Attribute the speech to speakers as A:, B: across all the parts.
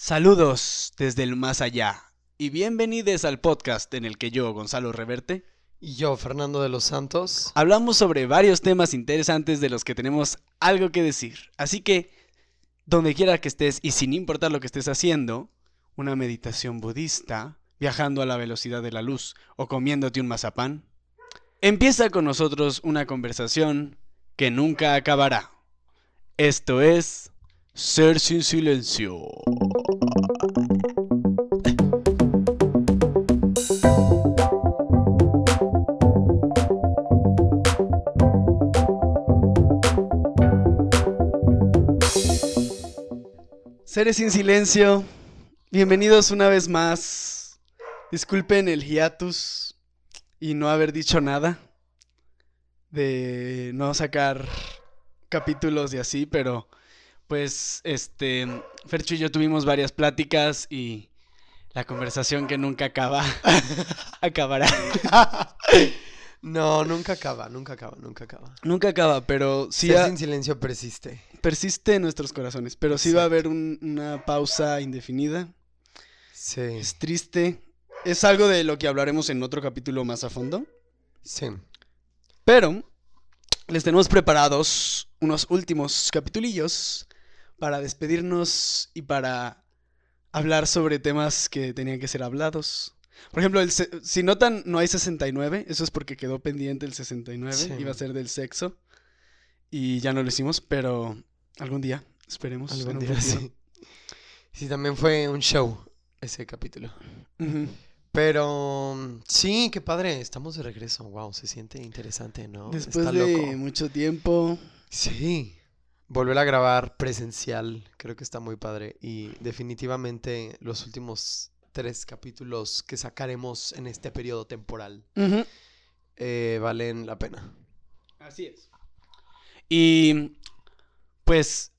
A: Saludos desde el más allá y bienvenidos al podcast en el que yo, Gonzalo Reverte,
B: Y yo, Fernando de los Santos.
A: hablamos sobre varios temas interesantes de los que tenemos algo que decir. Así que, donde quiera que estés y sin importar lo que estés haciendo, una meditación budista, viajando a la velocidad de la luz o comiéndote un mazapán, empieza con nosotros una conversación que nunca acabará. Esto es Ser sin silencio. Seres sin silencio, bienvenidos una vez más. Disculpen el hiatus y no haber dicho nada de no sacar capítulos y así, pero pues este Fercho y yo tuvimos varias pláticas y la conversación que nunca acaba acabará.
B: No, nunca acaba, nunca acaba, nunca acaba.
A: nunca acaba, pero sí
B: Ser
A: ha-
B: sin silencio persiste.
A: persiste en nuestros corazones, pero sí va a haber un- una pausa indefinida.
B: Sí,
A: Es triste. Es algo de lo que hablaremos en otro capítulo más a fondo.
B: sí.
A: Pero les tenemos preparados unos últimos capitulillos para despedirnos y para hablar sobre temas que tenían que ser hablados. Por ejemplo, el si notan, no hay 69. Eso es porque quedó pendiente el 69.
B: Sí.
A: Iba a ser del sexo. Y ya no lo hicimos, pero algún día, esperemos.
B: Algún día sí. Sí, también fue un show ese capítulo. Pero mm, sí, qué padre, estamos de regreso. Wow, se siente interesante, ¿no?
A: Después
B: Está
A: de
B: loco.
A: mucho tiempo.
B: Sí. Volver a grabar presencial, creo que está muy padre. Y definitivamente los últimos tres capítulos que sacaremos en este periodo temporal eh, valen la pena.
A: Así es. Y pues,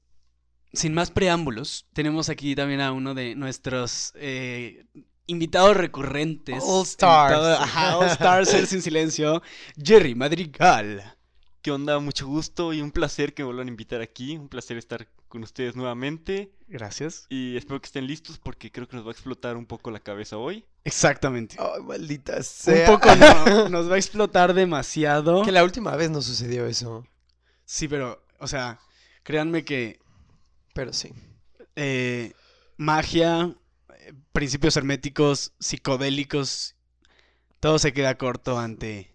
A: sin más preámbulos, tenemos aquí también a uno de nuestros eh, invitados recurrentes.
B: All Stars.
A: Ajá, All Stars, Ser sin silencio. Jerry Madrigal.
C: ¿Qué onda? Mucho gusto y un placer que me vuelvan a invitar aquí. Un placer estar con ustedes nuevamente.
A: Gracias.
C: Y espero que estén listos porque creo que nos va a explotar un poco la cabeza hoy.
A: Exactamente.
B: Ay, maldita
A: Un
B: sea.
A: poco no, nos va a explotar demasiado.
B: Que la última vez no sucedió eso.
A: Sí, pero, o sea, créanme que
B: Pero sí.
A: eh, magia, eh, principios herméticos, psicodélicos, todo se queda corto ante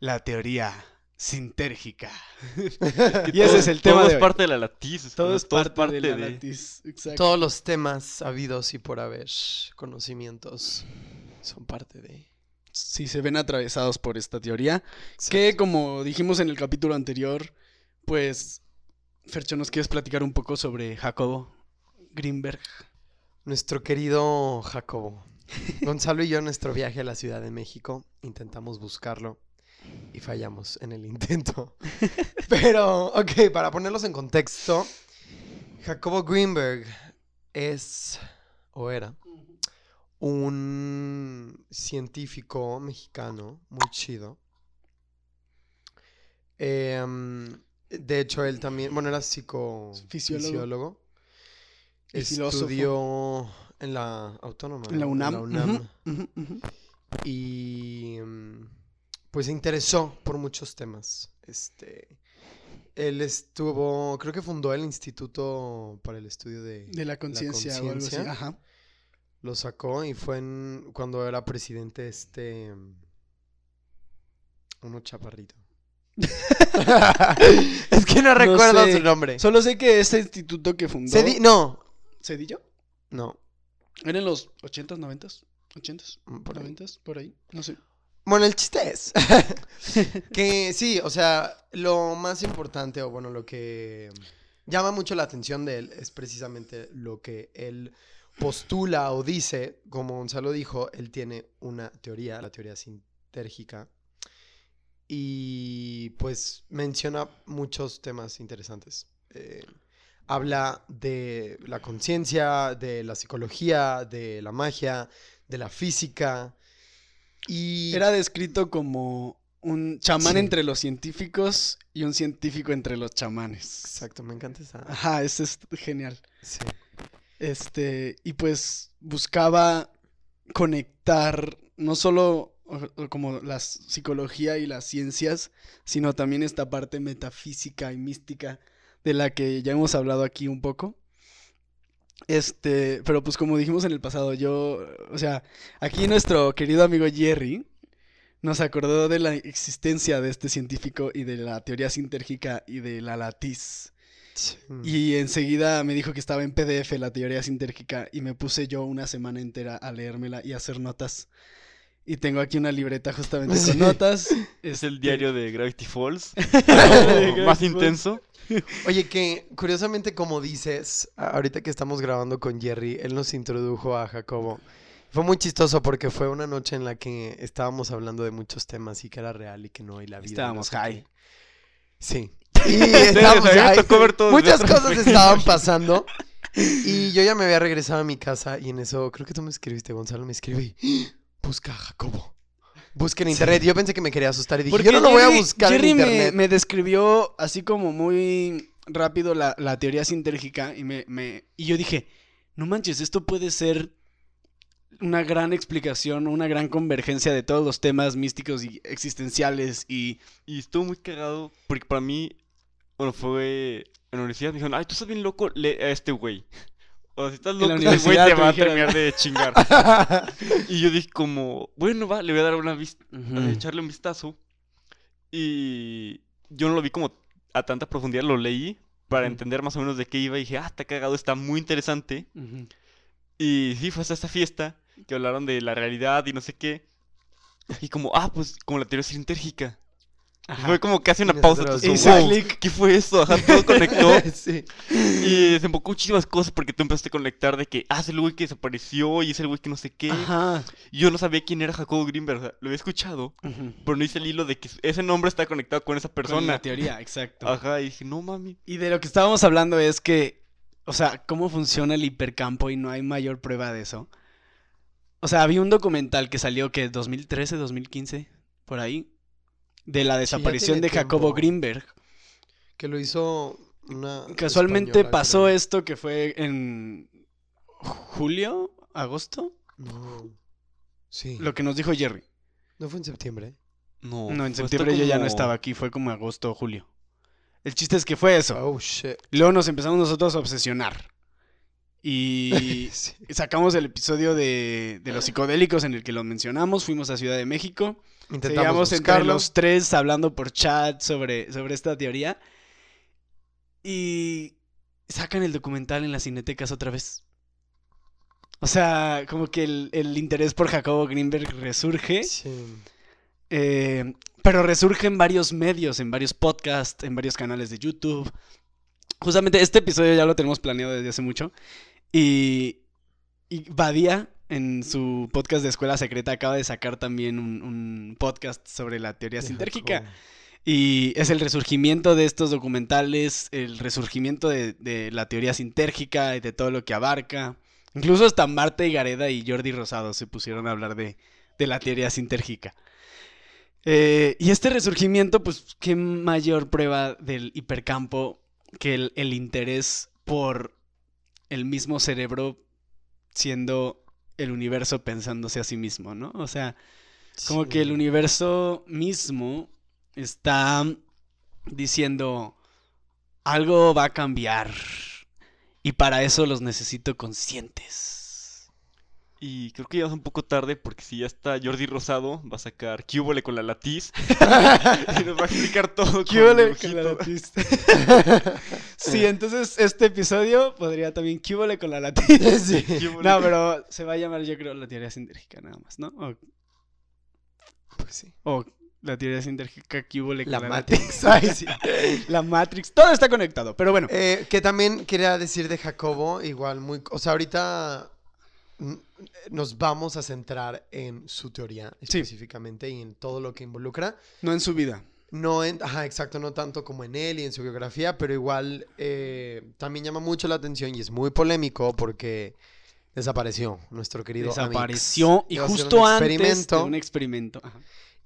A: la teoría sintérgica. Y ese es el tema
C: Todo
A: de
C: es
A: hoy.
C: parte de la latiz.
A: Todo es parte, de la latiz, exacto.
B: Todos los temas habidos y por haber conocimientos son parte de.
A: Sí, se ven atravesados por esta teoría. Que como dijimos en el capítulo anterior, pues, Fercho, ¿nos quieres platicar un poco sobre Jacobo Greenberg?
B: Nuestro querido Jacobo. Gonzalo y yo, en nuestro viaje a la Ciudad de México, intentamos buscarlo y fallamos en el intento. Pero, ok, para ponerlos en contexto, Jacobo Greenberg es, o era, un científico mexicano muy chido. Em, de hecho, él también, bueno, era psico,
A: Fisiólogo.
B: fisiólogo.
A: Y filósofo.
B: Estudió en la autónoma.
A: En la. UNAM.
B: Y mm, pues se interesó por muchos temas. Este, él estuvo, creo que fundó el Instituto para el Estudio de...
A: De la conciencia o algo así. Ajá.
B: Lo sacó y fue en, cuando era presidente este... Uno chaparrito. es que no recuerdo
A: sé.
B: su nombre.
A: Solo sé que este instituto que fundó.
B: Cedi- no,
A: ¿Cedillo?
B: no.
A: ¿Era en los 80s, 90s? ¿80s?
B: mm, por ahí.
A: ¿90s? Por ahí. No sé.
B: Bueno, el chiste es que sí, o sea, lo más importante o bueno, lo que llama mucho la atención de él es precisamente lo que él postula o dice, como Gonzalo dijo, él tiene una teoría, la teoría sintérgica, y pues menciona muchos temas interesantes. Eh, habla de la conciencia, de la psicología, de la magia, de la física. Y
A: Era descrito como un chamán
B: Sí.
A: entre los científicos y un científico entre los chamanes.
B: Exacto, me encanta esa.
A: Ajá, eso es genial.
B: Sí.
A: Este, y pues buscaba conectar no solo como la psicología y las ciencias, sino también esta parte metafísica y mística de la que ya hemos hablado aquí un poco. Este, pero pues como dijimos en el pasado, yo, o sea, aquí nuestro querido amigo Jerry nos acordó de la existencia de este científico y de la teoría sintérgica y de la latiz. Y enseguida me dijo que estaba en PDF la teoría sintérgica y me puse yo una semana entera a leérmela y a hacer notas. Y tengo aquí una libreta justamente
B: Sí.
A: con notas.
C: Es el diario de Gravity Falls. Más intenso.
B: Oye, que curiosamente, como dices, ahorita que estamos grabando con Jerry, él nos introdujo a Jacobo. Fue muy chistoso porque fue una noche en la que estábamos hablando de muchos temas y que era real y que no, y la vida. no
A: Estábamos
B: sé
A: high.
B: qué. Sí. Y estábamos high.
C: tocó ver todo
B: Muchas cosas estaban pasando. Y yo ya me había regresado a mi casa y en eso, creo que tú me escribiste, Gonzalo, me escribí. Busca a Jacobo. Busca en internet. Yo pensé que me quería asustar y dije,
A: Porque
B: yo no lo voy a buscar
A: Jerry
B: en
A: me-
B: internet.
A: Me, describió así como muy rápido la, la teoría sintérgica y, me, me- y yo dije, no manches, esto puede ser una gran explicación, una gran convergencia de todos los temas místicos y existenciales y...
C: Y estuvo muy cagado porque para mí, bueno, fue en la universidad. Me dijeron, ay, tú estás bien loco, lee a este güey. O si estás loco, este güey te
A: te
C: va a terminar de chingar. y yo dije como, bueno, va, le voy a dar una vista,
A: Ujú.
C: echarle un vistazo. Y yo no lo vi como a tanta profundidad, lo leí para entender más o menos de qué iba y dije, ah, está cagado, está muy interesante. Y sí, fue hasta esta fiesta que hablaron de la realidad y no sé qué. Y como, ah, pues como la teoría sintérgica.
A: Ajá.
C: Fue como casi una
B: Y
C: pausa.
B: nosotros,
A: Hice
C: "Wow,
A: clic".
C: ¿Qué fue eso? Ajá, todo conectó.
B: sí.
C: y se enfocó muchísimas cosas porque tú empezaste a conectar de que, ah, es el güey que desapareció y es el güey que no sé qué.
A: Ajá.
C: Y yo no sabía quién era Jacobo Greenberg. o sea, lo había escuchado, pero no hice el hilo de que ese nombre está conectado con esa
A: Con
C: persona.
A: la teoría, exacto.
C: Ajá, y dije, no mami.
A: Y de lo que estábamos hablando es que, o sea, cómo funciona el hipercampo y no hay mayor prueba de eso. O sea, había un documental que salió que 2013, 2015, por ahí, de la desaparición de Jacobo
B: tiempo.
A: Greenberg.
B: Que lo hizo una.
A: Casualmente
B: española,
A: pasó
B: creo.
A: esto que fue en julio, agosto,
B: No. Sí.
A: lo que nos dijo Jerry.
B: No fue en septiembre.
C: No,
A: No, en septiembre yo ya no estaba aquí, fue como agosto o julio. El chiste es que fue eso.
B: Oh, shit.
A: Luego nos empezamos nosotros a obsesionar. Y
B: Sí.
A: sacamos el episodio de, de los psicodélicos en el que lo mencionamos. Fuimos a Ciudad de México.
B: Intentamos
A: entre los tres hablando por chat sobre, sobre esta teoría. Y sacan el documental en las cinetecas otra vez. O sea, como que el, el interés por Jacobo Greenberg resurge.
B: Sí.
A: Eh, pero resurge en varios medios, en varios podcasts, en varios canales de YouTube. Justamente este episodio ya lo tenemos planeado desde hace mucho. Y, y Badía, en su podcast de Escuela Secreta, acaba de sacar también un, un podcast sobre la teoría sintérgica. Y es el resurgimiento de estos documentales, el resurgimiento de, de la teoría sintérgica y de todo lo que abarca. Incluso hasta Marta y Gareda y Jordi Rosado se pusieron a hablar de, de la teoría sintérgica. Eh, y este resurgimiento, pues, qué mayor prueba del hipercampo que el, el interés por el mismo cerebro siendo el universo pensándose a sí mismo, ¿no? O sea, como que el universo mismo está diciendo algo va a cambiar y para eso los necesito conscientes.
C: Y creo que ya es un poco tarde porque si ya está Jordi Rosado, va a sacar Cúbole con la latiz. y nos va a explicar todo.
A: ¿Qué
C: con
A: con la latiz? sí, entonces este episodio podría también ¿qué huele con la latiz?
B: Sí.
C: Cúbole
A: No, pero se va a llamar yo creo la teoría sintérgica nada más, ¿no? O,
B: Pues sí.
A: o la teoría sintérgica ¿qué huele con
B: La
A: la,
B: Matrix.
A: latiz? Ay, sí. La Matrix, todo está conectado, pero bueno.
B: Eh, que también quería decir de Jacobo, igual muy... O sea, ahorita nos vamos a centrar en su teoría
A: Sí.
B: específicamente y en todo lo que involucra.
A: No en su vida.
B: No en, ajá, exacto, no tanto como en él y en su biografía, pero igual eh, también llama mucho la atención y es muy polémico porque desapareció nuestro querido Amix.
A: Desapareció y
B: Iba un
A: justo antes de un experimento. ajá.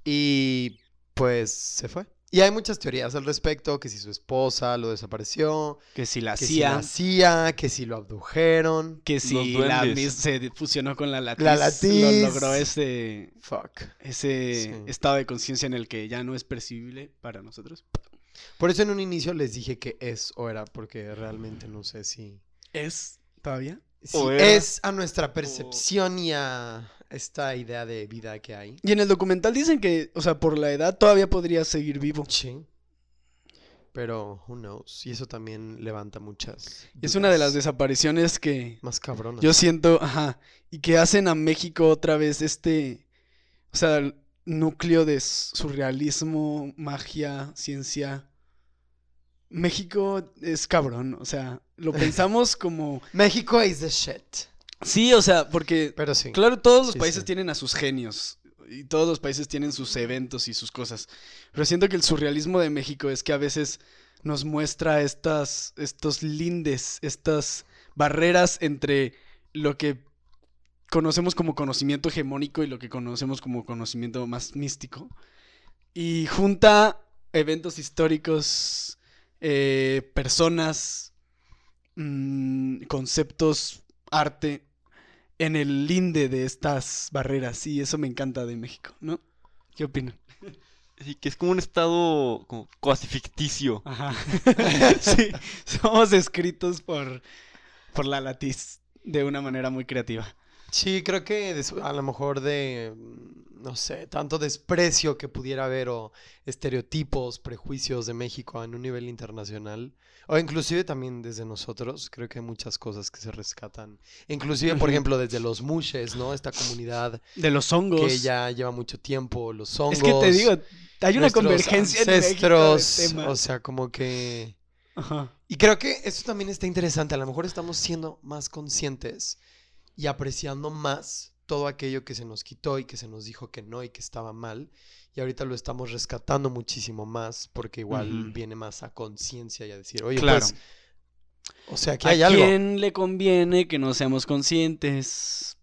B: y pues se fue. Y hay muchas teorías al respecto, que si su esposa lo desapareció,
A: Que si la
B: si
A: hacía,
B: que si lo abdujeron.
A: que si la se fusionó con la latiz,
B: La
A: lo logró ese,
B: Fuck.
A: ese
B: Sí.
A: estado de conciencia en el que ya no es percibible para nosotros.
B: Por eso en un inicio les dije que es o era, porque realmente no sé si,
A: ¿Es todavía?
B: si
C: O era.
B: es a nuestra percepción y a esta idea de vida que hay.
A: Y en el documental dicen que, o sea, por la edad todavía podría seguir vivo.
B: Sí. Pero, who knows. Y eso también levanta muchas.
A: Y es una de las desapariciones que
B: Más cabronas.
A: yo siento, ajá, y que hacen a México otra vez este, o sea, el núcleo de surrealismo, magia, ciencia. México es cabrón, o sea, lo pensamos como...
B: México is the shit.
A: Sí, o sea, porque
B: Pero sí.
A: Claro, todos los
B: Sí,
A: países
B: sí.
A: tienen a sus genios y todos los países tienen sus eventos y sus cosas. Pero siento que el surrealismo de México es que a veces nos muestra estas, estos lindes, estas barreras entre lo que conocemos como conocimiento hegemónico y lo que conocemos como conocimiento más místico. Y junta eventos históricos, eh, personas, mm, conceptos, arte, en el linde de estas barreras. Y eso me encanta de México, ¿no? ¿Qué opinan?
C: Sí, que es como un estado como cuasi ficticio.
A: Ajá. sí, somos escritos por, por la latiz de una manera muy creativa.
B: Sí, creo que a lo mejor de, mm, no sé, tanto desprecio que pudiera haber o estereotipos, prejuicios de México en un nivel internacional, o inclusive también desde nosotros, creo que hay muchas cosas que se rescatan. Inclusive, por ejemplo, desde los mushes, ¿no? Esta comunidad
A: De los hongos.
B: que ya lleva mucho tiempo, los hongos.
A: es que te digo, hay una convergencia en México de
B: ancestros, o sea, como que...
A: Ajá.
B: Y creo que eso también está interesante. A lo mejor estamos siendo más conscientes y apreciando más todo aquello que se nos quitó y que se nos dijo que no y que estaba mal. Y ahorita lo estamos rescatando muchísimo más porque igual viene más a conciencia y a decir, oye,
A: Claro.
B: pues, o sea,
A: ¿A
B: hay algo.
A: quién le conviene que no seamos conscientes?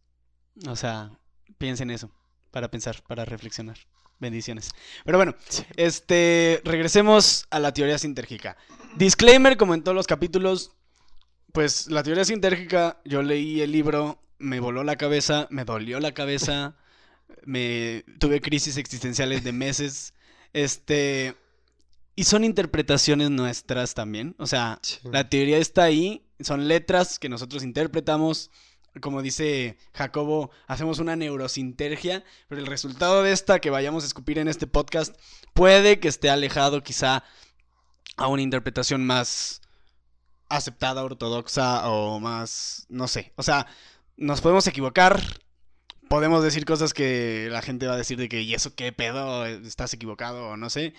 A: O sea, piensen eso, para pensar, para reflexionar. Bendiciones. Pero bueno, este, regresemos a la teoría sintérgica. Disclaimer, como en todos los capítulos, pues la teoría sintérgica, yo leí el libro, me voló la cabeza, me dolió la cabeza, me tuve crisis existenciales de meses, este, y son interpretaciones nuestras también, o sea,
B: Sí.
A: la teoría está ahí, son letras que nosotros interpretamos. Como dice Jacobo, hacemos una neurosintergia, pero el resultado de esta que vayamos a escupir en este podcast puede que esté alejado quizá a una interpretación más aceptada, ortodoxa o más, no sé. O sea, nos podemos equivocar, podemos decir cosas que la gente va a decir de que, ¿y eso qué pedo? ¿Estás equivocado? O no sé.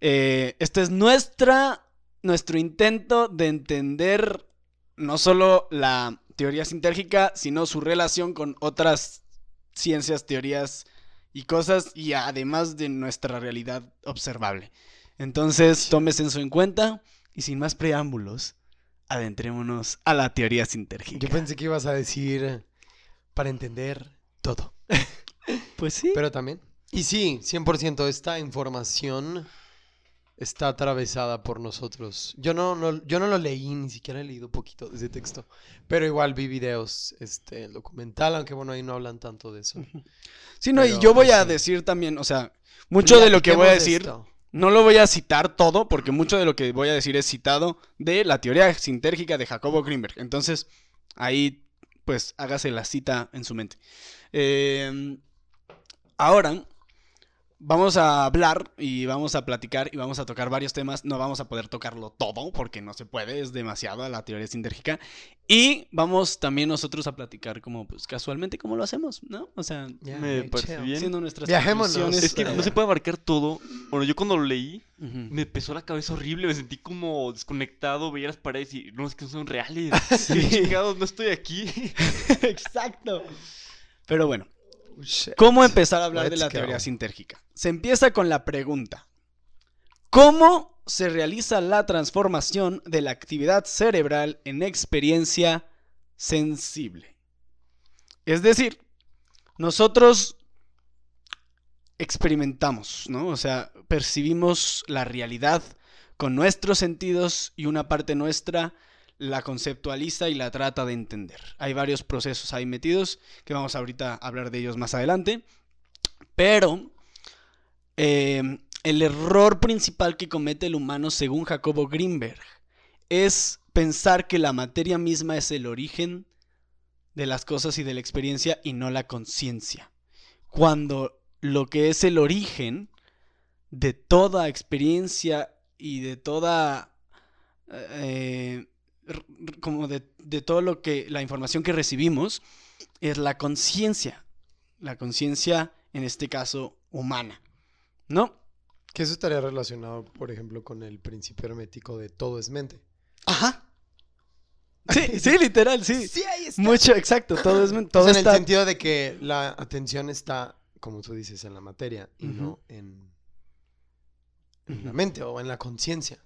A: Eh, esto es nuestra, nuestro intento de entender no solo la teoría sintérgica, sino su relación con otras ciencias, teorías y cosas, y además de nuestra realidad observable. Entonces, tómese eso en cuenta, y sin más preámbulos, adentrémonos a la teoría sintérgica.
B: Yo pensé que ibas a decir para entender todo.
A: Pues sí.
B: Pero también. Y sí, 100% esta información está atravesada por nosotros. Yo no, no- yo no lo leí, ni siquiera he leído poquito de ese texto. Pero igual vi videos, este, documental, aunque bueno, ahí no hablan tanto de eso.
A: sí, no, y yo voy
B: pues,
A: a decir también, o sea, mucho de lo que voy a
B: de
A: decir. No lo voy a citar todo porque mucho de lo que voy a decir es citado de la teoría sintérgica de Jacobo Greenberg. Entonces, ahí pues hágase la cita en su mente. Eh, ahora vamos a hablar y vamos a platicar y vamos a tocar varios temas. No vamos a poder tocarlo todo porque no se puede, es demasiado la teoría sintérgica. Y vamos también nosotros a platicar como pues casualmente como lo hacemos, ¿no? O sea,
B: Ya,
C: Me parece
B: chill.
C: bien.
A: haciendo nuestras
B: Viajémonos.
C: Es que no se puede abarcar todo. Bueno, yo cuando lo leí, me pesó la cabeza horrible, me sentí como desconectado, veía las paredes y no, es que no son reales.
A: Sí.
C: ¿Qué chingados, no estoy aquí.
A: Exacto. Pero bueno,
B: Oh.
A: ¿cómo empezar a hablar de la
B: go.
A: teoría sintérgica? Se empieza con la pregunta. ¿Cómo se realiza la transformación de la actividad cerebral en experiencia sensible? Es decir, nosotros experimentamos, ¿no? O sea, percibimos la realidad con nuestros sentidos y una parte nuestra la conceptualiza y la trata de entender. Hay varios procesos ahí metidos que vamos ahorita a hablar de ellos más adelante. Pero eh, el error principal que comete el humano, según Jacobo Greenberg, es pensar que la materia misma es el origen de las cosas y de la experiencia y no la conciencia. Cuando lo que es el origen de toda experiencia y de toda... eh, como de, de todo lo que... la información que recibimos es la conciencia. La conciencia, en este caso, humana. ¿No?
B: Que eso estaría relacionado, por ejemplo, con el principio hermético de todo es mente.
A: Ajá. Sí, sí, literal, sí.
B: ahí está.
A: Mucho, exacto. Todo es... Todo
B: en
A: está...
B: el sentido de que la atención está, como tú dices, en la materia y no en, en la mente o en la conciencia.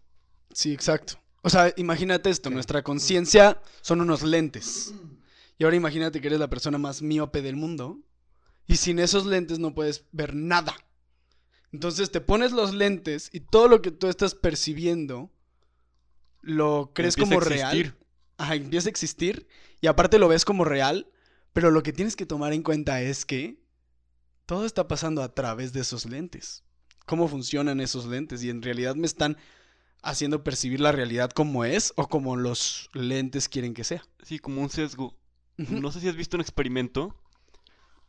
A: Sí, exacto. O sea, imagínate esto, nuestra conciencia son unos lentes. Y ahora imagínate que eres la persona más miope del mundo. Y sin esos lentes no puedes ver nada. Entonces te pones los lentes y todo lo que tú estás percibiendo lo crees
C: Empieza a
A: como real.
C: existir.
A: Ajá, empieza a existir. Y aparte lo ves como real. Pero lo que tienes que tomar en cuenta es que todo está pasando a través de esos lentes. Cómo funcionan esos lentes. Y en realidad me están haciendo percibir la realidad como es o como los lentes quieren que sea.
C: Sí, como un sesgo. No sé si has visto un experimento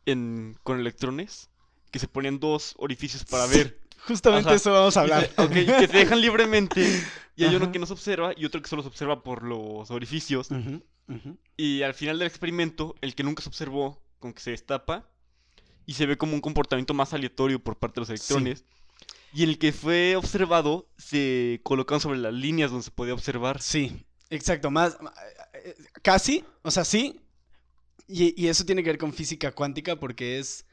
C: en, con electrones que se ponían dos orificios para
A: Sí,
C: ver.
A: Justamente
C: Ajá.
A: eso vamos a hablar.
C: Y se- ok, que se dejan libremente y hay uno que no se observa y otro que solo se observa por los orificios. Y al final del experimento, el que nunca se observó, con que se destapa y se ve como un comportamiento más aleatorio por parte de los electrones. Y el que fue observado se colocaron sobre las líneas donde se podía observar.
A: Sí, exacto. Más, eh, casi, o sea, sí. Y, y eso tiene que ver con física cuántica porque es...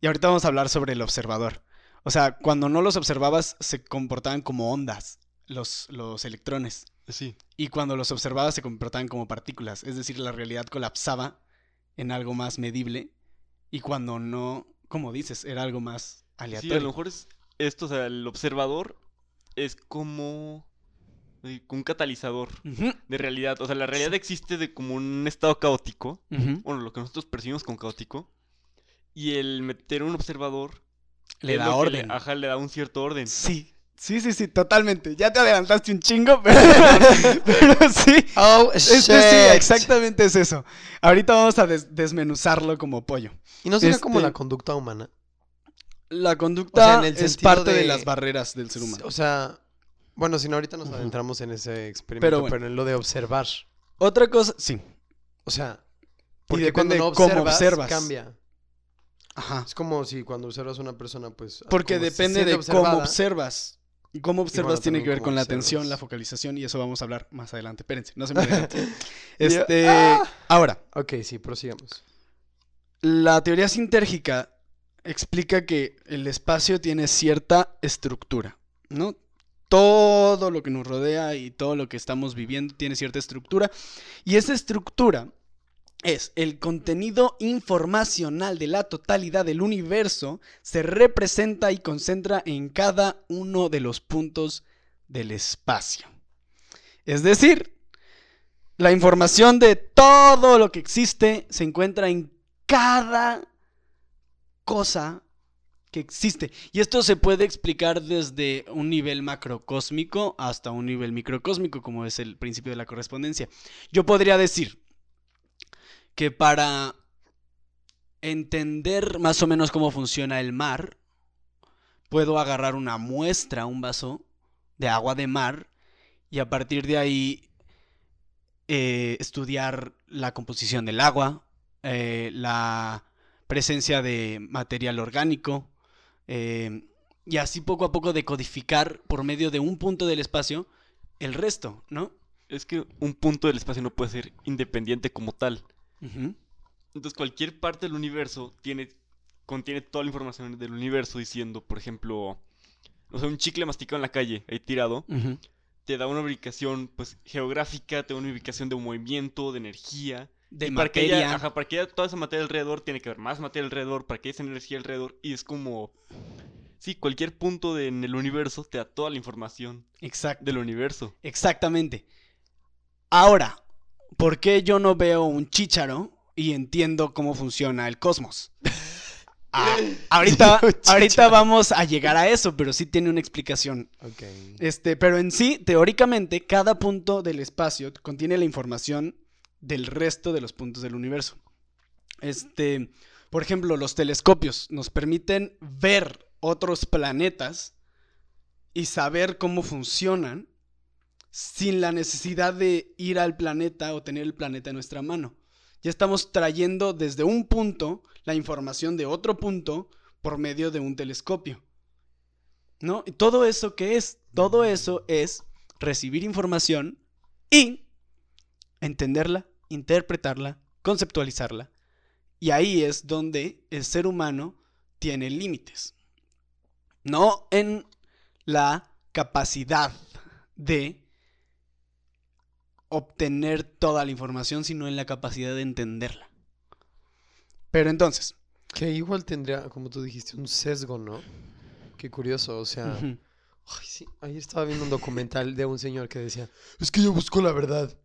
A: Y ahorita vamos a hablar sobre el observador. O sea, cuando no los observabas se comportaban como ondas los, los electrones.
C: Sí.
A: Y cuando los observabas se comportaban como partículas. Es decir, la realidad colapsaba en algo más medible. Y cuando no, como dices, era algo más
C: Sí, a
A: aleatorio.
C: lo mejor es esto, o sea, el observador es como eh, un catalizador de realidad. O sea, la realidad existe de como un estado caótico, bueno, lo que nosotros percibimos como caótico, y el meter un observador
A: Le da orden.
C: ajá, le da un cierto orden.
A: Sí, sí, sí, sí, totalmente. Ya te adelantaste un chingo, pero, pero sí.
B: Oh,
A: Este sí, exactamente es eso. Ahorita vamos a des- desmenuzarlo como pollo.
B: ¿Y no sería como
A: Este-
B: la conducta humana?
A: La conducta
B: O sea, en el
A: es parte de...
B: de-
A: las barreras del ser humano.
B: O sea, bueno, si no, ahorita nos adentramos en ese experimento,
A: Pero
B: en lo de observar.
A: Otra cosa, sí.
B: O sea, porque cuando no
A: de cómo
B: observas,
A: observas.
B: cambia.
A: Ajá.
B: Es como si cuando observas a una persona, pues...
A: Porque depende de cómo observas. Y cómo observas tiene que ver con la
B: observas.
A: atención, la focalización, y eso vamos a hablar más adelante. Espérense, no se me este,
B: ¡ah!
A: ahora,
B: Ok, sí, prosigamos.
A: La teoría sintérgica explica que el espacio tiene cierta estructura, ¿no? Todo lo que nos rodea y todo lo que estamos viviendo tiene cierta estructura. Y esa estructura es el contenido informacional de la totalidad del universo se representa y concentra en cada uno de los puntos del espacio. Es decir, la información de todo lo que existe se encuentra en cada cosa que existe. Y esto se puede explicar desde un nivel macrocósmico hasta un nivel microcósmico, como es el principio de la correspondencia. Yo podría decir que para entender más o menos cómo funciona el mar, puedo agarrar una muestra, un vaso de agua de mar, y a partir de ahí eh, estudiar la composición del agua, eh, la presencia de material orgánico, eh, y así poco a poco decodificar por medio de un punto del espacio el resto, ¿no?
C: Es que un punto del espacio no puede ser independiente como tal. Entonces cualquier parte del universo tiene, contiene toda la información del universo diciendo, por ejemplo, no sé, un chicle masticado en la calle, ahí tirado, te da una ubicación pues geográfica, te da una ubicación de movimiento, de energía,
A: de
C: y para que, haya,
A: materia.
C: ajá, para que haya toda esa materia alrededor, tiene que haber más materia alrededor, para que haya esa energía alrededor. Y es como. Sí, cualquier punto de- en el universo te da toda la información
A: Exacto.
C: del universo.
A: Exactamente. Ahora, ¿por qué yo no veo un chícharo y entiendo cómo funciona el cosmos? Ah, ahorita, ahorita vamos a llegar a eso, pero sí tiene una explicación.
B: Ok.
A: Este, pero en sí, teóricamente, cada punto del espacio contiene la información del resto de los puntos del universo. Este, por ejemplo, los telescopios nos permiten ver otros planetas y saber cómo funcionan sin la necesidad de ir al planeta o tener el planeta en nuestra mano. Ya estamos trayendo desde un punto la información de otro punto por medio de un telescopio. ¿No? ¿Y todo eso qué es? Todo eso es recibir información y entenderla, interpretarla, conceptualizarla. Y ahí es donde el ser humano tiene límites. No en la capacidad de obtener toda la información, sino en la capacidad de entenderla. Pero entonces,
B: Que igual tendría, como tú dijiste, un sesgo, ¿no? Qué curioso, o sea...
A: ujú,
B: Ay, sí. Ayer estaba viendo un documental de un señor que decía, es que yo busco la verdad.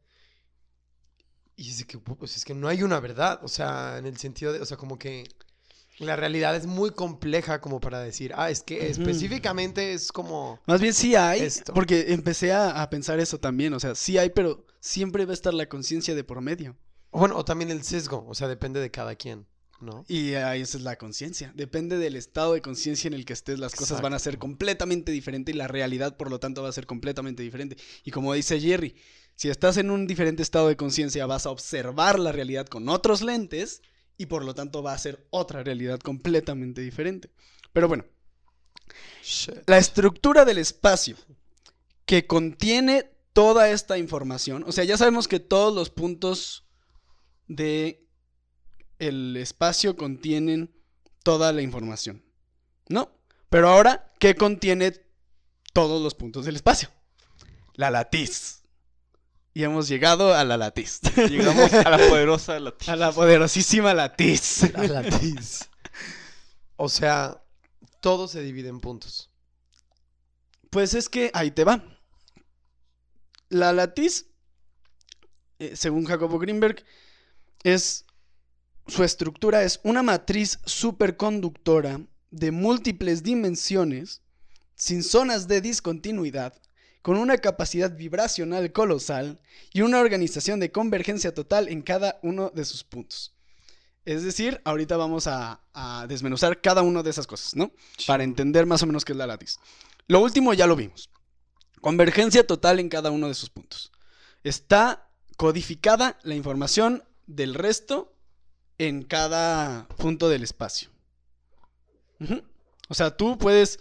B: Y es de que, pues es que no hay una verdad, o sea, en el sentido de, o sea, como que la realidad es muy compleja como para decir, ah, es que específicamente es como...
A: Más bien sí hay,
B: Esto.
A: porque empecé a, a pensar eso también, o sea, sí hay, pero siempre va a estar la conciencia de por medio.
B: Bueno, o también el sesgo, o sea, depende de cada quien, ¿no?
A: Y ahí esa es la conciencia. Depende del estado de conciencia en el que estés, las cosas van a ser completamente diferentes y la realidad, por lo tanto, va a ser completamente diferente. Y como dice Jerry, si estás en un diferente estado de conciencia, vas a observar la realidad con otros lentes y por lo tanto va a ser otra realidad completamente diferente. Pero bueno,
B: Shit.
A: la estructura del espacio que contiene toda esta información, o sea, ya sabemos que todos los puntos de el espacio contienen toda la información, ¿no? Pero ahora, ¿qué contiene todos los puntos del espacio? La latiz. Y hemos llegado a la latiz.
C: Llegamos a la poderosa latiz.
A: a la poderosísima latiz.
B: La latiz. O sea, todo se divide en puntos.
A: Pues es que ahí te va. La latiz, eh, según Jacobo Greenberg, es su estructura es una matriz superconductora de múltiples dimensiones, sin zonas de discontinuidad, con una capacidad vibracional colosal y una organización de convergencia total en cada uno de sus puntos. Es decir, ahorita vamos a, a desmenuzar cada una de esas cosas, ¿no? Para entender más o menos qué es la latiz. Lo último ya lo vimos. Convergencia total en cada uno de sus puntos. Está codificada la información del resto en cada punto del espacio. O sea, tú puedes...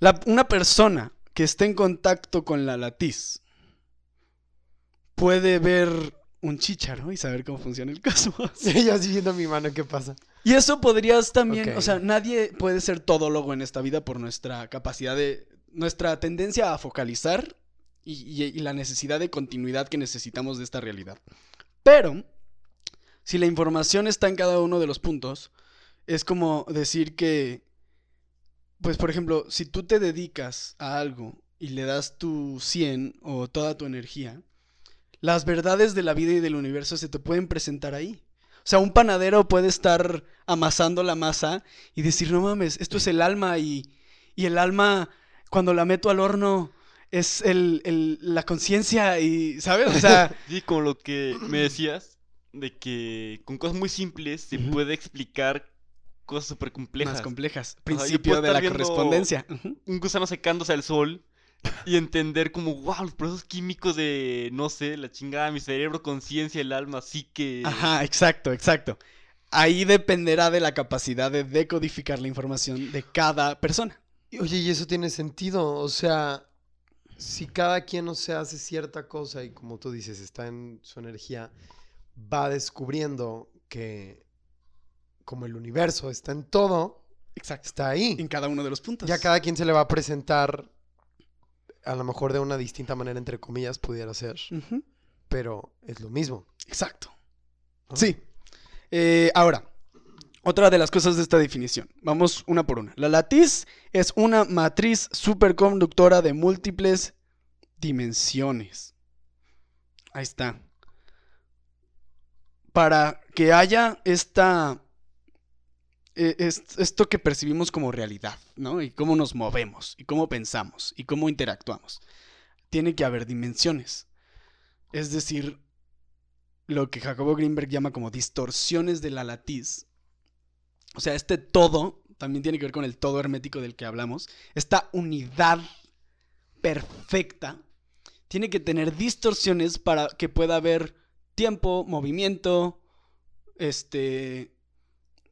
A: la- una persona que esté en contacto con la latiz puede ver un chícharo y saber cómo funciona el cosmos.
B: Sí, yo siguiendo mi mano, ¿qué pasa?
A: Y eso podrías también, o sea, nadie puede ser todólogo en esta vida por nuestra capacidad de, nuestra tendencia a focalizar y, y- y la necesidad de continuidad que necesitamos de esta realidad. Pero, si la información está en cada uno de los puntos, es como decir que, pues por ejemplo, si tú te dedicas a algo y le das tu 100 o toda tu energía, las verdades de la vida y del universo se te pueden presentar ahí. O sea, un panadero puede estar amasando la masa y decir, no mames, esto es el alma y, y el alma, cuando la meto al horno, es el, el- la conciencia y, ¿sabes? O sea,
C: Sí, como lo que me decías, de que con cosas muy simples se puede explicar cosas súper complejas.
A: más complejas. Principio de la correspondencia.
C: Un gusano secándose al sol y entender como, wow, los procesos químicos de, no sé, la chingada, mi cerebro, conciencia, el alma, sí que...
A: Ajá, exacto, exacto. Ahí dependerá de la capacidad de decodificar la información de cada persona.
B: Y, Oye, y eso tiene sentido, o sea, si cada quien, o sea, hace cierta cosa y como tú dices, está en su energía, va descubriendo que como el universo está en todo,
A: Exacto.
B: está ahí.
A: En cada uno de los puntos.
B: Ya cada quien se le va a presentar, a lo mejor de una distinta manera, entre comillas, pudiera ser, pero es lo mismo.
A: Exacto.
B: ¿no?
A: Sí. Eh, ahora, otra de las cosas de esta definición. Vamos una por una. La latiz es una matriz superconductora de múltiples dimensiones. Ahí está. Para que haya esta es- esto que percibimos como realidad, ¿no? Y cómo nos movemos, y cómo pensamos, y cómo interactuamos. Tiene que haber dimensiones. Es decir, lo que Jacobo Greenberg llama como distorsiones de la latiz. O sea, este todo también tiene que ver con el todo hermético del que hablamos. Esta unidad perfecta tiene que tener distorsiones para que pueda haber tiempo, movimiento, este,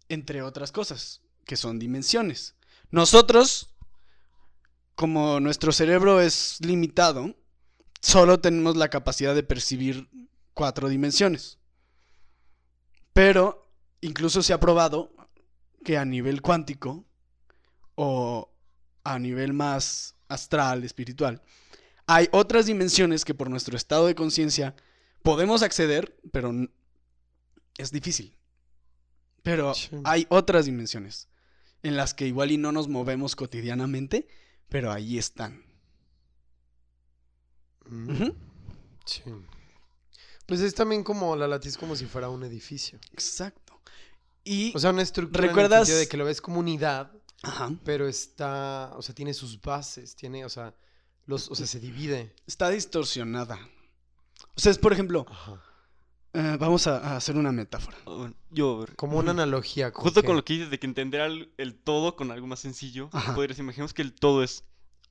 A: entre otras cosas, que son dimensiones. Nosotros, como nuestro cerebro es limitado, solo tenemos la capacidad de percibir cuatro dimensiones. Pero incluso se ha probado que a nivel cuántico o a nivel más astral, espiritual, hay otras dimensiones que por nuestro estado de conciencia podemos acceder, pero es difícil. Pero hay otras dimensiones en las que igual y no nos movemos cotidianamente, pero ahí están.
B: Mm. Sí. Pues es también como la latiz como si fuera un edificio.
A: Exacto. Y
B: O sea, una estructura de que lo ves como unidad,
A: ajá,
B: pero está, o sea, tiene sus bases, tiene, o sea, los, o sea, se divide.
A: está distorsionada. O sea, es por ejemplo,
B: Ajá.
A: Eh, vamos a, a hacer una metáfora.
C: Ah, Yo,
B: Como una analogía. ¿con
C: justo
B: qué?
C: con lo que dices de que entender al- el todo con algo más sencillo, podrías imaginemos que el todo es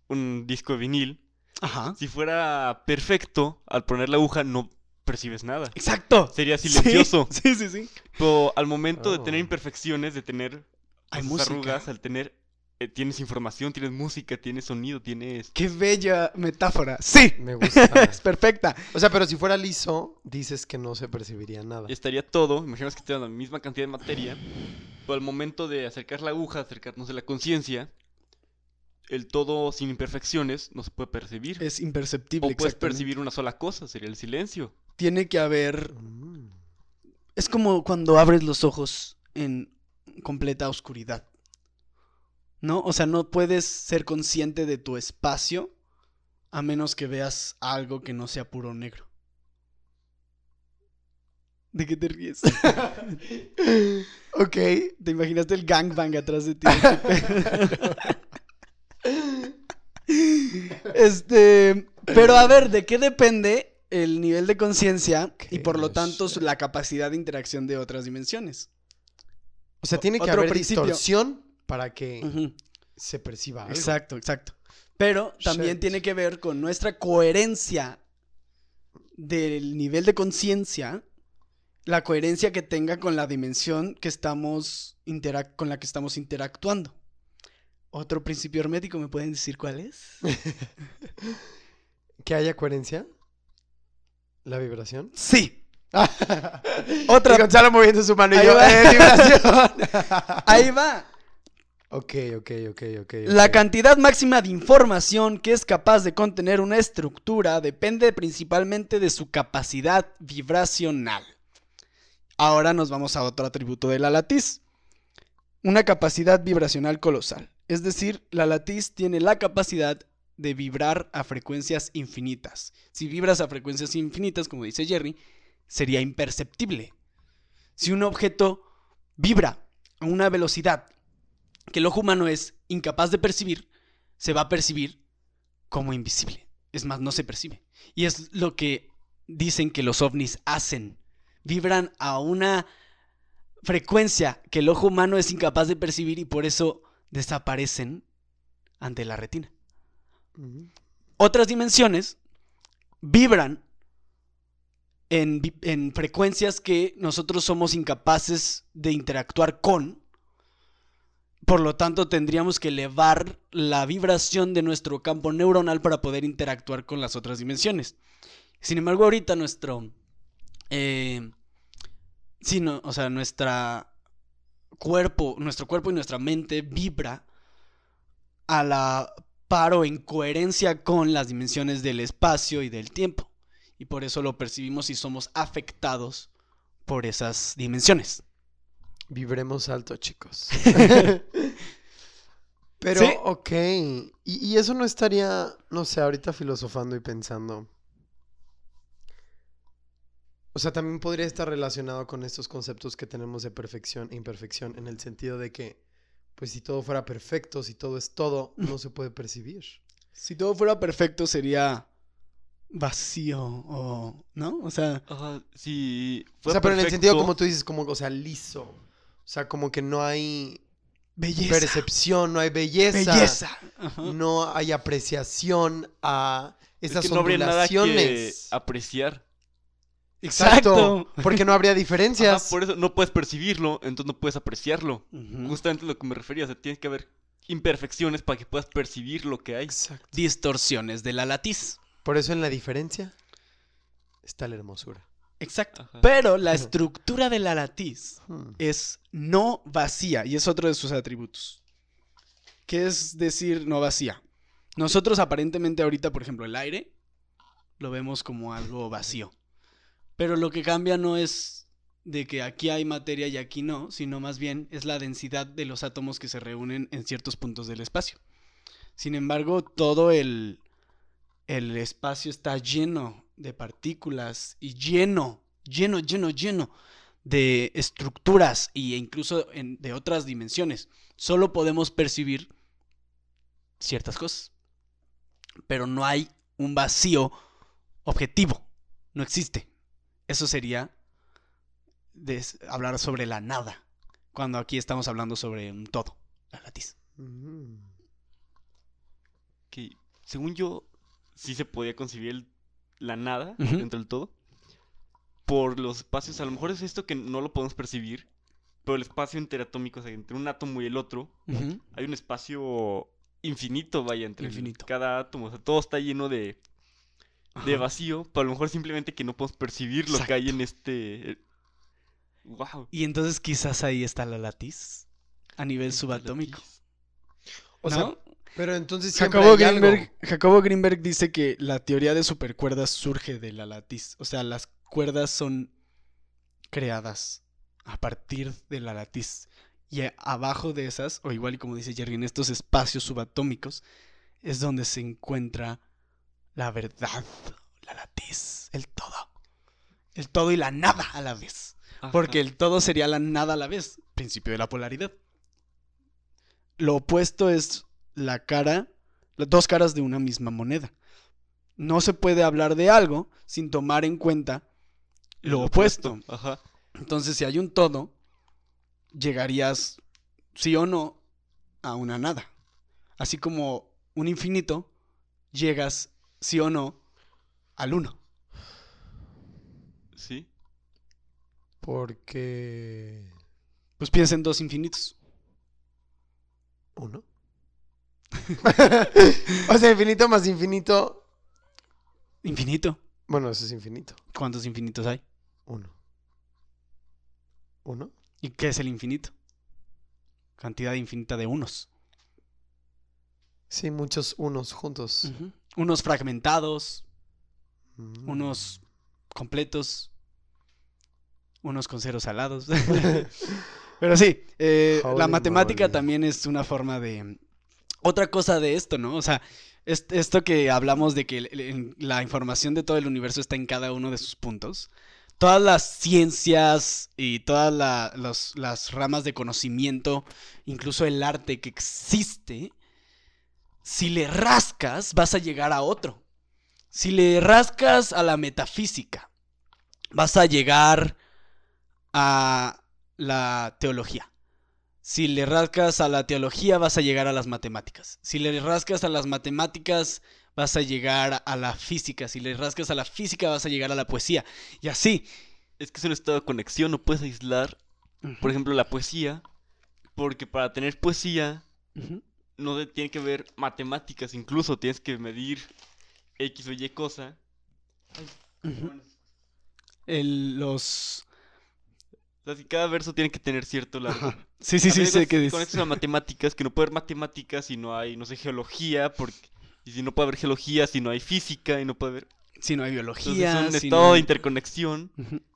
C: un disco de vinil.
A: Ajá.
C: Si fuera perfecto, al poner la aguja no percibes nada.
A: Exacto.
C: Sería silencioso.
A: Sí, sí, sí.
C: Pero al momento de
B: Oh.
C: tener imperfecciones, de tener
A: Hay música.
C: arrugas, al tener eh, tienes información, tienes música, tienes sonido, tienes
A: Qué bella metáfora. Sí.
B: Me gusta.
A: Es perfecta.
B: o sea, pero si fuera liso, dices que no se percibiría nada.
C: estaría todo, imaginas que tienes la misma cantidad de materia, pero al momento de acercar la aguja, acercarnos a la conciencia, el todo sin imperfecciones no se puede percibir.
A: Es imperceptible.
C: o puedes percibir una sola cosa, sería el silencio.
A: Tiene que haber.
B: Mm.
A: Es como cuando abres los ojos en completa oscuridad. ¿No? O sea, no puedes ser consciente de tu espacio a menos que veas algo que no sea puro negro. ¿De qué te ríes?
B: ok.
A: ¿Te imaginaste el gangbang atrás de ti? este, pero a ver, ¿de qué depende el nivel de conciencia y por lo tanto la capacidad de interacción de otras dimensiones?
B: O sea, tiene que
A: Otro
B: haber
A: principio.
B: distorsión para que se perciba algo.
A: Exacto, exacto. Pero también
B: Shit.
A: tiene que ver con nuestra coherencia del nivel de conciencia, la coherencia que tenga con la dimensión que estamos con la que estamos interactuando. Otro principio hermético, ¿me pueden decir cuál es?
B: Que haya coherencia. La vibración.
A: Sí.
B: Otra. Y Gonzalo moviendo su mano y
A: Ahí
B: yo.
A: va.
B: "Eh, vibración".
A: Ahí va.
B: Ok, ok, ok, ok.
A: La cantidad máxima de información que es capaz de contener una estructura depende principalmente de su capacidad vibracional. Ahora nos vamos a otro atributo de la latiz. Una capacidad vibracional colosal. Es decir, la latiz tiene la capacidad de vibrar a frecuencias infinitas. Si vibras a frecuencias infinitas, como dice Jerry, sería imperceptible. Si un objeto vibra a una velocidad que el ojo humano es incapaz de percibir, se va a percibir como invisible. Es más, no se percibe. Y es lo que dicen que los ovnis hacen. Vibran a una frecuencia que el ojo humano es incapaz de percibir y por eso desaparecen ante la retina. Otras dimensiones vibran en, en frecuencias que nosotros somos incapaces de interactuar con. Por lo tanto, tendríamos que elevar la vibración de nuestro campo neuronal para poder interactuar con las otras dimensiones. Sin embargo, ahorita nuestro... eh, o sea, cuerpo, nuestro cuerpo y nuestra mente vibra a la par o en coherencia con las dimensiones del espacio y del tiempo. Y por eso lo percibimos y somos afectados por esas dimensiones.
B: Vibremos alto, chicos. Pero,
A: Sí.
B: ok. Y, y eso no estaría, no sé, ahorita filosofando y pensando. O sea, también podría estar relacionado con estos conceptos que tenemos de perfección e imperfección, en el sentido de que, pues si todo fuera perfecto, si todo es todo, no se puede percibir.
A: Si todo fuera perfecto sería vacío o... ¿No? O sea...
C: Ajá, si
B: O sea, pero en el sentido como tú dices, como, o sea, liso. O sea, como que no hay
A: Belleza.
B: percepción, no hay belleza.
A: Belleza. Ajá.
B: no hay apreciación a
C: es
B: esas
C: que no habría nada que apreciar.
A: Exacto.
B: Porque no habría
C: Ajá,
B: diferencias.
C: por eso no puedes percibirlo, entonces no puedes apreciarlo. Justamente lo que me refería, o sea, tiene que haber imperfecciones para que puedas percibir lo que hay.
B: Exacto.
A: Distorsiones de la latiz.
B: Por eso en la diferencia está la hermosura.
A: Exacto.
C: Ajá.
A: Pero la estructura de la latiz
B: Hmm.
A: es no vacía y es otro de sus atributos. ¿Qué es decir no vacía? Nosotros aparentemente ahorita, por ejemplo, el aire lo vemos como algo vacío. Pero lo que cambia no es de que aquí hay materia y aquí no, sino más bien es la densidad de los átomos que se reúnen en ciertos puntos del espacio. Sin embargo, todo el, el espacio está lleno de partículas y lleno, lleno, lleno, lleno de estructuras e incluso en- de otras dimensiones. Solo podemos percibir ciertas cosas. Pero no hay un vacío objetivo. No existe. Eso sería hablar sobre la nada. Cuando aquí estamos hablando sobre un todo. La latiz.
B: Mm.
C: Que, según yo, sí se podía concebir el- la nada dentro del todo. Por los espacios, a lo mejor es esto que no lo podemos percibir, pero el espacio interatómico, o sea, entre un átomo y el otro, hay un espacio infinito, vaya, entre el-
A: Infinito.
C: cada átomo. O sea, todo está lleno de, de vacío, pero a lo mejor simplemente que no podemos percibir lo que hay en este... Wow.
A: Y entonces quizás ahí está la latiz. A nivel subatómico.
B: O
A: ¿no?
B: sea, pero entonces siempre
A: Jacobo
B: hay algo.
A: Greenberg, Jacobo Greenberg dice que la teoría de supercuerdas surge de la latiz. O sea, las cuerdas son creadas a partir de la latiz. Y abajo de esas, o igual y como dice Jerry, en estos espacios subatómicos, es donde se encuentra la verdad, la latiz, el todo. El todo y la nada a la vez. Porque el todo sería la nada a la vez. Principio de la polaridad. Lo opuesto es la cara, las dos caras de una misma moneda. No se puede hablar de algo sin tomar en cuenta lo opuesto.
C: Ajá.
A: Entonces, si hay un todo, llegarías, sí o no, a una nada. Así como un infinito, llegas, sí o no, al uno.
C: Sí.
B: Porque.
A: Pues piensa en dos infinitos.
B: ¿Uno? o sea, infinito más infinito.
A: Infinito.
B: Bueno, eso es infinito.
A: ¿Cuántos infinitos hay?
B: Uno. ¿Uno?
A: ¿Y qué es el infinito? Cantidad infinita de unos.
B: Sí, muchos unos juntos.
A: Unos fragmentados,
B: Mm.
A: unos completos, unos con ceros alados. Pero sí, eh, la matemática también es una forma de... Otra cosa de esto, ¿no? O sea, es- esto que hablamos de que la información de todo el universo está en cada uno de sus puntos. Todas las ciencias y todas las ramas de conocimiento, incluso el arte que existe, si le rascas vas a llegar a otro. Si le rascas a la metafísica, vas a llegar a la teología. Si le rascas a la teología, vas a llegar a las matemáticas. Si le rascas a las matemáticas, vas a llegar a la física. Si le rascas a la física, vas a llegar a la poesía. Y así.
C: Es que es un estado de conexión, no puedes aislar, por ejemplo, la poesía, porque para tener poesía no tiene que ver matemáticas, incluso tienes que medir X o Y cosa.
A: El- los...
C: O sea, si cada verso tiene que tener cierto largo.
A: Sí, sí,
C: A
A: sí, sé
C: cuentas,
A: qué
C: Con
A: dices.
C: esto las matemáticas, que no puede haber matemáticas si no hay, no sé, geología, porque... Y si no puede haber geología, si no hay física, y no puede haber...
A: Si no hay
C: Entonces
A: biología.
C: es un
A: si
C: estado
A: no
C: de interconexión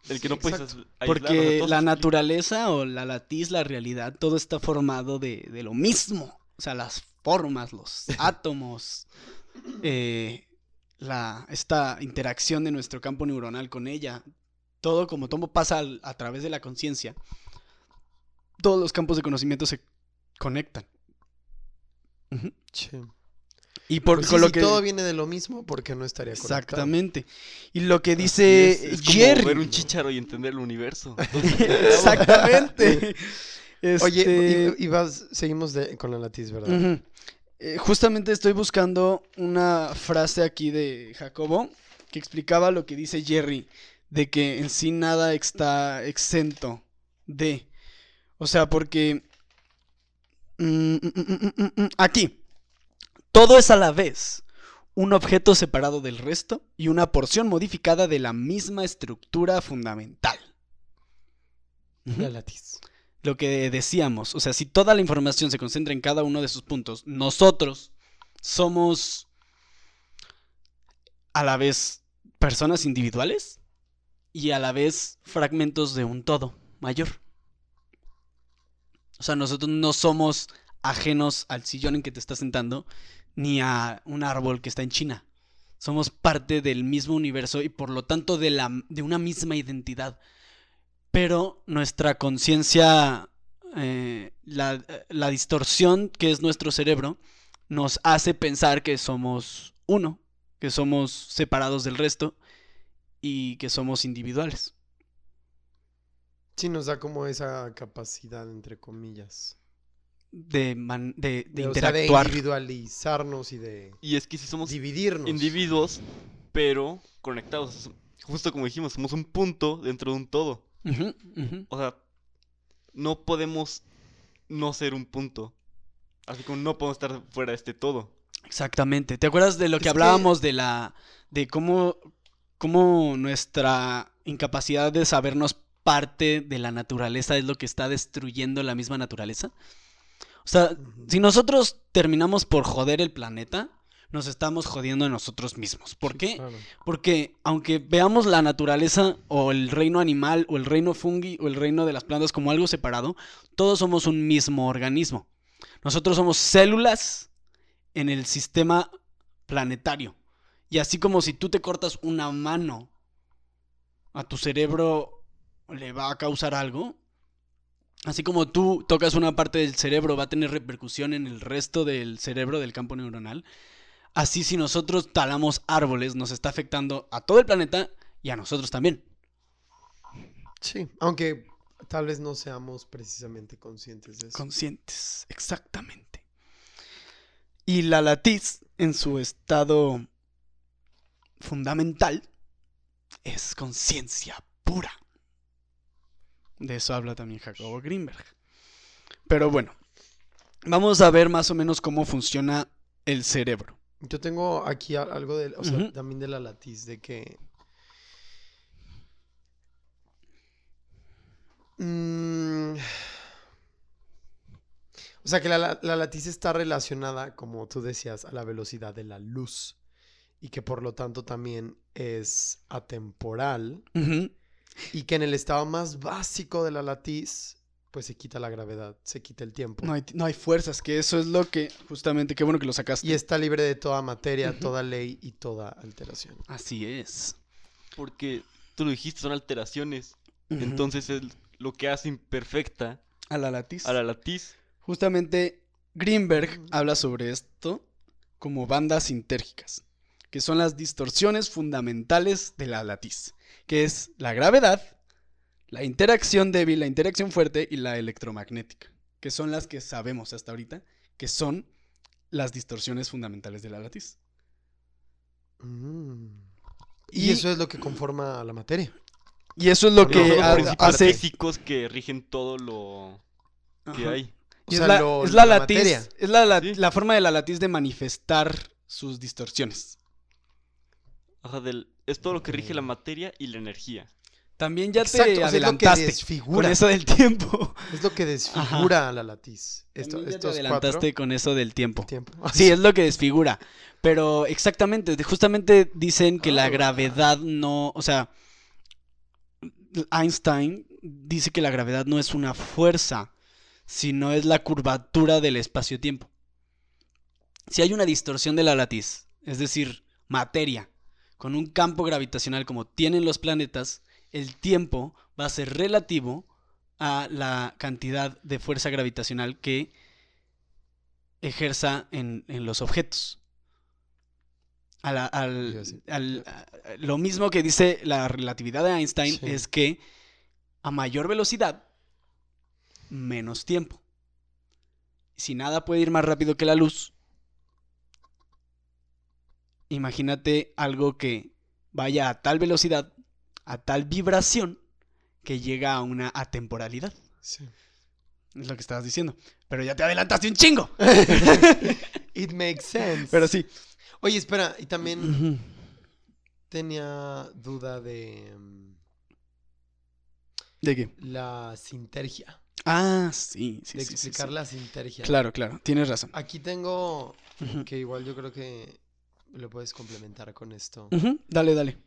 C: del que no
B: Sí,
C: puedes
B: exacto.
C: as- aislar, o sea,
A: Porque la naturaleza o la latiz, la realidad, todo está formado de, de lo mismo. O sea, las formas, los átomos, eh, la, esta interacción de nuestro campo neuronal con ella. Todo como todo pasa al- a través de la conciencia. Todos los campos de conocimiento se conectan.
B: Sí.
A: Y por
B: Pues sí,
A: con lo
B: si
A: que...
B: todo viene de lo mismo, ¿por qué no estaría conectado?
A: Exactamente. Y lo que dice
C: es, es como
A: Jerry.
C: ver un chícharo y entender el universo.
A: Exactamente.
B: Oye,
A: Este,
B: y, y vas, seguimos de- con la latiz, ¿verdad?
A: Eh, justamente estoy buscando una frase aquí de Jacobo que explicaba lo que dice Jerry, de que en sí nada está exento de. O sea, porque... mm, mm, mm, aquí. Todo es a la vez un objeto separado del resto y una porción modificada de la misma estructura fundamental.
B: La latiz.
A: lo que decíamos, o sea, si toda la información se concentra en cada uno de sus puntos, nosotros somos a la vez personas individuales y a la vez fragmentos de un todo mayor. O sea, nosotros no somos ajenos al sillón en que te estás sentando ni a un árbol que está en China. Somos parte del mismo universo y por lo tanto de, la, de una misma identidad pero nuestra conciencia, eh, la, la distorsión que es nuestro cerebro, nos hace pensar que somos uno, que somos separados del resto y que somos individuales.
B: Sí, nos da como esa capacidad, entre comillas.
A: De, man- de, de
B: De, o sea, de
A: interactuar.
B: individualizarnos y de
C: Y es que si somos
B: dividirnos.
C: individuos, pero conectados. Justo como dijimos, somos un punto dentro de un todo. O sea, no podemos no ser un punto. Así como no podemos estar fuera de este todo.
A: Exactamente. ¿Te acuerdas de lo
B: Es
A: que
B: que-
A: hablábamos de la. de cómo. cómo nuestra incapacidad de sabernos parte de la naturaleza es lo que está destruyendo la misma naturaleza? O sea, si nosotros terminamos por joder el planeta, nos estamos jodiendo a nosotros mismos. ¿Por
B: Sí,
A: qué?
B: claro.
A: Porque aunque veamos la naturaleza o el reino animal o el reino fungi o el reino de las plantas como algo separado, todos somos un mismo organismo. Nosotros somos células en el sistema planetario. Y así como si tú te cortas una mano, a tu cerebro le va a causar algo. Así como tú tocas una parte del cerebro, va a tener repercusión en el resto del cerebro, del campo neuronal. Así si nosotros talamos árboles, nos está afectando a todo el planeta y a nosotros también.
B: Sí, aunque tal vez no seamos precisamente conscientes de eso.
A: Conscientes, exactamente. Y la latiz, en su estado fundamental, es conciencia pura. De eso habla también Jacobo Greenberg. Pero bueno, vamos a ver más o menos cómo funciona el cerebro.
B: Yo tengo aquí algo de, o sea,
A: Ujú.
B: también de la latiz, de que... Mm, O sea, que la, la- la latiz está relacionada, como tú decías, a la velocidad de la luz. Y que por lo tanto también es atemporal.
A: Ujú.
B: Y que en el estado más básico de la latiz, pues se quita la gravedad, se quita el tiempo.
A: No hay, no hay fuerzas, que eso es lo que, justamente, qué bueno que lo sacaste.
B: Y está libre de toda materia, toda ley y toda alteración.
A: Así es.
C: Porque tú lo dijiste, son alteraciones. Entonces es lo que hace imperfecta
A: a la latiz.
C: a la latiz.
A: Justamente Greenberg habla sobre esto como bandas sintérgicas, que son las distorsiones fundamentales de la latiz, que es la gravedad, la interacción débil, la interacción fuerte y la electromagnética, que son las que sabemos hasta ahorita que son las distorsiones fundamentales de la latiz.
B: Mm. Y,
A: Y-
B: eso es lo que conforma la materia.
A: Y eso es lo que ha- hace...
C: físicos que rigen todo lo que
A: Ajá.
C: hay.
B: O
A: Y
B: sea,
A: es la,
B: lo-
A: es la
B: la
A: latiz,
B: materia.
A: es la, la-
C: Sí.
A: la forma de la latiz de manifestar sus distorsiones.
C: Ajá, del, es todo lo que rige la materia y la energía.
A: También ya
B: Exacto, o
A: te
B: sea, es lo que
A: adelantaste con eso del tiempo.
B: Es lo que desfigura a la latiz. Esto,
A: También ya te adelantaste
B: cuatro
A: con eso del tiempo.
B: tiempo.
A: Sí, es lo que desfigura. Pero exactamente, justamente dicen que la
B: Ah.
A: gravedad no, o sea, Einstein dice que la gravedad no es una fuerza, sino es la curvatura del espacio-tiempo. Si hay una distorsión de la latiz, es decir, materia, con un campo gravitacional como tienen los planetas, el tiempo va a ser relativo a la cantidad de fuerza gravitacional que ejerza en, en los objetos. A la- al-
B: Yo sí.
A: al- a- lo mismo que dice la relatividad de Einstein
B: Sí.
A: es que a mayor velocidad, menos tiempo. Si nada puede ir más rápido que la luz, imagínate algo que vaya a tal velocidad, a tal vibración, que llega a una atemporalidad.
B: Sí.
A: Es lo que estabas diciendo. Pero ya te adelantaste un chingo.
B: It makes sense.
A: Pero sí.
B: Oye, espera, y también tenía duda de mm,
A: ¿De qué?
B: la sintergia.
A: Ah, sí, sí,
B: de
A: sí,
B: explicar
A: sí.
B: la sintergia.
A: Claro, claro, tienes razón.
B: Aquí tengo que igual yo creo que lo puedes complementar con esto.
A: Dale, dale.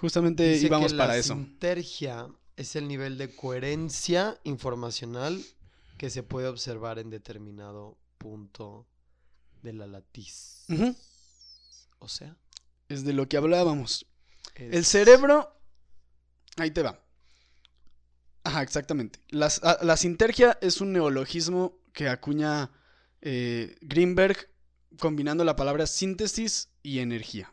A: Justamente
B: Dice
A: íbamos
B: que
A: para
B: la
A: eso.
B: sintergia es el nivel de coherencia informacional que se puede observar en determinado punto de la latiz. O sea,
A: Es de lo que hablábamos. El cerebro. Ahí te va. Ajá, exactamente. Las- a- la sintergia es un neologismo que acuña eh, Greenberg combinando la palabra síntesis y energía.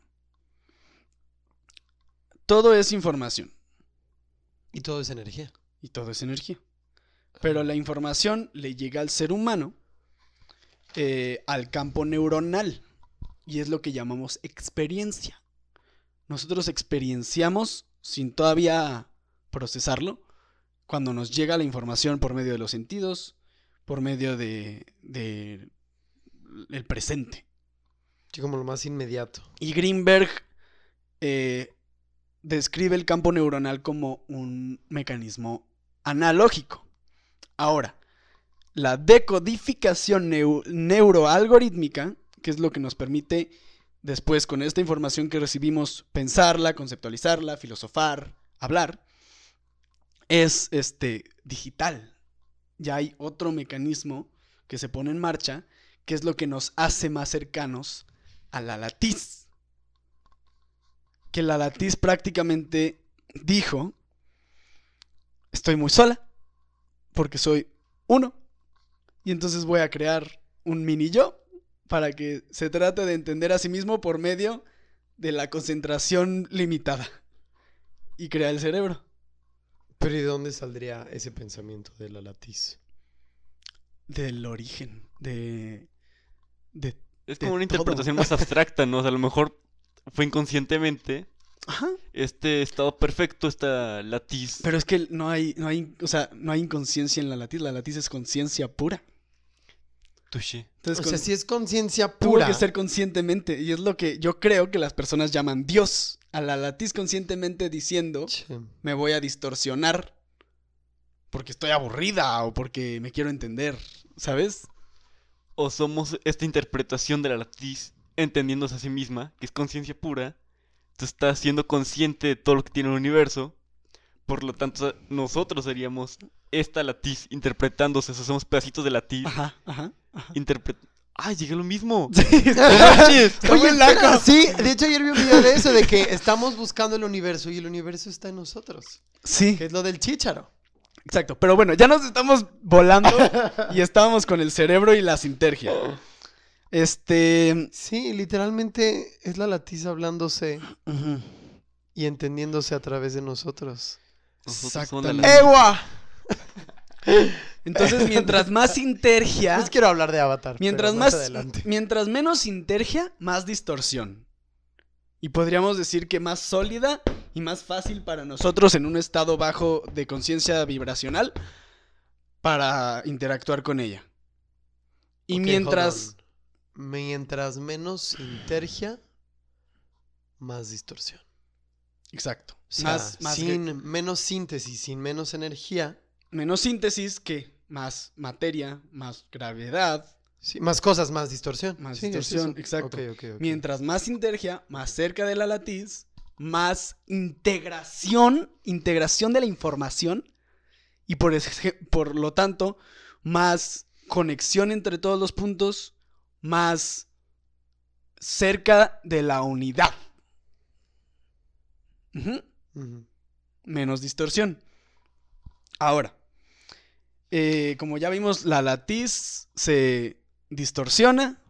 A: Todo es información
B: Y todo es energía.
A: y todo es energía. Pero la información le llega al ser humano eh, al campo neuronal y es lo que llamamos experiencia. Nosotros experienciamos sin todavía procesarlo cuando nos llega la información por medio de los sentidos, por medio de, de el presente.
B: Sí, como lo más inmediato.
A: Y Greenberg eh, describe el campo neuronal como un mecanismo analógico. Ahora, la decodificación neu- neuroalgorítmica, que es lo que nos permite después con esta información que recibimos pensarla, conceptualizarla, filosofar, hablar, es este digital. Ya hay otro mecanismo que se pone en marcha, que es lo que nos hace más cercanos a la latiz. Que la latiz prácticamente dijo, estoy muy sola, porque soy uno, y entonces voy a crear un mini yo para que se trate de entender a sí mismo por medio de la concentración limitada. Y crea el cerebro.
B: Pero ¿y de dónde saldría ese pensamiento de la latiz?
A: Del origen, de... de
C: Es
A: de
C: como una
A: todo.
C: interpretación más abstracta, ¿no? O sea, a lo mejor fue inconscientemente
A: Ajá.
C: este estado perfecto, esta latiz.
A: Pero es que no hay, no hay, o sea, no hay inconsciencia en la latiz, la latiz es conciencia pura.
C: Touché.
A: Entonces,
B: o sea, si es conciencia
A: tuvo
B: pura.
A: que ser conscientemente, y es lo que yo creo que las personas llaman Dios. A la latiz conscientemente diciendo,
B: Che.
A: me voy a distorsionar porque estoy aburrida o porque me quiero entender, ¿sabes?
C: O somos esta interpretación de la latiz entendiéndose a sí misma, que es conciencia pura. Tú estás siendo consciente de todo lo que tiene el universo. Por lo tanto, nosotros seríamos esta latiz interpretándose. O sea, somos pedacitos de latiz.
A: Ajá, ajá. ajá.
C: Interpret... ¡Ay, llegué a lo mismo!
A: Sí,
B: Oye,
A: muy
B: espera,
A: loco.
B: sí, de hecho ayer vi un video de eso, de que estamos buscando el universo y el universo está en nosotros,
A: Sí,
B: que es lo del chícharo.
A: Exacto. Pero bueno, ya nos estamos volando y estábamos con el cerebro y la sintergia. Este.
B: Sí, literalmente es la latiz hablándose y entendiéndose a través de nosotros.
C: Nosotros.
B: ¡Ewa!
A: Entonces, mientras más sintergia.
B: Les quiero hablar de Avatar.
A: Mientras
B: pero
A: más,
B: adelante.
A: mientras menos sintergia, más distorsión. Y podríamos decir que más sólida y más fácil para nosotros en un estado bajo de conciencia vibracional para interactuar con ella. Y mientras...
B: Mientras menos sintergia, más distorsión.
A: Exacto.
B: sea,
A: Más- más
B: sin menos síntesis, sin menos energía,
A: Menos síntesis que más materia, más gravedad.
B: Sí, más cosas, más distorsión.
A: Más
B: Sí,
A: distorsión, exacto. Mientras más sinergia, más cerca de la latiz, más integración, integración de la información y por, por lo tanto, más conexión entre todos los puntos, más cerca de la unidad. Menos distorsión. Ahora, eh, como ya vimos, la latiz se distorsiona,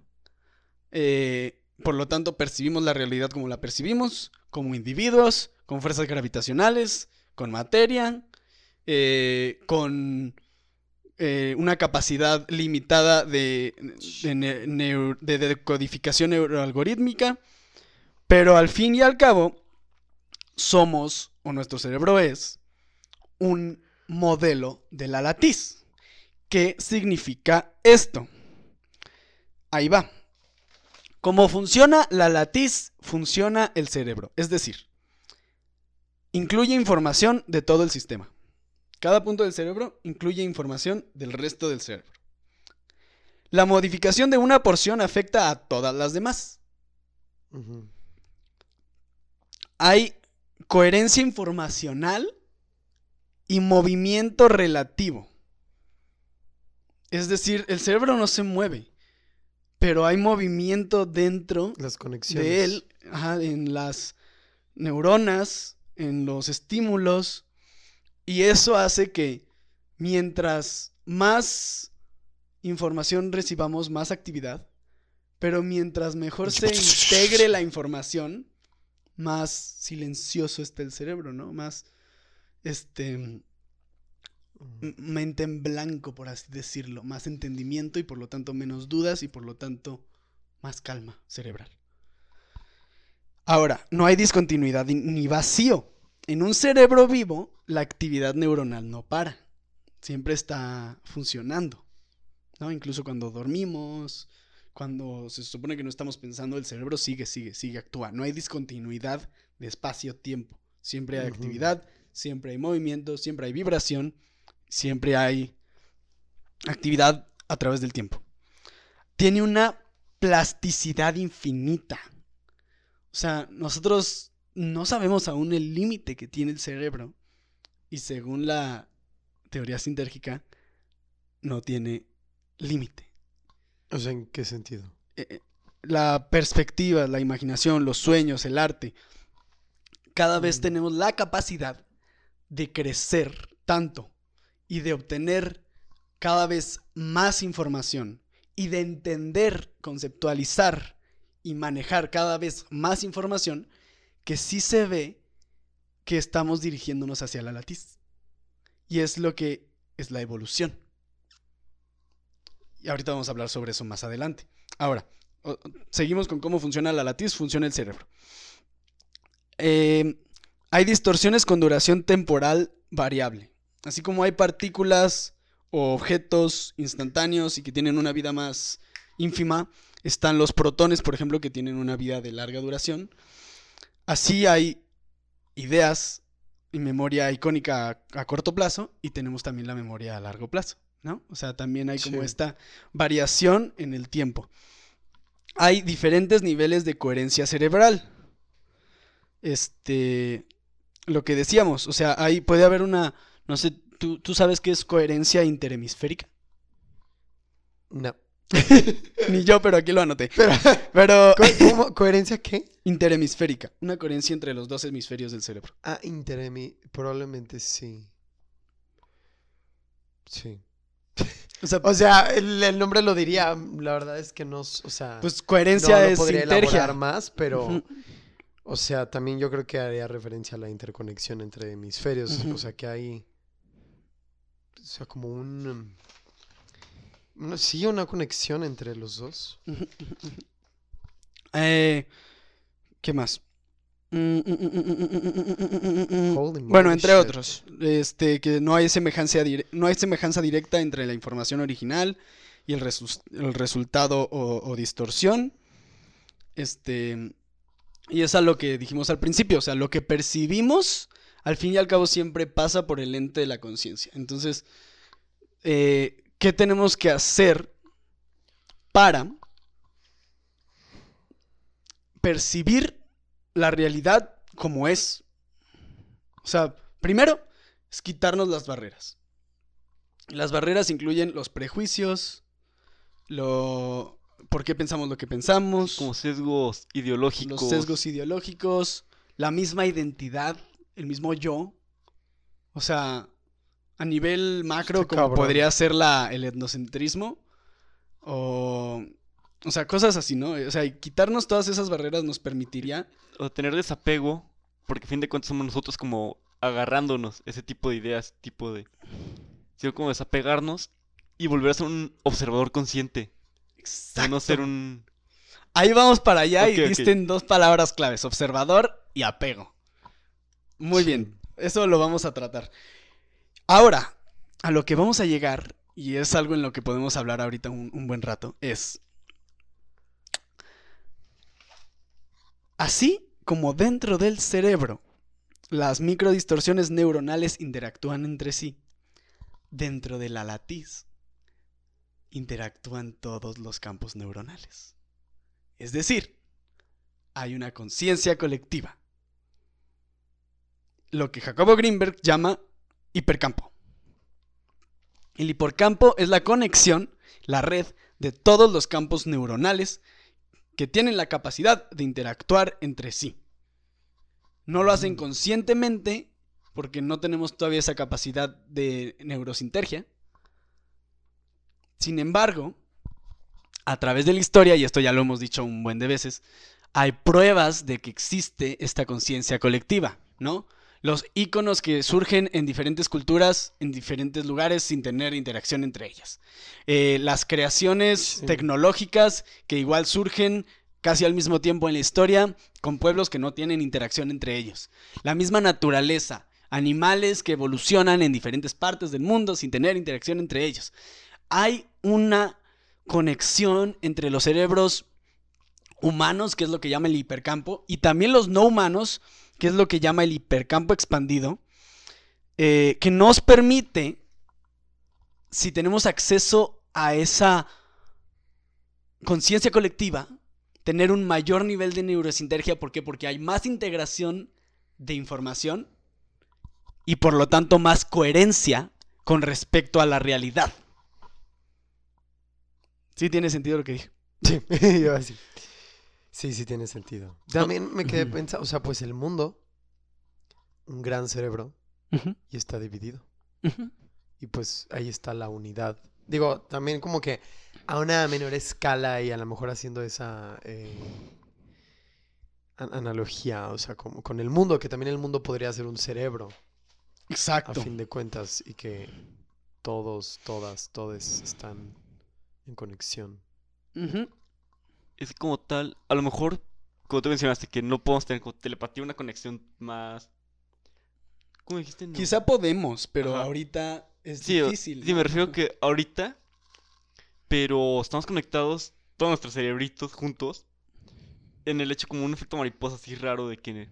A: eh, por lo tanto percibimos la realidad como la percibimos, como individuos, con fuerzas gravitacionales, con materia, eh, con eh, una capacidad limitada de, de decodificación neuroalgorítmica, pero al fin y al cabo somos, o nuestro cerebro es, un modelo de la latiz. ¿Qué significa esto? Ahí va. Como funciona la latiz, funciona el cerebro. Es decir, incluye información de todo el sistema. Cada punto del cerebro incluye información del resto del cerebro. La modificación de una porción afecta a todas las demás. Hay coherencia informacional y movimiento relativo. Es decir, el cerebro no se mueve, pero hay movimiento dentro
B: Las conexiones.
A: de él, ajá, en las neuronas, en los estímulos, y eso hace que mientras más información recibamos, más actividad, pero mientras mejor se integre la información, más silencioso está el cerebro, ¿no? Más, este. Mente en blanco, por así decirlo, más entendimiento y por lo tanto menos dudas y por lo tanto más calma cerebral. Ahora, no hay discontinuidad ni- vacío. En un cerebro vivo, la actividad neuronal no para. Siempre está funcionando. ¿no? Incluso cuando dormimos, cuando se supone que no estamos pensando, el cerebro sigue, sigue, sigue, actúa. No hay discontinuidad de espacio-tiempo. Siempre hay actividad, siempre hay movimiento, siempre hay vibración, siempre hay actividad a través del tiempo. Tiene una plasticidad infinita. O sea, nosotros no sabemos aún el límite que tiene el cerebro y según la teoría sintérgica no tiene límite.
B: O sea, ¿en qué sentido?
A: Eh, eh, la perspectiva, la imaginación, los sueños, el arte, cada vez
B: Mm.
A: tenemos la capacidad de crecer tanto y de obtener cada vez más información y de entender, conceptualizar y manejar cada vez más información que sí se ve que estamos dirigiéndonos hacia la latiz. Y es lo que es la evolución. Y ahorita vamos a hablar sobre eso más adelante. Ahora, seguimos con cómo funciona la latiz, funciona el cerebro. Eh, hay distorsiones con duración temporal variable. Así como hay partículas o objetos instantáneos y que tienen una vida más ínfima, están los protones, por ejemplo, que tienen una vida de larga duración. Así hay ideas y memoria icónica a, a corto plazo y tenemos también la memoria a largo plazo, ¿no? O sea, también hay como
B: Sí.
A: esta variación en el tiempo. Hay diferentes niveles de coherencia cerebral. Este, lo que decíamos, o sea, ahí puede haber una, no sé, ¿tú, tú sabes qué es coherencia interhemisférica?
B: No.
A: Ni yo, pero aquí lo anoté.
B: Pero,
A: Pero
B: ¿co- cómo? ¿Coherencia qué?
A: interhemisférica, una coherencia entre los dos hemisferios del cerebro.
B: Ah, interemi. Probablemente sí. Sí.
A: O sea,
B: O sea, el, el nombre lo diría. La verdad es que no. O sea.
A: pues
B: no
A: coherencia
B: lo
A: es
B: podría elaborar más, pero. O sea, también yo creo que haría referencia a la interconexión entre hemisferios. O sea, que hay o sea, como un... Sí, una conexión entre los dos.
A: ¿Qué más? Bueno, entre otros, este, que no hay, semejanza no hay semejanza directa entre la información original y el, resu el resultado o, o, distorsión. Este, y es a lo que dijimos al principio, o sea, lo que percibimos al fin y al cabo siempre pasa por el ente de la conciencia. Entonces, eh, ¿qué tenemos que hacer para percibir la realidad como es? O sea, primero es quitarnos las barreras. Las barreras incluyen los prejuicios, lo por qué pensamos lo que pensamos,
C: Como sesgos ideológicos.
A: los sesgos ideológicos, la misma identidad, el mismo yo. O sea, a nivel macro, como podría ser la, el etnocentrismo. O, o sea, cosas así, ¿no? O sea, quitarnos todas esas barreras nos permitiría.
C: O tener desapego, porque a fin de cuentas somos nosotros como agarrándonos ese tipo de ideas, tipo de... Sino como desapegarnos y volver a ser un observador consciente. O sea, no ser un...
A: Ahí vamos para allá y
C: ok.
A: diste en dos palabras claves: observador y apego. Muy bien, eso lo vamos a tratar. Ahora, a lo que vamos a llegar, y es algo en lo que podemos hablar ahorita un, un buen rato, es. Así como dentro del cerebro las microdistorsiones neuronales interactúan entre sí, dentro de la latiz interactúan todos los campos neuronales. Es decir, hay una conciencia colectiva. Lo que Jacobo Greenberg llama hipercampo. El hipercampo es la conexión, la red de todos los campos neuronales que tienen la capacidad de interactuar entre sí. No lo hacen
B: Mm.
A: conscientemente porque no tenemos todavía esa capacidad de neurosintergia. Sin embargo, a través de la historia, y esto ya lo hemos dicho un buen de veces, hay pruebas de que existe esta conciencia colectiva, ¿no? Los íconos que surgen en diferentes culturas, en diferentes lugares, sin tener interacción entre ellas. Eh, las creaciones
B: Sí.
A: tecnológicas que igual surgen casi al mismo tiempo en la historia, con pueblos que no tienen interacción entre ellos. La misma naturaleza, animales que evolucionan en diferentes partes del mundo sin tener interacción entre ellos. Hay una conexión entre los cerebros humanos, que es lo que llama el hipercampo, y también los no humanos, que es lo que llama el hipercampo expandido, eh, que nos permite, si tenemos acceso a esa conciencia colectiva, tener un mayor nivel de neurosintergia. ¿Por qué? Porque hay más integración de información y por lo tanto más coherencia con respecto a la realidad. ¿Sí tiene sentido lo que dije?
B: Sí, yo así. Sí, sí tiene sentido. También me quedé pensando, o sea, pues el mundo, un gran cerebro, y está dividido. Y pues ahí está la unidad. Digo, también como que a una menor escala y a lo mejor haciendo esa eh, an- analogía, o sea, como con el mundo, que también el mundo podría ser un cerebro, a
A: Exacto.
B: fin de cuentas, y que todos, todas, todes están en conexión.
C: Es como tal, a lo mejor, como tú mencionaste, que no podemos tener telepatía una conexión más... ¿Cómo dijiste? No.
A: Quizá podemos, pero
C: Ajá.
A: ahorita es
C: Sí,
A: difícil.
C: sí,
A: ¿no?
C: me refiero que ahorita, pero estamos conectados, todos nuestros cerebritos juntos, en el hecho como un efecto mariposa así raro de que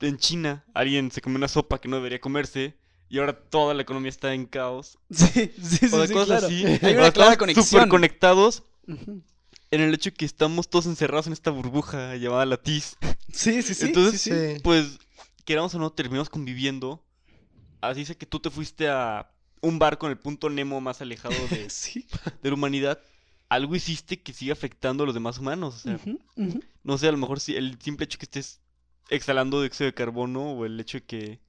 C: en China alguien se comió una sopa que no debería comerse y ahora toda la economía está en caos.
A: Sí, sí, sí,
C: o de
A: sí,
C: cosas
A: claro.
C: así.
A: Hay una clara conexión.
C: súper conectados
A: Ujú.
C: En el hecho que estamos todos encerrados en esta burbuja llamada la TIS.
A: Sí, sí, sí.
C: Entonces,
A: sí.
C: Pues, queramos o no, terminamos conviviendo. Así dice que tú te fuiste a un barco en el punto Nemo más alejado de,
A: Sí.
C: de la humanidad. Algo hiciste que sigue afectando a los demás humanos. O sea, no sé, a lo mejor si el simple hecho que estés exhalando dióxido de carbono o el hecho de que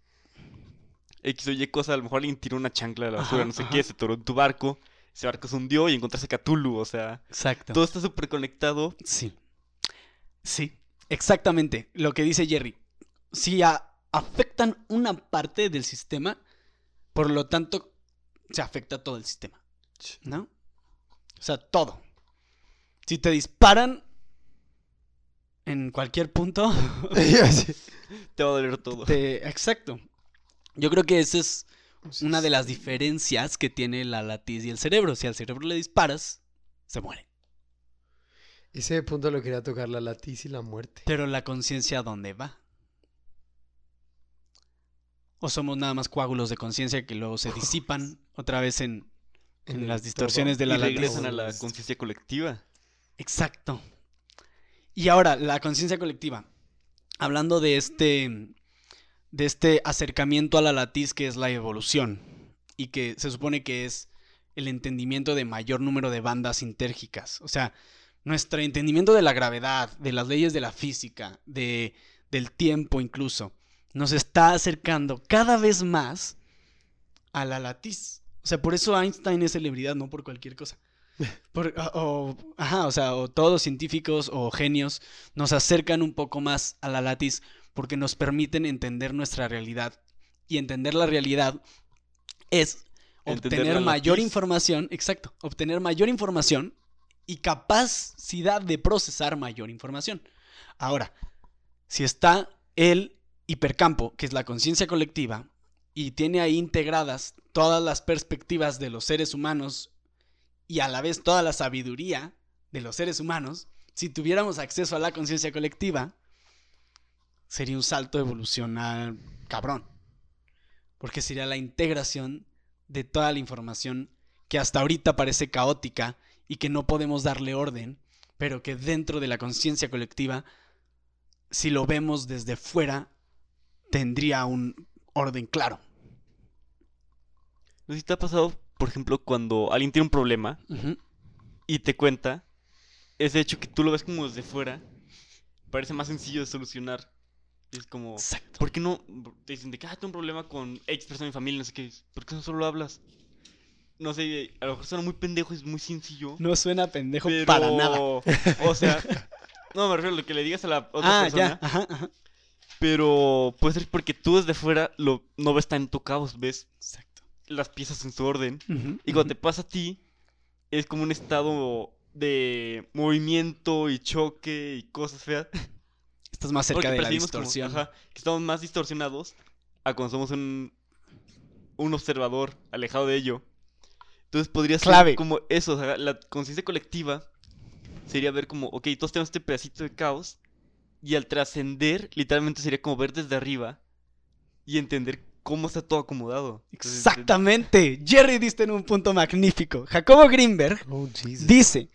C: X o Y cosa, a lo mejor alguien tiró una chancla de la basura,
A: Ajá,
C: no sé
A: ajá.
C: qué, se toró en tu barco, ese barco se hundió y encontraste a Cthulhu, o sea,
A: Exacto.
C: todo está súper conectado.
A: Sí. Sí, exactamente. Lo que dice Jerry. Si a- afectan una parte del sistema, por lo tanto, se afecta todo el sistema. ¿No? O sea, todo. Si te disparan en cualquier punto.
C: Te va a doler todo.
A: te- exacto. Yo creo que esa es una de las diferencias que tiene la latiz y el cerebro. Si al cerebro le disparas, se muere.
B: Ese punto lo quería tocar, la latiz y la muerte.
A: Pero la conciencia, ¿a dónde va? ¿O somos nada más coágulos de conciencia que luego se disipan otra vez en, en las distorsiones
B: todo.
A: de la
C: y
A: latiz?
C: regresan a la conciencia colectiva.
A: Exacto. Y ahora, la conciencia colectiva. Hablando de este, de este acercamiento a la latiz que es la evolución y que se supone que es el entendimiento de mayor número de bandas sintérgicas. O sea, nuestro entendimiento de la gravedad, de las leyes de la física, de, del tiempo incluso, nos está acercando cada vez más a la latiz. O sea, por eso Einstein es celebridad, no por cualquier cosa. Por- o- ajá, o sea, o todos los científicos o genios nos acercan un poco más a la latiz porque nos permiten entender nuestra realidad. Y entender la realidad es obtener mayor información, exacto, obtener mayor información y capacidad de procesar mayor información. Ahora, si está el hipercampo, que es la conciencia colectiva, y tiene ahí integradas todas las perspectivas de los seres humanos y a la vez toda la sabiduría de los seres humanos, si tuviéramos acceso a la conciencia colectiva, sería un salto evolucional cabrón. Porque sería la integración de toda la información que hasta ahorita parece caótica y que no podemos darle orden, pero que dentro de la conciencia colectiva, si lo vemos desde fuera, tendría un orden claro.
C: No si te ha pasado, por ejemplo, cuando alguien tiene un problema y te cuenta, ese hecho que tú lo ves como desde fuera, parece más sencillo de solucionar. Y es como,
A: Exacto.
C: ¿por qué no? Te dicen de que ah, tengo un problema con X persona en mi familia, no sé qué. ¿Por qué no solo hablas? No sé, a lo mejor suena muy pendejo, es muy sencillo.
A: No suena pendejo
C: pero,
A: para nada.
C: O sea, no me refiero a lo que le digas a la otra
A: Ah,
C: persona.
A: ya. Ajá, ajá.
C: Pero puede ser porque tú desde fuera lo, no ves tanto caos, ves
A: Exacto.
C: las piezas en su orden. Y cuando te pasa a ti, es como un estado de movimiento y choque y cosas feas.
A: Estás más cerca de la
C: como,
A: distorsión.
C: ajá, que estamos más distorsionados a cuando somos un, un observador alejado de ello. Entonces podría ser
A: Clave.
C: como eso, o sea, la conciencia colectiva sería ver como, ok, todos tenemos este pedacito de caos y al trascender, literalmente sería como ver desde arriba y entender cómo está todo acomodado. Entonces,
A: Exactamente. Jerry diste en un punto magnífico. Jacobo Greenberg
B: Oh,
A: dice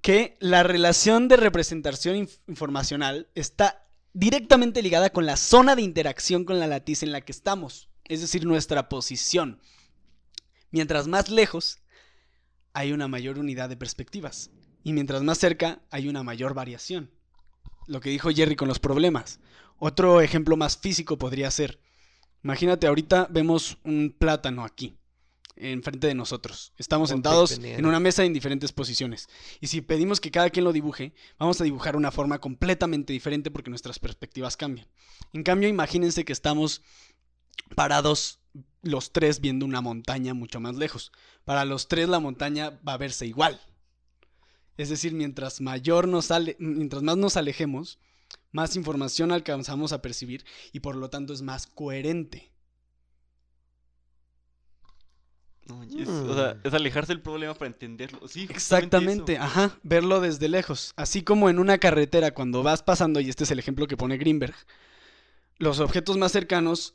A: que la relación de representación inf- informacional está directamente ligada con la zona de interacción con la latiz en la que estamos, es decir, nuestra posición. Mientras más lejos, hay una mayor unidad de perspectivas. Y mientras más cerca, hay una mayor variación. Lo que dijo Jerry con los problemas. Otro ejemplo más físico podría ser, imagínate ahorita vemos un plátano aquí, enfrente de nosotros. Estamos sentados en una mesa en diferentes posiciones. Y si pedimos que cada quien lo dibuje, vamos a dibujar una forma completamente diferente porque nuestras perspectivas cambian. En cambio, imagínense que estamos parados los tres viendo una montaña mucho más lejos. Para los tres la montaña va a verse igual. Es decir, mientras mayor nos ale- mientras más nos alejemos, más información alcanzamos a percibir y por lo tanto es más coherente.
C: No, es, o sea,
B: Mm.
C: es alejarse del problema para entenderlo. Sí,
A: Exactamente,
C: eso.
A: ajá, verlo desde lejos. Así como en una carretera cuando vas pasando, y este es el ejemplo que pone Greenberg, los objetos más cercanos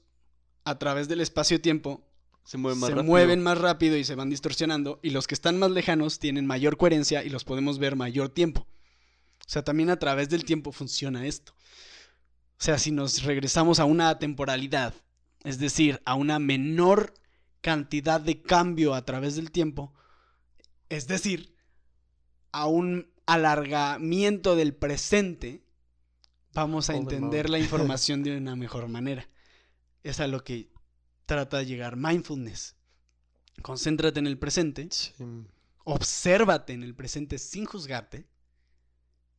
A: a través del espacio-tiempo
C: Se mueve más
A: se mueven más rápido y se van distorsionando, y los que están más lejanos tienen mayor coherencia y los podemos ver mayor tiempo. O sea, también a través del tiempo funciona esto. O sea, si nos regresamos a una temporalidad, es decir, a una menor cantidad de cambio a través del tiempo, es decir, a un alargamiento del presente, vamos a
B: Holy
A: entender la información de una mejor manera. Es a lo que trata de llegar mindfulness. Concéntrate en el presente,
B: Sí.
A: obsérvate en el presente sin juzgarte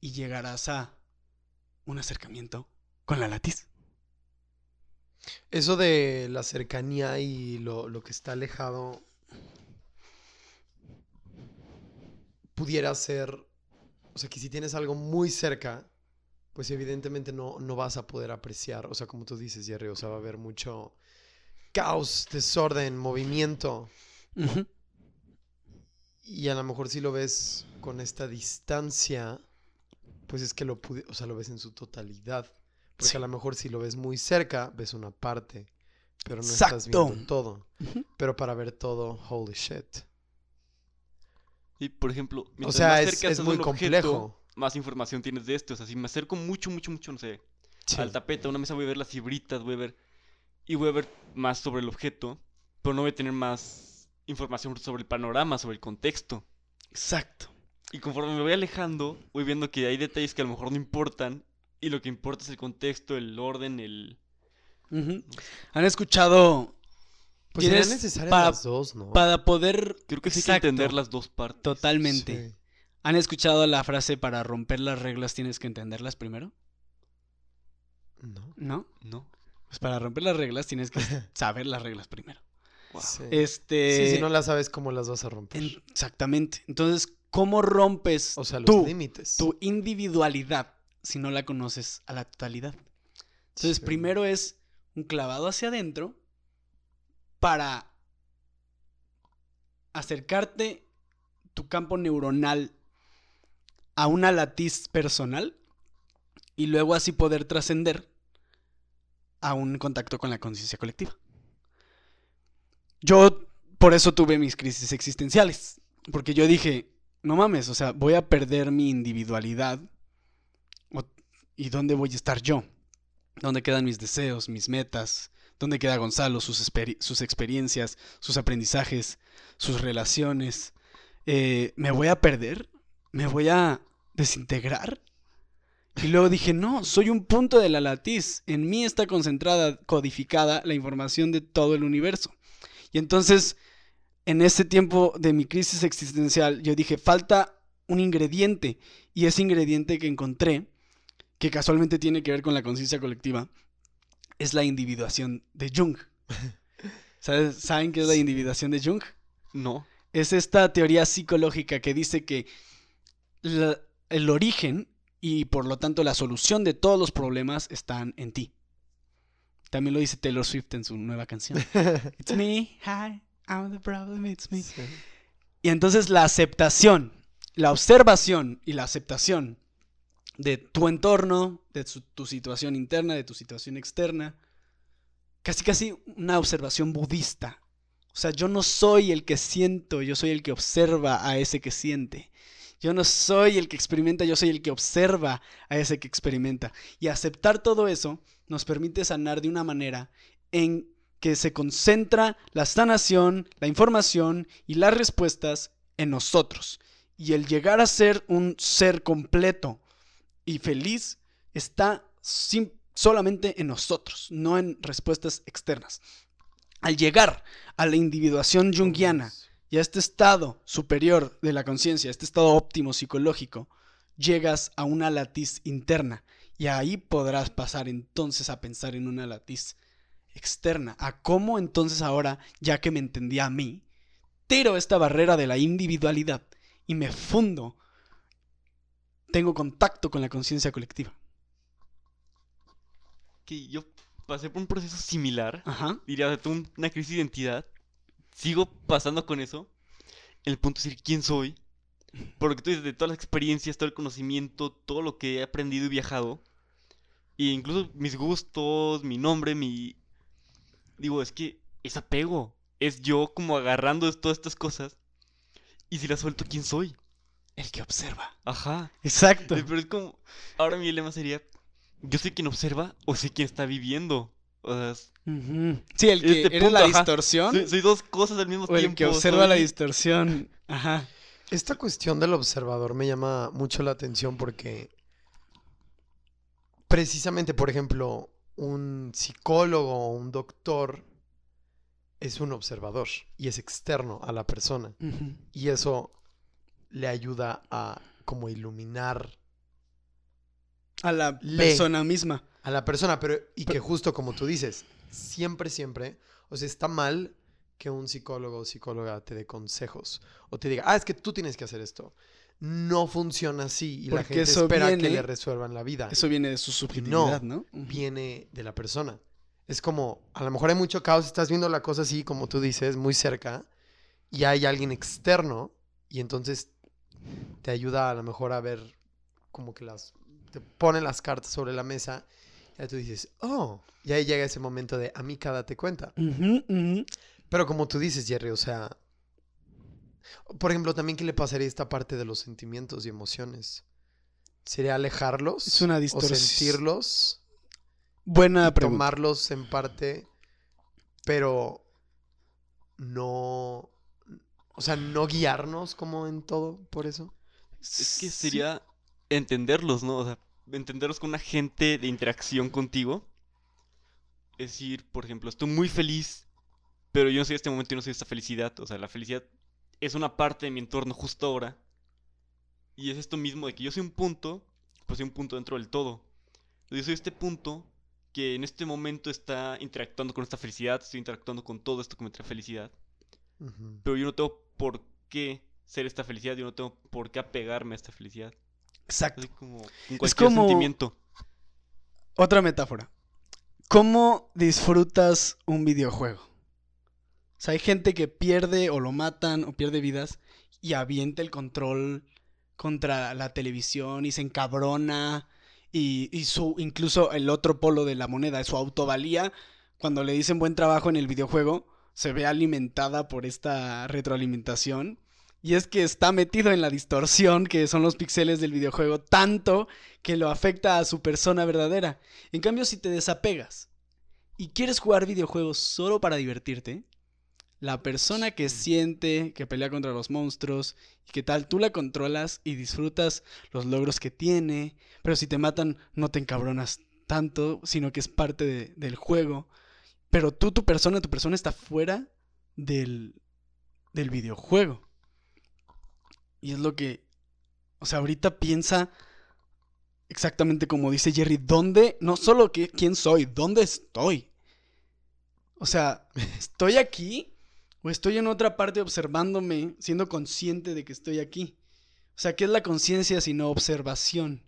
A: y llegarás a un acercamiento con la latiz.
B: Eso de la cercanía y lo, lo que está alejado pudiera ser, o sea, que si tienes algo muy cerca, pues evidentemente no, no vas a poder apreciar, o sea, como tú dices, Jerry, o sea, va a haber mucho caos, desorden, movimiento, y a lo mejor si lo ves con esta distancia, pues es que lo, pudi- o sea, lo ves en su totalidad. Porque
A: Sí.
B: a lo mejor si lo ves muy cerca, ves una parte. pero no estás
A: Exacto.
B: viendo todo. Pero para ver todo, holy shit.
C: Y por ejemplo,
B: O
C: mientras
B: sea,
C: más
B: es,
C: cerca
B: es
C: estás
B: muy
C: objeto,
B: complejo.
C: más información tienes de este. O sea, si me acerco mucho, mucho, mucho, no sé,
B: Sí.
C: al tapete, a una mesa, voy a ver las fibritas, voy a ver. Y voy a ver más sobre el objeto, pero no voy a tener más información sobre el panorama, sobre el contexto.
A: Exacto.
C: Y conforme me voy alejando, voy viendo que hay detalles que a lo mejor no importan. Y lo que importa es el contexto, el orden, el.
A: ¿Han escuchado
B: Pues
A: tienes
B: necesarias
A: para-
B: las dos, ¿no?
A: para poder...
C: Creo que sí hay que entender las dos partes.
A: Totalmente.
B: Sí.
A: ¿Han escuchado la frase para romper las reglas tienes que entenderlas primero?
B: No.
A: ¿No?
C: ¿No?
A: Pues para romper las reglas tienes que saber las reglas primero.
C: Wow.
B: Sí.
A: Este...
B: Sí, si no las sabes, ¿cómo las vas a romper?
A: en- Exactamente. Entonces, ¿cómo rompes
B: O sea, los
A: tú,
B: límites.
A: tu individualidad si no la conoces a la totalidad? Entonces,
B: Sí.
A: primero es un clavado hacia adentro para acercarte tu campo neuronal a una latiz personal y luego así poder trascender a un contacto con la conciencia colectiva. Yo por eso tuve mis crisis existenciales, porque yo dije, no mames, o sea, voy a perder mi individualidad y dónde voy a estar yo, dónde quedan mis deseos, mis metas, dónde queda Gonzalo, sus, experi- sus experiencias, sus aprendizajes, sus relaciones. Eh, ¿Me voy a perder? ¿Me voy a desintegrar? Y luego dije, no, soy un punto de la latiz. En mí está concentrada, codificada la información de todo el universo. Y entonces, en ese tiempo de mi crisis existencial, yo dije, falta un ingrediente. Y ese ingrediente que encontré, que casualmente tiene que ver con la conciencia colectiva, es la individuación de Jung. ¿Sabes- ¿Saben qué es la individuación de Jung?
C: No.
A: es esta teoría psicológica que dice que la- el origen y por lo tanto la solución de todos los problemas están en ti. También lo dice Taylor Swift en su nueva canción. It's me, hi, I'm the problem, it's me.
B: Sí.
A: Y entonces la aceptación, la observación y la aceptación de tu entorno, de tu situación interna, de tu situación externa, casi casi una observación budista. O sea, yo no soy el que siento, yo soy el que observa a ese que siente. Yo no soy el que experimenta, yo soy el que observa a ese que experimenta. Y aceptar todo eso nos permite sanar de una manera en que se concentra la sanación, la información y las respuestas en nosotros. Y el llegar a ser un ser completo y feliz está solamente en nosotros, no en respuestas externas. Al llegar a la individuación junguiana y a este estado superior de la conciencia, este estado óptimo psicológico, llegas a una latiz interna y ahí podrás pasar entonces a pensar en una latiz externa, a cómo entonces ahora, ya que me entendí a mí, tiro esta barrera de la individualidad y me fundo, tengo contacto con la conciencia colectiva.
C: Que yo pasé por un proceso similar.
A: Ajá.
C: Diría, o sea, tuve un- una crisis de identidad. Sigo pasando con eso. El punto es decir quién soy. Porque tú dices, de todas las experiencias, todo el conocimiento, todo lo que he aprendido y viajado. E incluso mis gustos, mi nombre, mi... Digo, es que es apego. Es yo como agarrando todas estas cosas. Y si las suelto, ¿quién soy?
A: El que observa.
C: Ajá.
A: Exacto.
C: Pero es como... Ahora mi lema sería... ¿Yo soy quien observa o soy quien está viviendo? O sea, es-.
A: Sí, el que
C: Este
A: eres
C: punto,
A: la
C: ajá.
A: distorsión
C: soy, soy dos cosas al mismo
A: o el
C: tiempo.
A: que observa la distorsión. Ajá.
B: Esta cuestión del observador me llama mucho la atención porque precisamente, por ejemplo, un psicólogo o un doctor es un observador y es externo a la persona.
A: Ujú.
B: Y eso le ayuda a como iluminar
A: A la persona misma.
B: a la persona, pero y que justo como tú dices, siempre, siempre, o sea, está mal que un psicólogo o psicóloga te dé consejos o te diga, ah, es que tú tienes que hacer esto. No funciona así y la gente
A: eso
B: espera que le resuelvan la vida.
A: Eso viene de su subjetividad, ¿no? Ujú.
B: Viene de la persona. Es como, a lo mejor hay mucho caos, estás viendo la cosa así, como tú dices, muy cerca, y hay alguien externo, y entonces te ayuda a lo mejor a ver como que las, te pone las cartas sobre la mesa Ya tú dices, oh. Y ahí llega ese momento de amica, date cuenta.
A: Ujú, ujú.
B: Pero como tú dices, Jerry, o sea. Por ejemplo, también, ¿qué le pasaría a esta parte de los sentimientos y emociones? ¿Sería alejarlos?
A: Es una
B: ¿O
A: distorsión.
B: sentirlos?
A: Buena
B: y
A: pregunta.
B: tomarlos en parte, pero no. O sea, no guiarnos como en todo, por eso.
C: Es que
A: Sí.
C: sería entenderlos, ¿no? O sea, entenderlos con un agente de interacción contigo. Es decir, por ejemplo, estoy muy feliz, pero yo no soy este momento y no soy esta felicidad. O sea, la felicidad es una parte de mi entorno justo ahora. Y es esto mismo de que yo soy un punto, pues soy un punto dentro del todo. Yo soy este punto que en este momento está interactuando con esta felicidad, estoy interactuando con todo esto que me trae felicidad. Pero yo no tengo por qué ser esta felicidad, yo no tengo por qué apegarme a esta felicidad.
A: Exacto.
C: Así como con cualquier
A: como-
C: sentimiento.
A: Otra metáfora. ¿Cómo disfrutas un videojuego? O sea, hay gente que pierde o lo matan o pierde vidas y avienta el control contra la televisión y se encabrona y, y su incluso el otro polo de la moneda, su autovalía, cuando le dicen buen trabajo en el videojuego, se ve alimentada por esta retroalimentación. Y es que está metido en la distorsión que son los píxeles del videojuego tanto que lo afecta a su persona verdadera. En cambio, si te desapegas y quieres jugar videojuegos solo para divertirte, la persona que siente, que pelea contra los monstruos y que tal, tú la controlas y disfrutas los logros que tiene, pero si te matan no te encabronas tanto, sino que es parte de- del juego. Pero tú, tu persona, tu persona está fuera del, del videojuego. Y es lo que, o sea, ahorita piensa exactamente como dice Jerry, ¿dónde? No solo que, quién soy, ¿dónde estoy? O sea, ¿estoy aquí? ¿O estoy en otra parte observándome, siendo consciente de que estoy aquí? O sea, ¿qué es la conciencia sino observación?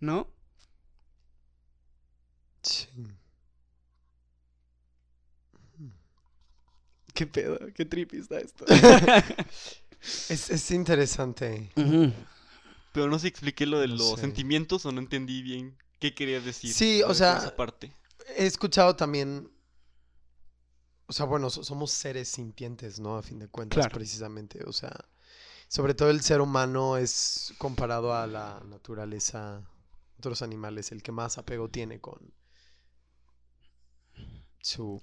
A: ¿No?
B: Sí.
A: ¿Qué pedo? ¿Qué trippy está esto?
B: Es, es interesante.
C: Pero no sé si expliqué lo de
B: No
C: los
B: sé.
C: sentimientos o no entendí bien qué querías decir.
B: Sí, o sea,
C: Esa parte.
B: He escuchado también. O sea, bueno, so- somos seres sintientes, ¿no? A fin de cuentas,
A: Claro.
B: precisamente. O sea, sobre todo el ser humano es comparado a la naturaleza, otros animales, el que más apego tiene con su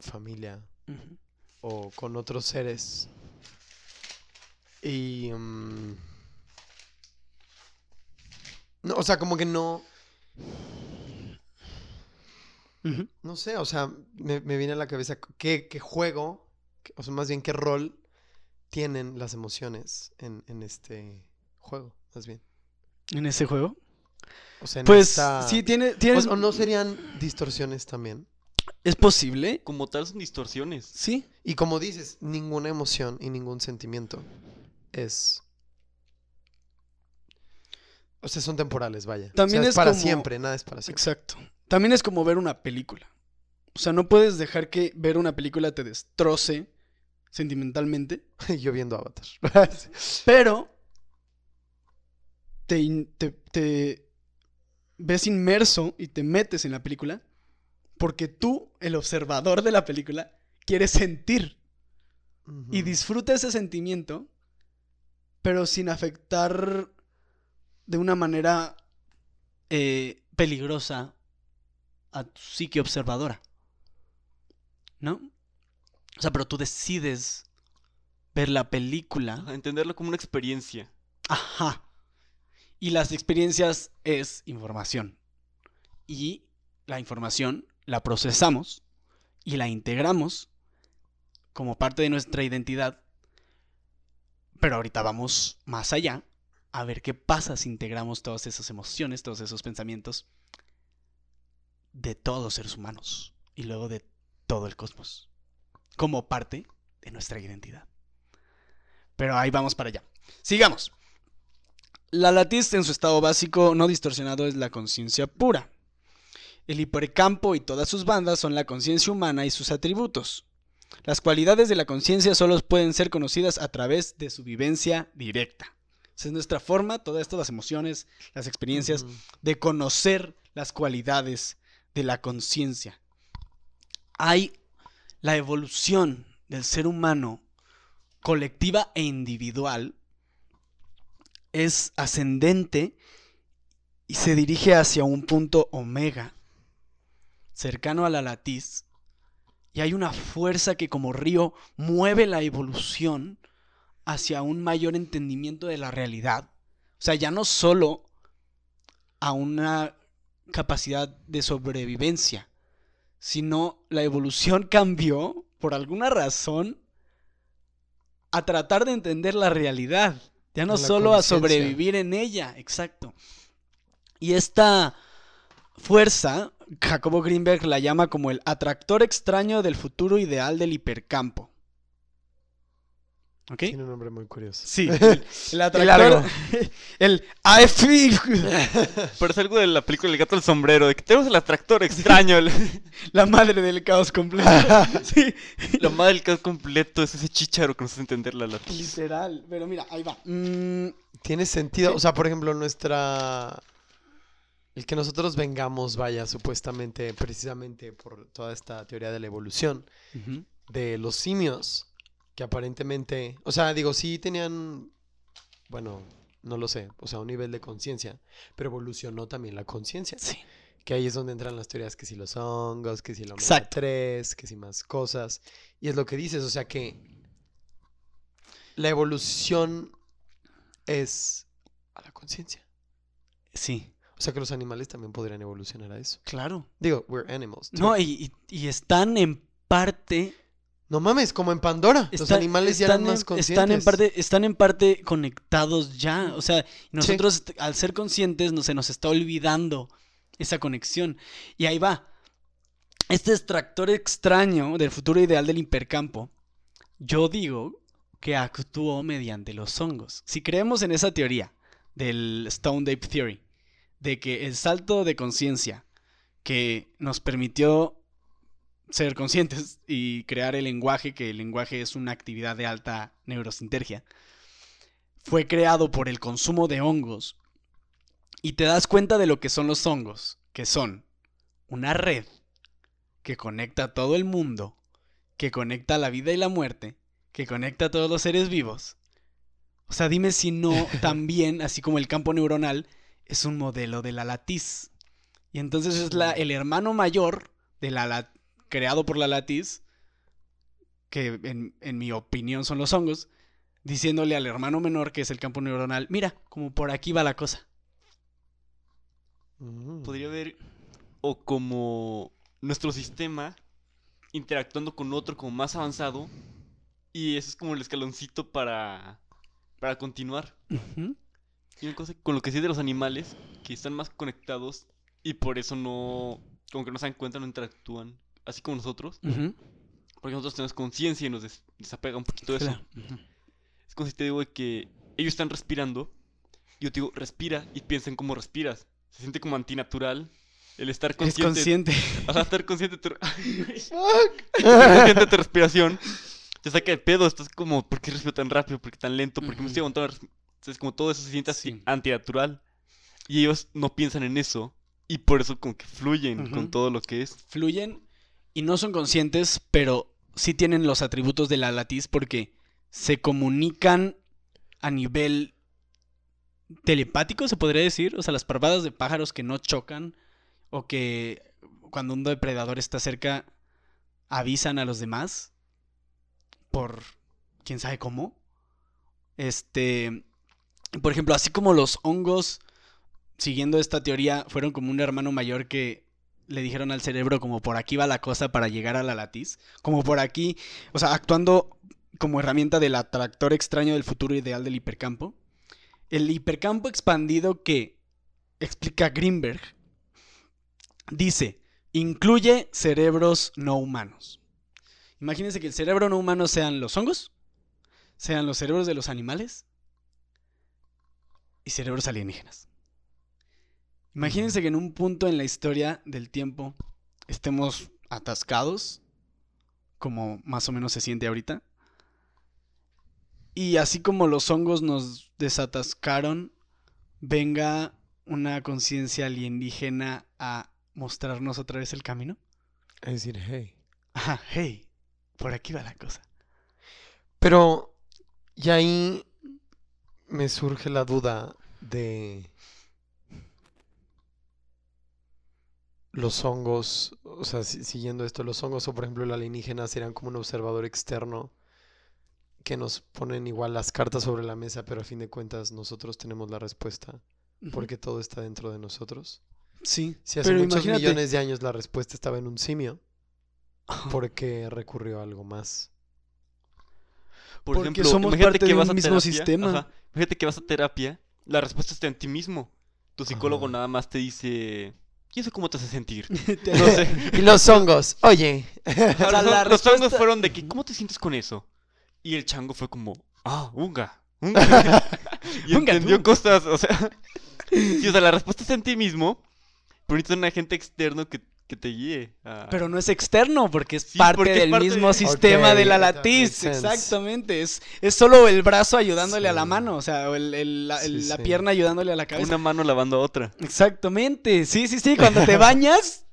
B: familia
A: Ujú.
B: O con otros seres. Y... mm, no, o sea, como que no... No sé, o sea, me, me viene a la cabeza qué, qué juego, qué- o sea, más bien qué rol tienen las emociones en, en este juego, más bien.
A: ¿En ese juego?
B: O sea, en
A: Pues
B: esta-
A: sí, tiene,
B: o,
A: tiene
B: o no serían distorsiones también.
A: ¿Es posible?
C: Como tal son distorsiones.
A: Sí.
B: Y como dices, ninguna emoción y ningún sentimiento es... O sea, son temporales, vaya. O
A: También
B: sea,
A: es
B: para
A: como-
B: siempre, nada es para siempre.
A: Exacto. También es como ver una película. O sea, no puedes dejar que ver una película te destroce sentimentalmente,
B: Yo viendo Avatar.
A: pero te, in- te, te ves inmerso y te metes en la película porque tú, el observador de la película, quieres sentir y disfruta ese sentimiento, pero sin afectar de una manera eh, peligrosa a tu psique observadora. ¿No? O sea, pero tú decides ver la película.
C: A entenderlo como una experiencia.
A: Ajá. Y las experiencias es información. Y la información la procesamos y la integramos como parte de nuestra identidad. Pero ahorita vamos más allá a ver qué pasa si integramos todas esas emociones, todos esos pensamientos de todos los seres humanos y luego de todo el cosmos como parte de nuestra identidad. Pero ahí vamos para allá. Sigamos. La latiz en su estado básico no distorsionado es la conciencia pura. El hipercampo y todas sus bandas son la conciencia humana y sus atributos. Las cualidades de la conciencia solo pueden ser conocidas a través de su vivencia directa. O sea, es nuestra forma, todas estas las emociones, las experiencias, de conocer las cualidades de la conciencia. Hay la evolución del ser humano colectiva e individual es ascendente y se dirige hacia un punto omega, cercano a la latiz, y hay una fuerza que como río mueve la evolución hacia un mayor entendimiento de la realidad. O sea, ya no solo a una capacidad de sobrevivencia, sino la evolución cambió, por alguna razón, a tratar de entender la realidad. Ya no solo a sobrevivir en ella, exacto. Y esta fuerza, Jacobo Greenberg la llama como el atractor extraño del futuro ideal del hipercampo. ¿Ok?
B: Tiene un nombre muy curioso.
A: Sí, el, el atractor. El AFI.
C: Pero es algo de la película El gato al sombrero, de que tenemos el atractor extraño. el-
A: La madre del caos completo. Sí,
C: La madre del caos completo es ese chícharo que nos hace entender la latiz.
A: literal. Pero mira, ahí va. Mm,
B: Tiene sentido. O sea, por ejemplo, nuestra. El que nosotros vengamos, vaya, supuestamente, precisamente por toda esta teoría de la evolución, de los simios, que aparentemente. O sea, digo, sí tenían. Bueno, no lo sé. O sea, un nivel de conciencia. Pero evolucionó también la conciencia.
A: Sí.
B: Que ahí es donde entran las teorías que si los hongos, que si el omega
A: Exacto.
B: 3, que si más cosas. Y es lo que dices, o sea que la evolución es a la conciencia.
A: Sí,
B: O sea que los animales también podrían evolucionar a eso.
A: claro.
B: Digo, we're animals. too.
A: No, y, y- están en parte.
B: No mames, como en Pandora. los animales ya
A: están
B: eran más
A: en-
B: conscientes.
A: Están en parte, están en parte conectados ya. O sea, nosotros al ser conscientes no, se nos está olvidando esa conexión. Y ahí va. Este extractor extraño del futuro ideal del hipercampo, yo digo que actuó mediante los hongos. Si creemos en esa teoría del Stone Ape Theory, de que el salto de conciencia que nos permitió ser conscientes y crear el lenguaje, que el lenguaje es una actividad de alta neurosintergia, fue creado por el consumo de hongos y te das cuenta de lo que son los hongos, que son una red que conecta a todo el mundo, que conecta la vida y la muerte, que conecta a todos los seres vivos. O sea, dime si no también, así como el campo neuronal, es un modelo de la latiz. Y entonces es la, el hermano mayor de la, la- creado por la latiz, que en, en mi opinión son los hongos, diciéndole al hermano menor, que es el campo neuronal, mira, como por aquí va la cosa.
B: Mm.
C: Podría haber, o como nuestro sistema interactuando con otro como más avanzado, y eso es como el escaloncito para, para continuar. Y una cosa con lo que sí de los animales, que están más conectados y por eso no, como que no se dan cuenta, no interactúan, así como nosotros, porque nosotros tenemos conciencia y nos des- desapega un poquito de eso.
A: Ujú.
C: Es como si te digo de que ellos están respirando, y yo te digo, respira y piensa en cómo respiras. Se siente como antinatural el estar
A: Es
C: consciente.
A: consciente.
C: Ajá, estar consciente de tu, consciente de respiración. Te saca de pedo, estás como, ¿por qué respiro tan rápido? ¿Por qué tan lento? ¿Por qué me estoy aguantando? La resp-?" Entonces, como todo eso se siente así
A: Sí.
C: antinatural. Y ellos no piensan en eso. Y por eso como que fluyen con todo lo que es.
A: Fluyen y no son conscientes, pero sí tienen los atributos de la latiz porque se comunican a nivel telepático, se podría decir. O sea, las parvadas de pájaros que no chocan o que cuando un depredador está cerca avisan a los demás por quién sabe cómo. Este, por ejemplo, así como los hongos, siguiendo esta teoría, fueron como un hermano mayor que le dijeron al cerebro como por aquí va la cosa para llegar a la latiz, como por aquí, o sea, actuando como herramienta del atractor extraño del futuro ideal del hipercampo. El hipercampo expandido que explica Greenberg dice, incluye cerebros no humanos. Imagínense que el cerebro no humano sean los hongos, sean los cerebros de los animales y cerebros alienígenas. Imagínense que en un punto en la historia del tiempo estemos atascados, como más o menos se siente ahorita, y así como los hongos nos desatascaron, venga una conciencia alienígena a mostrarnos otra vez el camino.
B: Es decir, hey.
A: Ajá, hey, por aquí va la cosa.
B: Pero, y ahí me surge la duda de los hongos, o sea, si- siguiendo esto, los hongos o por ejemplo el alienígena serían como un observador externo que nos ponen igual las cartas sobre la mesa, pero a fin de cuentas nosotros tenemos la respuesta porque todo está dentro de nosotros.
A: Sí,
B: Si hace
A: pero
B: muchos
A: imagínate.
B: millones de años la respuesta estaba en un simio,
A: Ajá.
B: ¿por qué recurrió a algo más?
C: Por
A: Porque
C: ejemplo,
A: somos
C: imagínate
A: parte
C: que
A: de
C: vas
A: un
C: a
A: mismo
C: terapia,
A: sistema.
C: ajá, imagínate que vas a terapia, la respuesta está en ti mismo. Tu psicólogo
B: Ajá.
C: nada más te dice, ¿y eso cómo te hace sentir? No sé.
B: Y los hongos, oye.
A: Sea,
C: los, los hongos
A: respuesta-
C: fueron de que, ¿cómo te sientes con eso? Y el chango fue como, ah, unga, unga. y
A: Unga,
C: entendió
A: tú.
C: cosas, o sea, sí, o sea, la respuesta está en ti mismo, pero necesitas un agente externo que, que te guíe. a-
A: Pero no es externo, porque es
C: Sí,
A: parte
C: porque es
A: del
C: parte
A: mismo
C: de-
A: sistema de la latiz. Exactamente. Es, es solo el brazo ayudándole a la mano, o sea, o el- el- la, el-
B: Sí,
A: la
B: sí.
A: pierna ayudándole a la cabeza.
C: una mano lavando a otra.
A: Exactamente. Sí, sí, sí. Cuando te bañas,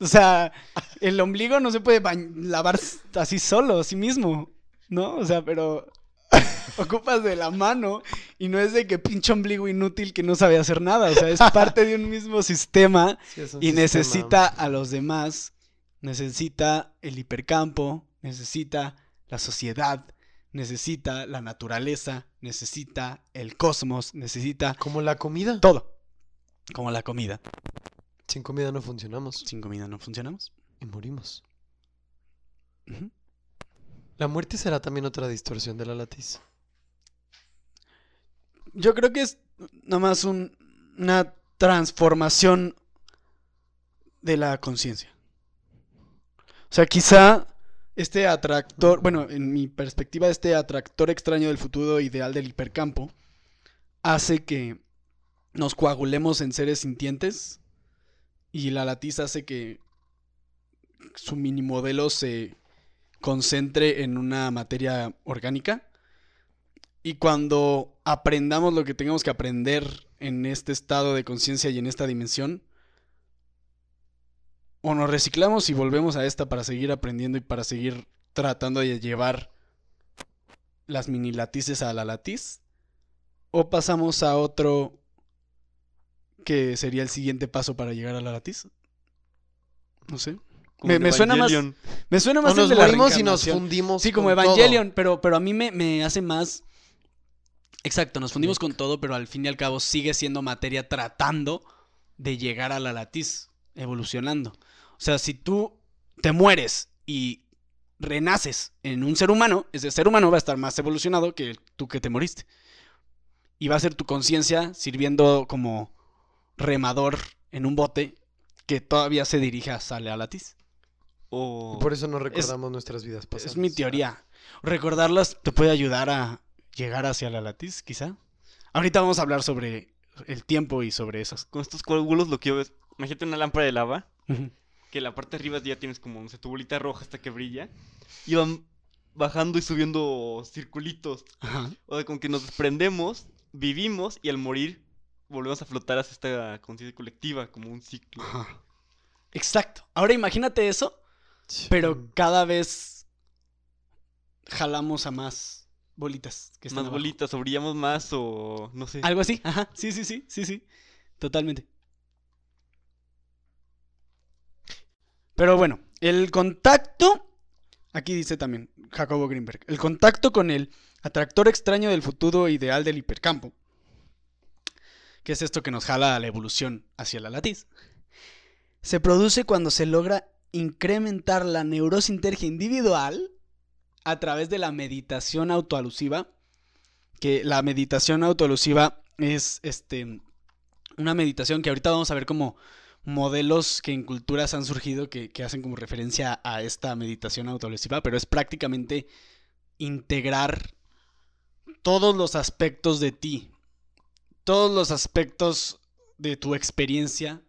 A: o sea, el ombligo no se puede lavar así solo, a sí mismo, ¿no? O sea, pero ocupas de la mano y no es de que pinche ombligo inútil que no sabe hacer nada, o sea, es parte de un mismo sistema
B: Sí, es un
A: y
B: sistema.
A: necesita a los demás, necesita el hipercampo, necesita la sociedad, necesita la naturaleza, necesita el cosmos, necesita
B: Como la comida.
A: todo, como la comida.
B: Sin comida no funcionamos
A: Sin comida no funcionamos.
B: y morimos.
A: Ujú.
B: La muerte será también otra distorsión de la latiz.
A: Yo creo que es nada más un- una transformación de la conciencia. O sea, quizá este atractor, bueno, en mi perspectiva, este atractor extraño del futuro ideal del hipercampo hace que nos coagulemos en seres sintientes y la latiz hace que su mini modelo se concentre en una materia orgánica. Y cuando aprendamos lo que tengamos que aprender en este estado de conciencia y en esta dimensión, o nos reciclamos y volvemos a esta para seguir aprendiendo y para seguir tratando de llevar las mini latices a la latiz, o pasamos a otro que sería el siguiente paso para llegar a la latiz. No sé. Me-
C: en
A: me suena más-. Me suena más el
B: nos
A: de la
B: morimos y nos fundimos.
A: Sí, como
B: con todo.
A: Evangelion, pero, pero a mí me, me hace más. Exacto, nos fundimos con todo, pero al fin y al cabo sigue siendo materia tratando de llegar a la latiz, evolucionando. O sea, si tú te mueres y renaces en un ser humano, ese ser humano va a estar más evolucionado que tú que te moriste. Y va a ser tu conciencia sirviendo como remador en un bote que todavía se dirige hacia la latiz.
C: O...
B: Por eso no recordamos nuestras vidas pasadas.
A: Es mi teoría. Recordarlas te puede ayudar a llegar hacia la latiz, quizá. Ahorita vamos a hablar sobre el tiempo y sobre esas.
C: Con estos coágulos lo que yo veo es, imagínate una lámpara de lava, que la parte de arriba ya tienes como no sé, tu bolita roja hasta que brilla, y van bajando y subiendo circulitos.
A: Ajá.
C: O sea, como que nos desprendemos, vivimos y al morir volvemos a flotar hacia esta conciencia colectiva, como un ciclo.
A: Ajá. Exacto. Ahora imagínate eso. Pero cada vez jalamos a más bolitas que están
C: Más
A: abajo.
C: bolitas, o brillamos más, o no sé.
A: Algo así. Ajá. Sí, sí, sí, sí, sí. Totalmente. Pero bueno, el contacto. Aquí dice también Jacobo Greenberg. El contacto con el atractor extraño del futuro ideal del hipercampo. Que es esto que nos jala a la evolución hacia la latiz. Se produce cuando se logra incrementar la neurosintergia individual a través de la meditación autoalusiva. Que la meditación autoalusiva es este una meditación que ahorita vamos a ver como modelos que en culturas han surgido que, que hacen como referencia a esta meditación autoalusiva, pero es prácticamente integrar todos los aspectos de ti, todos los aspectos de tu experiencia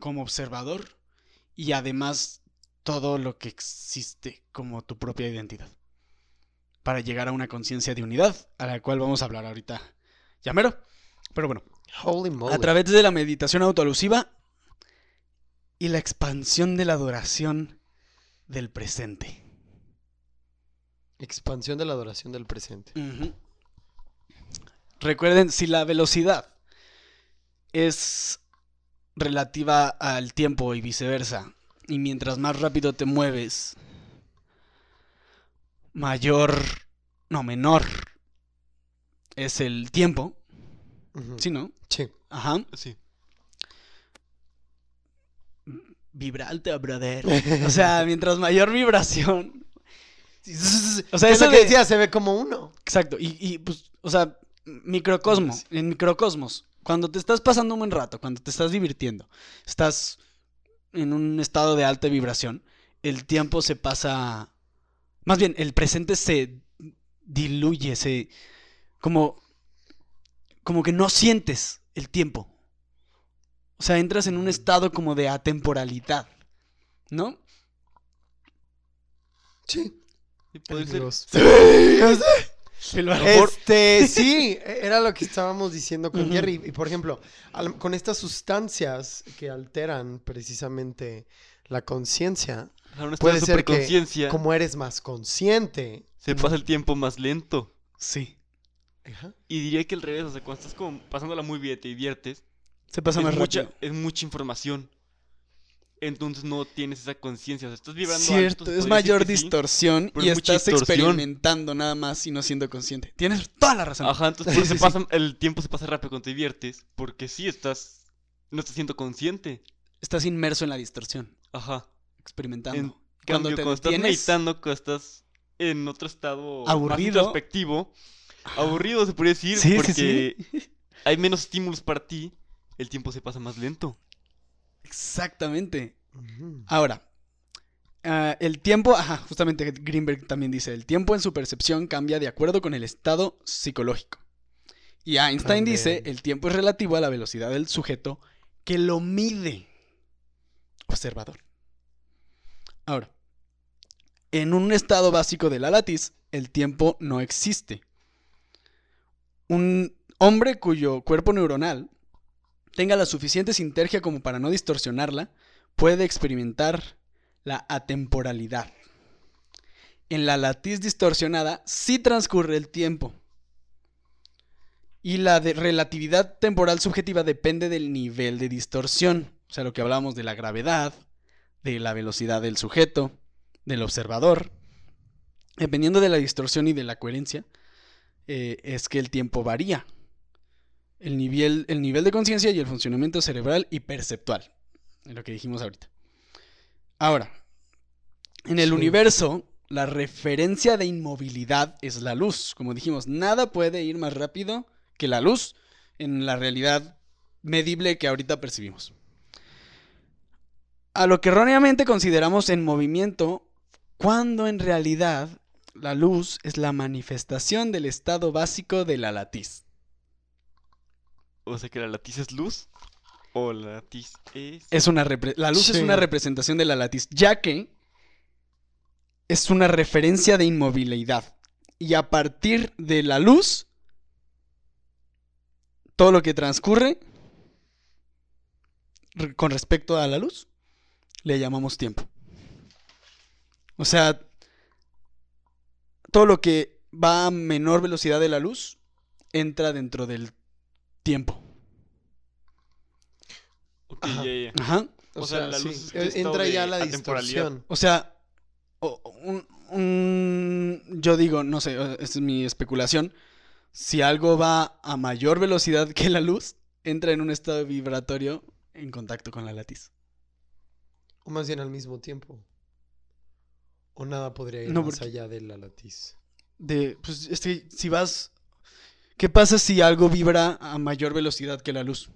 A: como observador y además todo lo que existe como tu propia identidad. para llegar a una conciencia de unidad, a la cual vamos a hablar ahorita. Llamero. Pero bueno,
B: Holy moly.
A: a través de la meditación autoalusiva y la expansión de la adoración del presente.
B: Expansión de la adoración del presente.
A: Recuerden, si la velocidad es relativa al tiempo y viceversa, y mientras más rápido te mueves, mayor, no, menor es el tiempo,
B: Ujú.
A: ¿sí, no?
B: Sí.
A: Ajá.
C: Sí.
A: Vibra alto, brother. O sea, mientras mayor vibración. O sea,
B: es
A: eso
B: lo que
A: de-
B: decía, se ve como uno.
A: Exacto, y, y, pues, o sea, microcosmo,
B: Sí.
A: en microcosmos, cuando te estás pasando un buen rato, cuando te estás divirtiendo, estás en un estado de alta vibración, el tiempo se pasa, más bien, el presente se diluye, se, como, como que no sientes el tiempo. O sea, entras en un estado como de atemporalidad, ¿no?
B: Sí.
C: Sí, puede ser.
B: Este, sí, era lo que estábamos diciendo con
A: Ujú.
B: Jerry. Y por ejemplo, al- con estas sustancias que alteran precisamente la conciencia, puede
C: de
B: ser que como eres más consciente.
C: se pasa el tiempo más lento.
A: Sí,
B: Ajá.
C: Y diría que al revés, o sea, cuando estás como pasándola muy bien, te diviertes,
A: se pasa
C: es
A: más
C: mucha,
A: rápido.
C: es mucha información. Entonces no tienes esa conciencia, o sea, estás vibrando
A: Cierto,
C: alto,
A: es mayor
C: sí.
A: distorsión y
C: es
A: estás
C: distorsión.
A: experimentando nada más y no siendo consciente. Tienes toda la razón.
C: Ajá, entonces
A: Sí, sí,
C: se pasa- el tiempo se pasa rápido cuando te diviertes, porque sí estás, no estás siendo consciente.
A: Estás inmerso en la distorsión,
C: Ajá.
A: experimentando.
C: En
A: Cuando
C: cambio,
A: te
C: cuando estás meditando, cuando estás en otro estado
A: Aburrido.
C: introspectivo, aburrido se podría decir, porque hay menos estímulos para ti, el tiempo se pasa más lento.
A: Exactamente. Ahora, ah, el tiempo, ajá, justamente Greenberg también dice, el tiempo en su percepción cambia de acuerdo con el estado psicológico. Y Einstein dice, el tiempo es relativo a la velocidad del sujeto que lo mide. Observador. Ahora, en un estado básico de la latiz, el tiempo no existe. Un hombre cuyo cuerpo neuronal tenga la suficiente sinergia como para no distorsionarla, puede experimentar la atemporalidad. En la latiz distorsionada sí transcurre el tiempo. Y la relatividad temporal subjetiva depende del nivel de distorsión. O sea, lo que hablábamos de la gravedad, de la velocidad del sujeto, del observador. Dependiendo de la distorsión y de la coherencia, eh, es que el tiempo varía. El nivel, el nivel de conciencia y el funcionamiento cerebral y perceptual. Es lo que dijimos ahorita. Ahora, en el
B: Sí.
A: universo, la referencia de inmovilidad es la luz. Como dijimos, nada puede ir más rápido que la luz en la realidad medible que ahorita percibimos. A lo que erróneamente consideramos en movimiento, cuando en realidad la luz es la manifestación del estado básico de la latiz.
C: O sea que la latiz es luz, o la latiz es...
A: Es una repre- la luz es una representación de la latiz, ya que es una referencia de inmovilidad. Y a partir de la luz, todo lo que transcurre re- con respecto a la luz, le llamamos tiempo. O sea, todo lo que va a menor velocidad de la luz entra dentro del tiempo.
B: Ajá. O,
C: O sea,
B: sea,
C: la
B: sí,
C: luz es este estado
B: entra ya la distorsión.
A: O sea, o- un, un- yo digo, no sé, esta es mi especulación. Si algo va a mayor velocidad que la luz, entra en un estado vibratorio en contacto con la latiz.
B: O más bien al mismo tiempo. O nada podría ir
A: No,
B: más
A: porque-
B: allá de la latiz.
A: De, pues, es que si vas. ¿Qué pasa si algo vibra a mayor velocidad que la luz?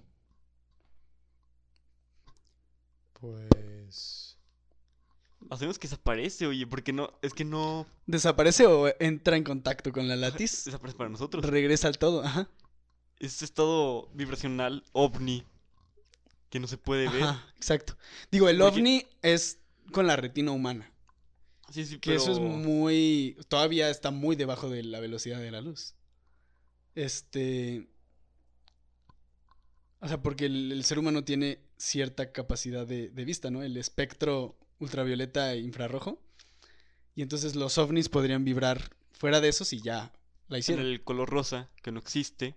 B: Pues.
C: Hacemos que desaparece, oye, porque no, es que no
A: ¿Desaparece o entra en contacto con la latiz?
C: desaparece para nosotros.
A: Regresa al todo, ajá.
C: Es estado vibracional ovni que no se puede ver.
A: Ajá, exacto. Digo, el
C: Porque-
A: ovni es con la retina humana.
C: Sí, sí,
A: Que eso es muy. Todavía está muy debajo de la velocidad de la luz. Este. O sea, porque el, el ser humano tiene cierta capacidad de, de vista, ¿no? El espectro ultravioleta e infrarrojo. Y entonces los ovnis podrían vibrar fuera de eso si ya la
C: En
A: hicieron.
C: el color rosa, que no existe.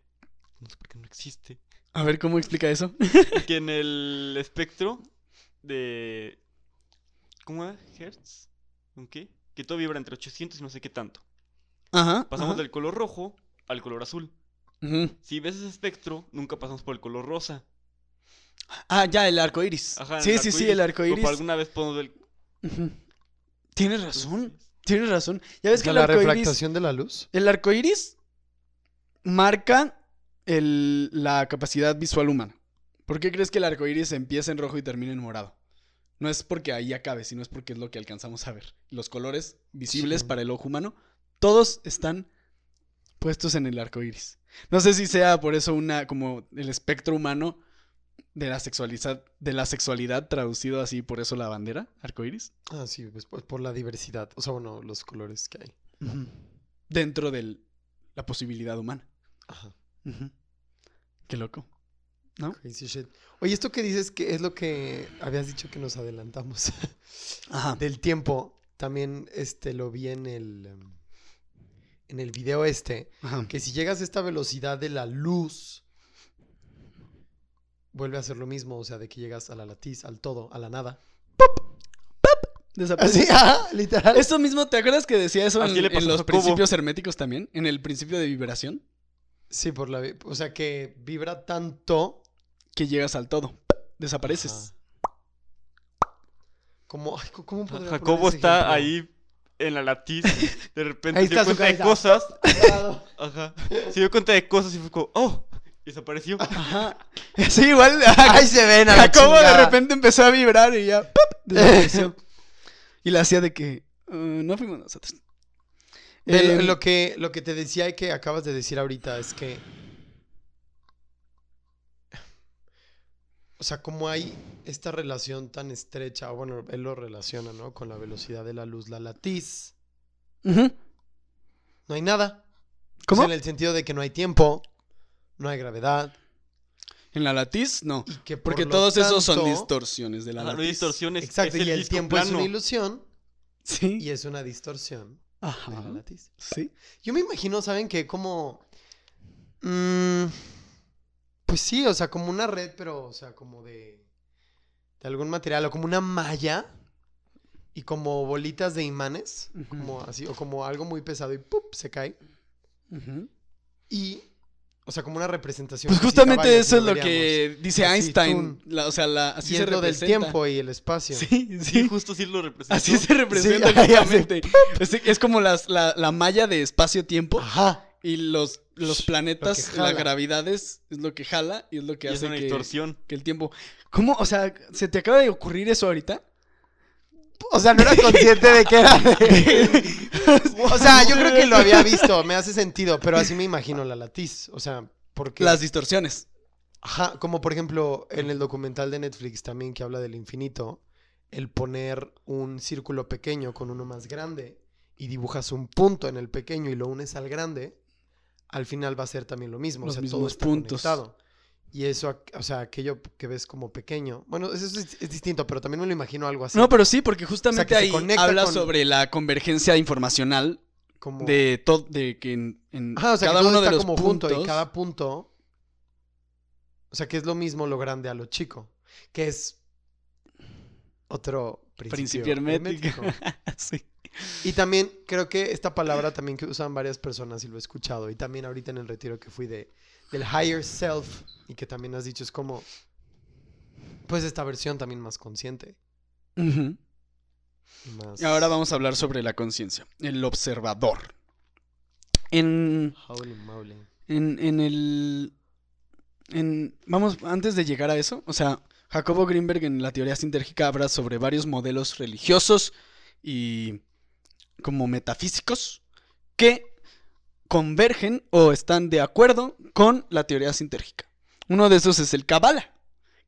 C: No sé por qué no existe.
A: A ver, ¿cómo explica eso?
C: Y que en el espectro de. ¿Cómo era? ¿Hertz? ¿Con qué? Que todo vibra entre 800 y no sé qué tanto.
A: Ajá.
C: Pasamos
A: ajá.
C: del color rojo al color azul.
A: Ujú.
C: Si ves ese espectro, nunca pasamos por el color rosa.
A: Ah, ya, el arco iris.
C: Ajá,
A: sí,
C: el
A: sí, sí, el arco iris.
C: alguna vez podemos ver.
A: Ujú. Tienes razón. Tienes razón. Ya ves que
B: ¿De
A: el
B: la
A: arco iris.
B: refractación de la luz?
A: El arco iris marca el- la capacidad visual humana. ¿Por qué crees que el arco iris empieza en rojo y termina en morado? No es porque ahí acabe, sino es porque es lo que alcanzamos a ver. Los colores visibles
B: Sí.
A: para el ojo humano, todos están puestos en el arco iris. No sé si sea por eso una, como el espectro humano de la sexualidad, de la sexualidad traducido así, por eso la bandera, arco iris.
B: Ah, sí, pues, pues, por la diversidad. O sea, bueno, los colores que hay.
A: Dentro de la posibilidad humana.
B: Ajá.
A: Qué loco. ¿No?
B: Crazy shit. Oye, esto que dices que es lo que habías dicho que nos adelantamos
A: Ajá.
B: del tiempo. También este lo vi en el em, en el video este
A: Ajá.
B: que si llegas a esta velocidad de la luz vuelve a ser lo mismo, o sea, de que llegas a la latiz, al todo, a la nada.
A: Desaparece.
B: Así, ajá, literal.
A: Esto mismo, ¿te acuerdas que decía eso en, los principios herméticos también? En el principio de vibración,
B: Sí, por la, o sea, que vibra tanto
A: que llegas al todo. Desapareces.
B: como ay, ¿cómo podría poner
C: Jacobo
B: ese
C: está
B: ejemplo?
C: ahí en la latiz. De repente se dio cuenta de cosas. Ajá. Se dio cuenta de cosas y fue como, oh. Y desapareció.
A: Ajá. Sí, igual.
B: Ahí se ven a
A: Jacobo de repente empezó a vibrar y ya. ¡pup! desapareció. y la hacía de que. "Uh, no fuimos nosotros.
B: Lo-
A: Em,
B: lo, que, lo que te decía y que acabas de decir ahorita es que. O sea, como hay esta relación tan estrecha, o bueno, él lo relaciona, ¿no? Con la velocidad de la luz, la latiz.
A: ujú.
B: No hay nada. O
A: ¿Cómo?
B: sea, en el sentido de que no hay tiempo, no hay gravedad.
A: En la latiz, no.
B: Y que por
A: Porque todos esos son distorsiones de la
C: Ajá, no hay
A: latiz.
C: distorsiones.
B: Exacto,
C: es
B: y el tiempo es una ilusión
A: Sí.
B: y es una distorsión
A: Ajá.
B: de la latiz.
A: Sí.
B: Yo me imagino, ¿saben qué? Como. mm, pues sí, o sea, como una red, pero, o sea, como de. De algún material, o como una malla. Y como bolitas de imanes. Como así, o como algo muy pesado y ¡pup! se cae. Y. O sea, como una representación.
A: Pues
B: física,
A: justamente
B: vaya,
A: eso es lo que dice
B: Así,
A: Einstein. la- o sea, la, así se
B: es lo del
A: representa.
B: tiempo y el espacio.
A: Sí,
C: Sí,
A: sí.
C: justo sí lo representó.
A: Así se representa
B: Sí,
A: justamente. Es, es como las- la, la malla de espacio-tiempo
B: Ajá.
A: y los, los planetas,
B: que
A: la
B: jala.
A: gravedad es, es lo que jala y es lo que
C: Y es
A: hace
C: una
A: que,
C: distorsión.
A: que el tiempo... ¿Cómo? O sea, ¿se te acaba de ocurrir eso ahorita?
B: O sea, no era consciente de que era. de- o sea, yo creo que lo había visto, me hace sentido, pero así me imagino la latiz. O sea, porque.
A: Las distorsiones.
B: Ajá, como por ejemplo en el documental de Netflix también que habla del infinito, el poner un círculo pequeño con uno más grande y dibujas un punto en el pequeño y lo unes al grande, al final va a ser también lo mismo.
A: Los
B: o sea,
A: mismos
B: todo está
A: puntos.
B: conectado. Y eso, o sea, aquello que ves como pequeño. Bueno, eso es, es distinto, pero también me lo imagino algo así.
A: No, pero sí, porque justamente
B: que se
A: ahí habla
B: con-
A: sobre la convergencia informacional
B: como...
A: de todo, de que en, en
B: Ajá, o sea,
A: cada
B: que todo
A: uno de los
B: como
A: puntos...
B: junto y cada punto. O sea, que es lo mismo lo grande a lo chico. Que es otro principio,
A: Principio hermético. sí.
B: Y también creo que esta palabra también que usan varias personas y lo he escuchado. Y también ahorita en el retiro que fui de, del higher self y que también has dicho es como, pues esta versión también más consciente. Más...
A: Ahora vamos a hablar sobre la conciencia, el observador. En, en, en el... En, vamos, antes de llegar a eso, o sea, Jacobo Greenberg en la teoría sintérgica habla sobre varios modelos religiosos y como metafísicos que convergen o están de acuerdo con la teoría sintérgica. Uno de esos es el Kabbalah,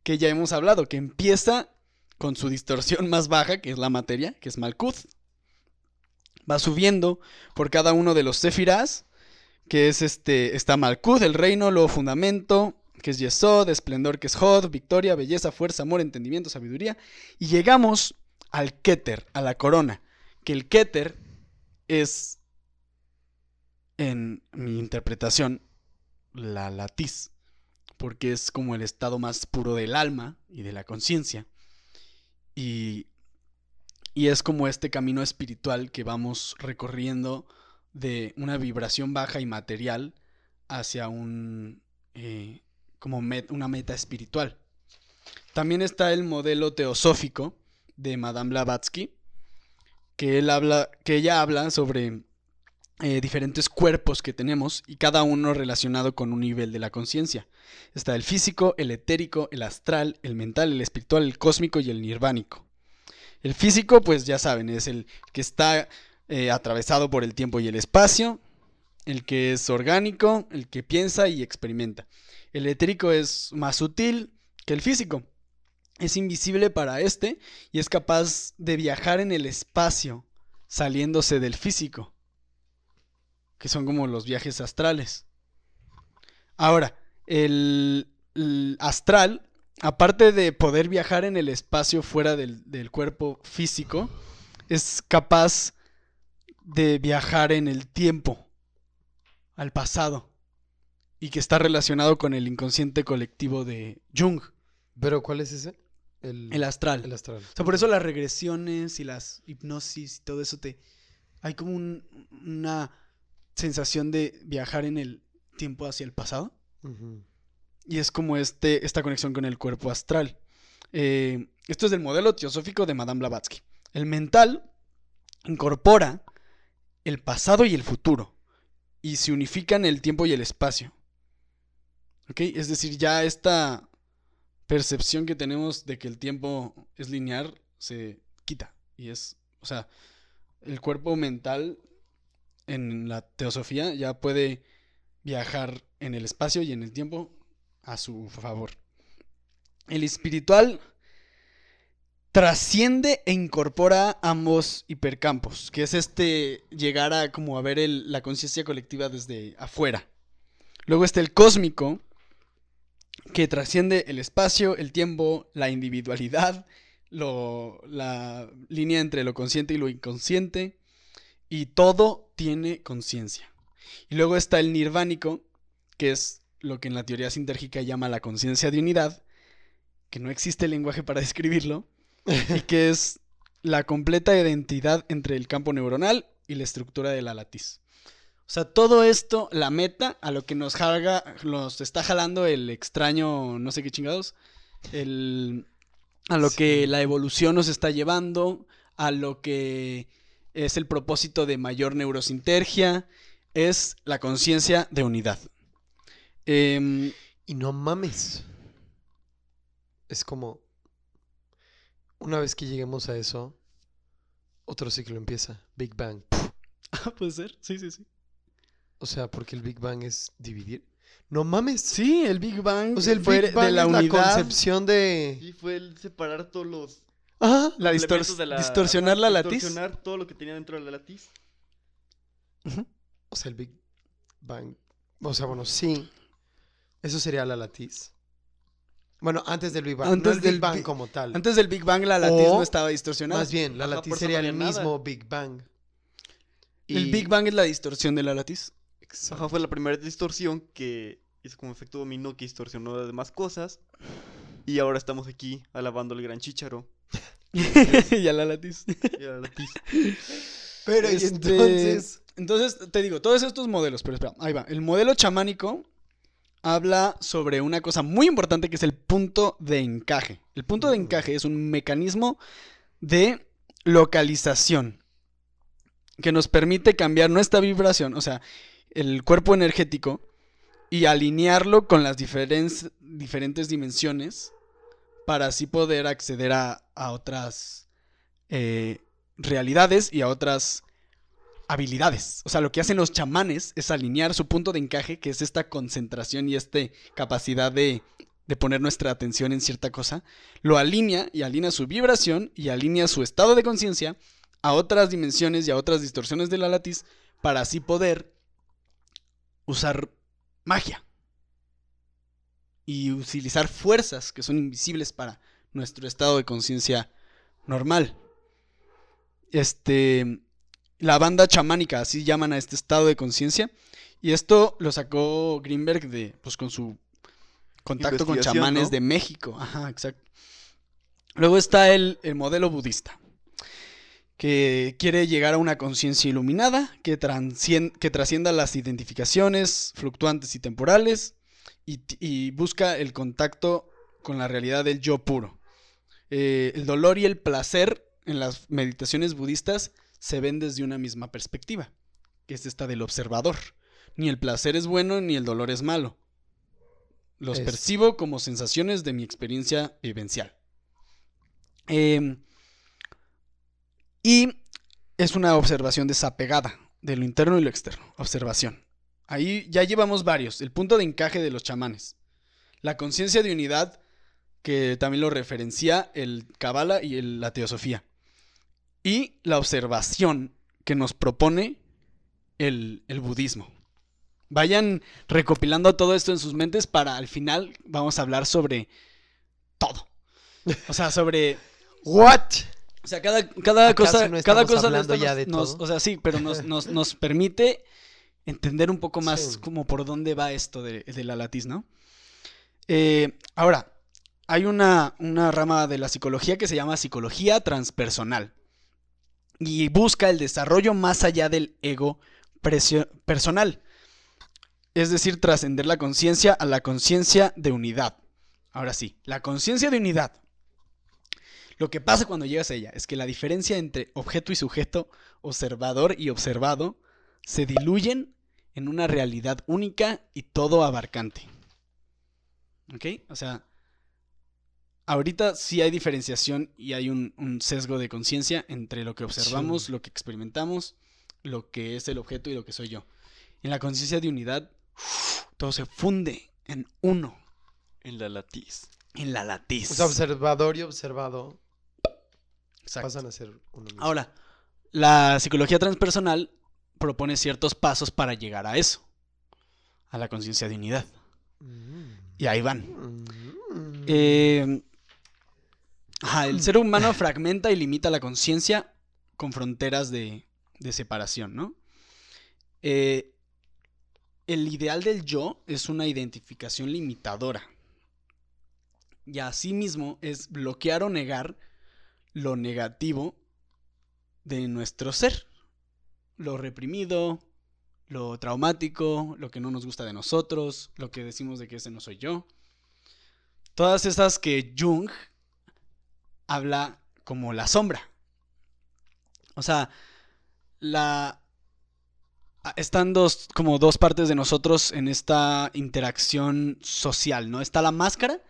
A: que ya hemos hablado, que empieza con su distorsión más baja, que es la materia, que es Malkuth, Va subiendo por cada uno de los Sefirás, que es este, está Malkud, el reino, luego fundamento, que es Yesod, esplendor, que es Hod, victoria, belleza, fuerza, amor, entendimiento, sabiduría. Y llegamos al Keter, a la corona, que el Keter es, en mi interpretación, la latiz, porque es como el estado más puro del alma y de la conciencia. Y, y es como este camino espiritual que vamos recorriendo de una vibración baja y material hacia un eh, como una meta espiritual. También está el modelo teosófico de Madame Blavatsky, que él habla, que ella habla sobre eh, diferentes cuerpos que tenemos y cada uno relacionado con un nivel de la conciencia. Está el físico, el etérico, el astral, el mental, el espiritual, el cósmico y el nirvánico. El físico, pues ya saben, es el que está eh, atravesado por el tiempo y el espacio, el que es orgánico, el que piensa y experimenta. El etérico es más sutil que el físico. Es invisible para este y es capaz de viajar en el espacio saliéndose del físico, que son como los viajes astrales. Ahora, el, el astral, aparte de poder viajar en el espacio fuera del, del cuerpo físico, es capaz de viajar en el tiempo, al pasado, y que está relacionado con el inconsciente colectivo de Jung,
B: ¿Pero cuál es ese? El,
A: el astral.
B: el astral.
A: O sea, por eso las regresiones y las hipnosis y todo eso te... Hay como un- una sensación de viajar en el tiempo hacia el pasado. Y es como este, esta conexión con el cuerpo astral. Eh, esto es del modelo teosófico de Madame Blavatsky. El mental incorpora el pasado y el futuro. Y se unifican el tiempo y el espacio. ¿Ok? Es decir, ya esta percepción que tenemos de que el tiempo es lineal se quita. Y es, o sea, el cuerpo mental en la teosofía ya puede viajar en el espacio y en el tiempo a su favor. El espiritual trasciende e incorpora ambos hipercampos, que es este llegar a como a ver el- la conciencia colectiva desde afuera. Luego está el cósmico, que trasciende el espacio, el tiempo, la individualidad, la línea entre lo consciente y lo inconsciente, y todo tiene conciencia. Y luego está el nirvánico, que es lo que en la teoría sintérgica llama la conciencia de unidad, que no existe lenguaje para describirlo, y que es la completa identidad entre el campo neuronal y la estructura de la latiz. O sea, todo esto, la meta, a lo que nos nos está jalando el extraño, no sé qué chingados, el, a lo
B: Sí.
A: que la evolución nos está llevando, a lo que es el propósito de mayor neurosintergia, es la conciencia de unidad. Em,
B: Y no mames. Es como. Una vez que lleguemos a eso, otro ciclo empieza. Big Bang.
A: ah, puede ser, sí, sí, sí.
B: O sea, porque el Big Bang es dividir. No mames.
A: Sí, el Big Bang,
B: O sea, el
A: fue
B: Big Bang
A: de la
B: es
A: unidad,
B: la concepción de.
C: Y fue el separar todos los
B: Ah,
A: la distor-
C: elementos de la-
A: distorsionar la latiz.
C: Distorsionar todo lo que tenía dentro de la latiz.
B: O sea, el Big Bang. O sea, bueno, sí. Eso sería la latiz. Bueno, antes del Big Bang.
A: Antes
B: no el
A: del
B: Big Bang
A: Bi-
B: como tal.
A: Antes del Big Bang la latiz
B: O,
A: no estaba distorsionada.
B: Más bien, la
C: Ajá,
B: latiz sería
C: no
B: el
C: nada.
B: mismo Big Bang.
A: El Big Bang es la distorsión de la latiz.
B: Exacto.
C: Ajá, fue la primera distorsión que hizo como efecto dominó que distorsionó las demás cosas. Y ahora estamos aquí alabando al gran chícharo
A: y a la latiz.
C: y a la.
B: Pero y
A: Este,
B: entonces.
A: Entonces, te digo, todos estos modelos, pero espera, ahí va. El modelo chamánico habla sobre una cosa muy importante que es el punto de encaje. El punto de
B: Mm.
A: encaje es un mecanismo de localización que nos permite cambiar nuestra vibración, o sea, el cuerpo energético, y alinearlo con las diferen- diferentes dimensiones para así poder acceder a, otras eh, realidades y a otras habilidades. O sea, lo que hacen los chamanes es alinear su punto de encaje, que es esta concentración y esta capacidad de, de poner nuestra atención en cierta cosa. Lo alinea y alinea su vibración y alinea su estado de conciencia a otras dimensiones y a otras distorsiones de la latiz para así poder usar magia y utilizar fuerzas que son invisibles para nuestro estado de conciencia normal. Este, la banda chamánica, así llaman a este estado de conciencia, y esto lo sacó Greenberg de, pues, con su contacto con chamanes
C: ¿no?
A: de México. Ajá, exacto. Luego está el, el modelo budista, que quiere llegar a una conciencia iluminada, que, que trascienda las identificaciones fluctuantes y temporales, y, busca el contacto con la realidad del yo puro. Eh, el dolor y el placer en las meditaciones budistas se ven desde una misma perspectiva, que es esta del observador. Ni el placer es bueno ni el dolor es malo. Los
B: Es-
A: percibo como sensaciones de mi experiencia vivencial. Em, y es una observación desapegada de lo interno y lo externo. Observación. Ahí ya llevamos varios. El punto de encaje de los chamanes. La conciencia de unidad, que también lo referencia el Kabbalah y el- la teosofía. Y la observación que nos propone el, el budismo. Vayan recopilando todo esto en sus mentes para al final vamos a hablar sobre todo. O sea, sobre
B: ¿What?
A: o sea, cada, cada
B: ¿Acaso
A: cosa,
B: no
A: cada cosa
B: hablando ya de
A: nos-
B: todo?
A: o sea, sí, pero nos, nos, nos permite entender un poco más
B: Sí.
A: como por dónde va esto de, de la latiz, ¿no? Eh, ahora, hay una, una rama de la psicología que se llama psicología transpersonal y busca el desarrollo más allá del ego personal. Es decir, trascender la conciencia a la conciencia de unidad. Ahora sí, la conciencia de unidad lo que pasa cuando llegas a ella es que la diferencia entre objeto y sujeto, observador y observado, se diluyen en una realidad única y todo abarcante. ¿Ok? O sea, ahorita sí hay diferenciación y hay un, un sesgo de conciencia entre lo que observamos,
B: Sí.
A: lo que experimentamos, lo que es el objeto y lo que soy yo. En la conciencia de unidad, todo se funde en uno,
C: En la latiz.
A: en la latiz.
B: O sea, observador y observado
A: Exacto.
B: pasan a ser uno mismo.
A: Ahora, la psicología transpersonal propone ciertos pasos para llegar a eso, a la conciencia de unidad.
B: Mm.
A: Y ahí van.
B: Mm.
A: Eh, ajá, el ser humano fragmenta y limita la conciencia con fronteras de, de separación, ¿no? Eh, el ideal del yo es una identificación limitadora. Y asimismo es bloquear o negar lo negativo de nuestro ser. Lo reprimido, lo traumático, lo que no nos gusta de nosotros, lo que decimos de que ese no soy yo. Todas esas que Jung habla como la sombra. O sea, la están dos como dos partes de nosotros en esta interacción social, ¿no? Está la máscara,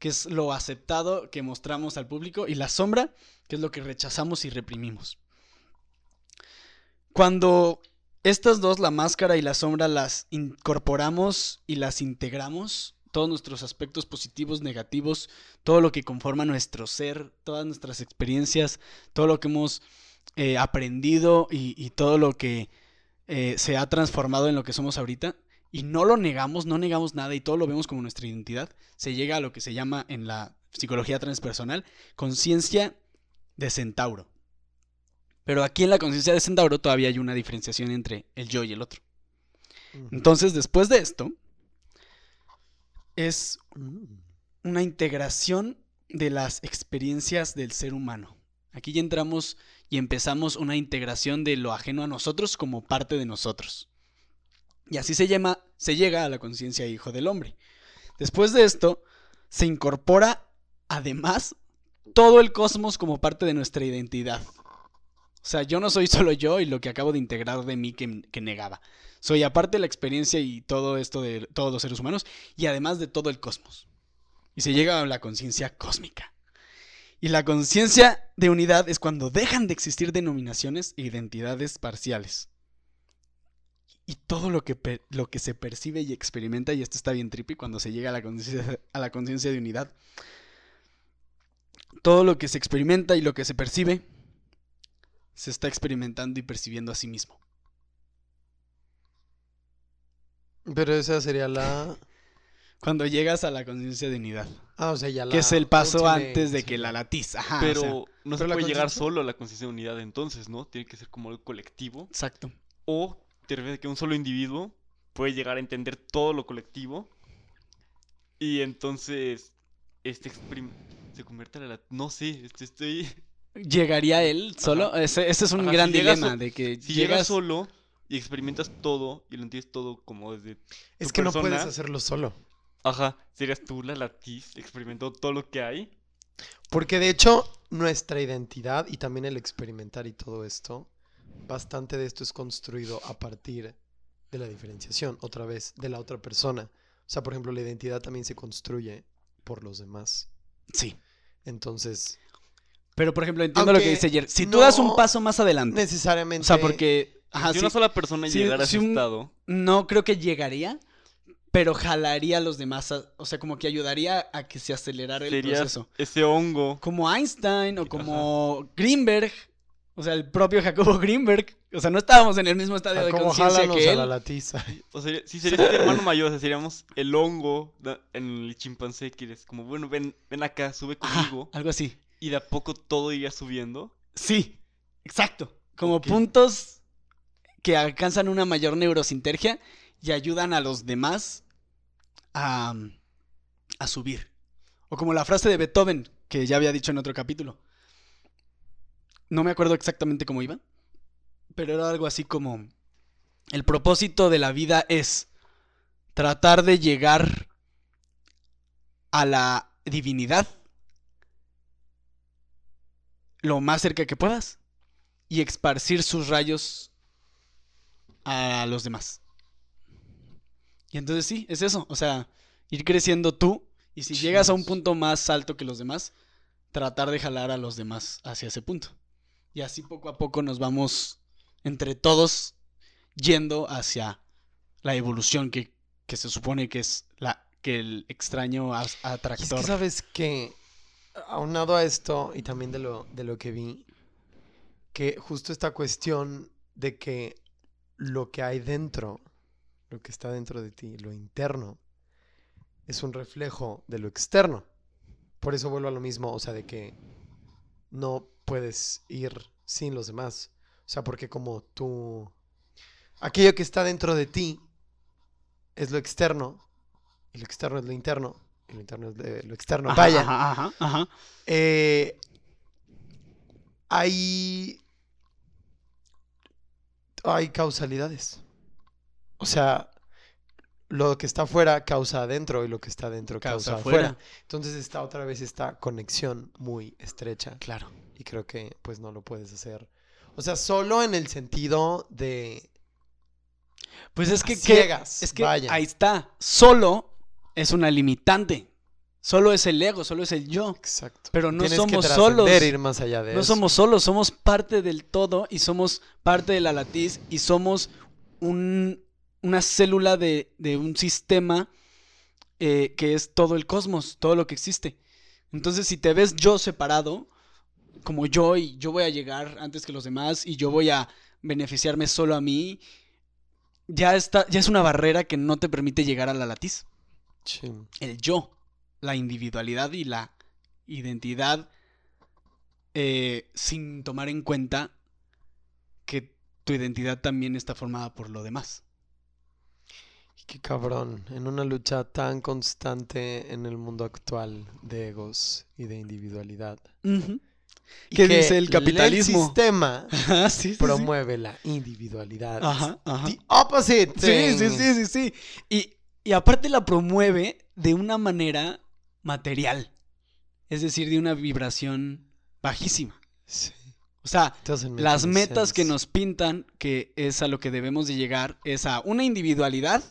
A: que es lo aceptado que mostramos al público, y la sombra, que es lo que rechazamos y reprimimos. Cuando estas dos, la máscara y la sombra, las incorporamos y las integramos, todos nuestros aspectos positivos, negativos, todo lo que conforma nuestro ser, todas nuestras experiencias, todo lo que hemos eh, aprendido y, todo lo que eh, se ha transformado en lo que somos ahorita, y no lo negamos, no negamos nada y todo lo vemos como nuestra identidad, se llega a lo que se llama en la psicología transpersonal conciencia de centauro. Pero aquí en la conciencia de centauro todavía hay una diferenciación entre el yo y el otro. Entonces, después de esto, es
B: Mm.
A: una integración de las experiencias del ser humano. Aquí ya entramos y empezamos una integración de lo ajeno a nosotros como parte de nosotros. Y así se llama, se llega a la conciencia hijo del hombre. Después de esto, se incorpora además todo el cosmos como parte de nuestra identidad. O sea, yo no soy solo yo y lo que acabo de integrar de mí que, que negaba. Soy aparte la experiencia y todo esto de todos los seres humanos y además de todo el cosmos. Y se llega a la conciencia cósmica. Y la conciencia de unidad es cuando dejan de existir denominaciones e identidades parciales. Y todo lo que, lo que se percibe y experimenta, y esto está bien trippy cuando se llega a la conciencia de unidad, todo lo que se experimenta y lo que se percibe se está experimentando y percibiendo a sí mismo.
B: Pero esa sería la...
A: Cuando llegas a la conciencia de unidad.
B: Ah, o sea, ya la...
A: Que es el paso
B: ultimate,
A: antes de
B: sí.
A: que la latiz. Ajá,
C: Pero
A: o sea,
C: no se
B: pero
C: puede llegar solo a la conciencia de unidad entonces, ¿no? Tiene que ser como algo colectivo.
A: exacto.
C: O te refieres a que un solo individuo puede llegar a entender todo lo colectivo. Y entonces, este exprim- se convierte en la... No sé, este, estoy...
A: ¿Llegaría él solo? Ese, ese es un
C: Ajá,
A: gran
C: si
A: dilema de que
C: Si llegas
A: llegas...
C: solo y experimentas todo y lo entiendes todo como desde...
B: Es
C: tu
B: que no puedes hacerlo solo.
C: Ajá, serías tú la latiz experimentó todo lo que hay.
B: Porque de hecho, nuestra identidad y también el experimentar y todo esto, bastante de esto es construido a partir de la diferenciación, otra vez, de la otra persona. O sea, por ejemplo, la identidad también se construye por los demás.
A: Sí.
B: Entonces,
A: Pero, por ejemplo, entiendo lo que
B: Aunque
A: dice Jer. Si tú das un paso más adelante,
B: necesariamente...
A: o sea, porque... Ajá,
C: si
A: sí,
C: una sola persona
A: Sí,
C: llegara a ese
A: un-
C: estado,
A: no creo que llegaría, pero jalaría a los demás. a- o sea, como que ayudaría a que se acelerara el
C: serías
A: proceso.
C: ese hongo.
A: Como Einstein o como Greenberg. O sea, el propio Jacobo Greenberg. O sea, no estábamos en el mismo estadio de conciencia que
B: a
A: él.
B: la latiza.
C: O sea, si serías este hermano mayor, o sea, seríamos el hongo en el chimpancé, que eres como, bueno, ven, ven acá, sube
A: Ajá,
C: conmigo.
A: algo así.
C: Y de a poco todo iría subiendo.
A: Sí, exacto. Como puntos que alcanzan una mayor neurosintergia y ayudan a los demás a, a subir. O como la frase de Beethoven, que ya había dicho en otro capítulo. No me acuerdo exactamente cómo iba, pero era algo así como, el propósito de la vida es tratar de llegar a la divinidad lo más cerca que puedas y esparcir sus rayos a los demás. Y entonces sí, es eso, o sea, ir creciendo tú y si llegas a un punto más alto que los demás, tratar de jalar a los demás hacia ese punto. Y así poco a poco nos vamos entre todos yendo hacia la evolución que, que se supone que es la que el extraño
B: es
A: atractor.
B: que sabes que, aunado a esto y también de lo, de lo que vi, que justo esta cuestión de que lo que hay dentro, lo que está dentro de ti, lo interno, es un reflejo de lo externo. Por eso vuelvo a lo mismo, o sea, de que no puedes ir sin los demás. O sea, porque como tú... Aquello que está dentro de ti es lo externo, y lo externo es lo interno, lo interno es de- lo externo.
A: Ajá,
B: Vaya,
A: Ajá, ajá, ajá.
B: eh, hay, hay causalidades. O sea, lo que está afuera causa adentro y lo que está adentro causa,
A: Causa
B: afuera.
A: afuera.
B: Entonces está otra vez esta conexión muy estrecha
A: Claro.
B: y creo que pues no lo puedes hacer. O sea, solo en el sentido de
A: Pues es que,
B: A
A: que-
B: ciegas,
A: es que
B: vaya.
A: ahí está. Solo es una limitante. Solo es el ego, solo es el yo.
B: exacto.
A: Pero no
B: Tienes
A: somos
B: que
A: solos.
B: ir más allá de
A: No
B: eso.
A: somos solos, somos parte del todo y somos parte de la latiz y somos un- una célula de, de un sistema eh, que es todo el cosmos, todo lo que existe. Entonces, si te ves yo separado, como yo, y yo voy a llegar antes que los demás y yo voy a beneficiarme solo a mí, ya, está, ya es una barrera que no te permite llegar a la latiz
B: Sí.
A: el yo, la individualidad y la identidad eh, sin tomar en cuenta que tu identidad también está formada por lo demás.
B: Y Qué cabrón, en una lucha tan constante en el mundo actual de egos y de individualidad. Y
A: ¿Qué
B: que
A: dice el capitalismo?
B: El sistema
A: Ajá, sí, sí, sí.
B: promueve la individualidad.
A: Ajá, ajá.
B: The opposite.
A: Sí, sí, sí, sí, sí. Y, y aparte la promueve de una manera material. Es decir, de una vibración bajísima.
B: Sí.
A: O sea, Las metas que nos pintan, que es a lo que debemos de llegar, es a una individualidad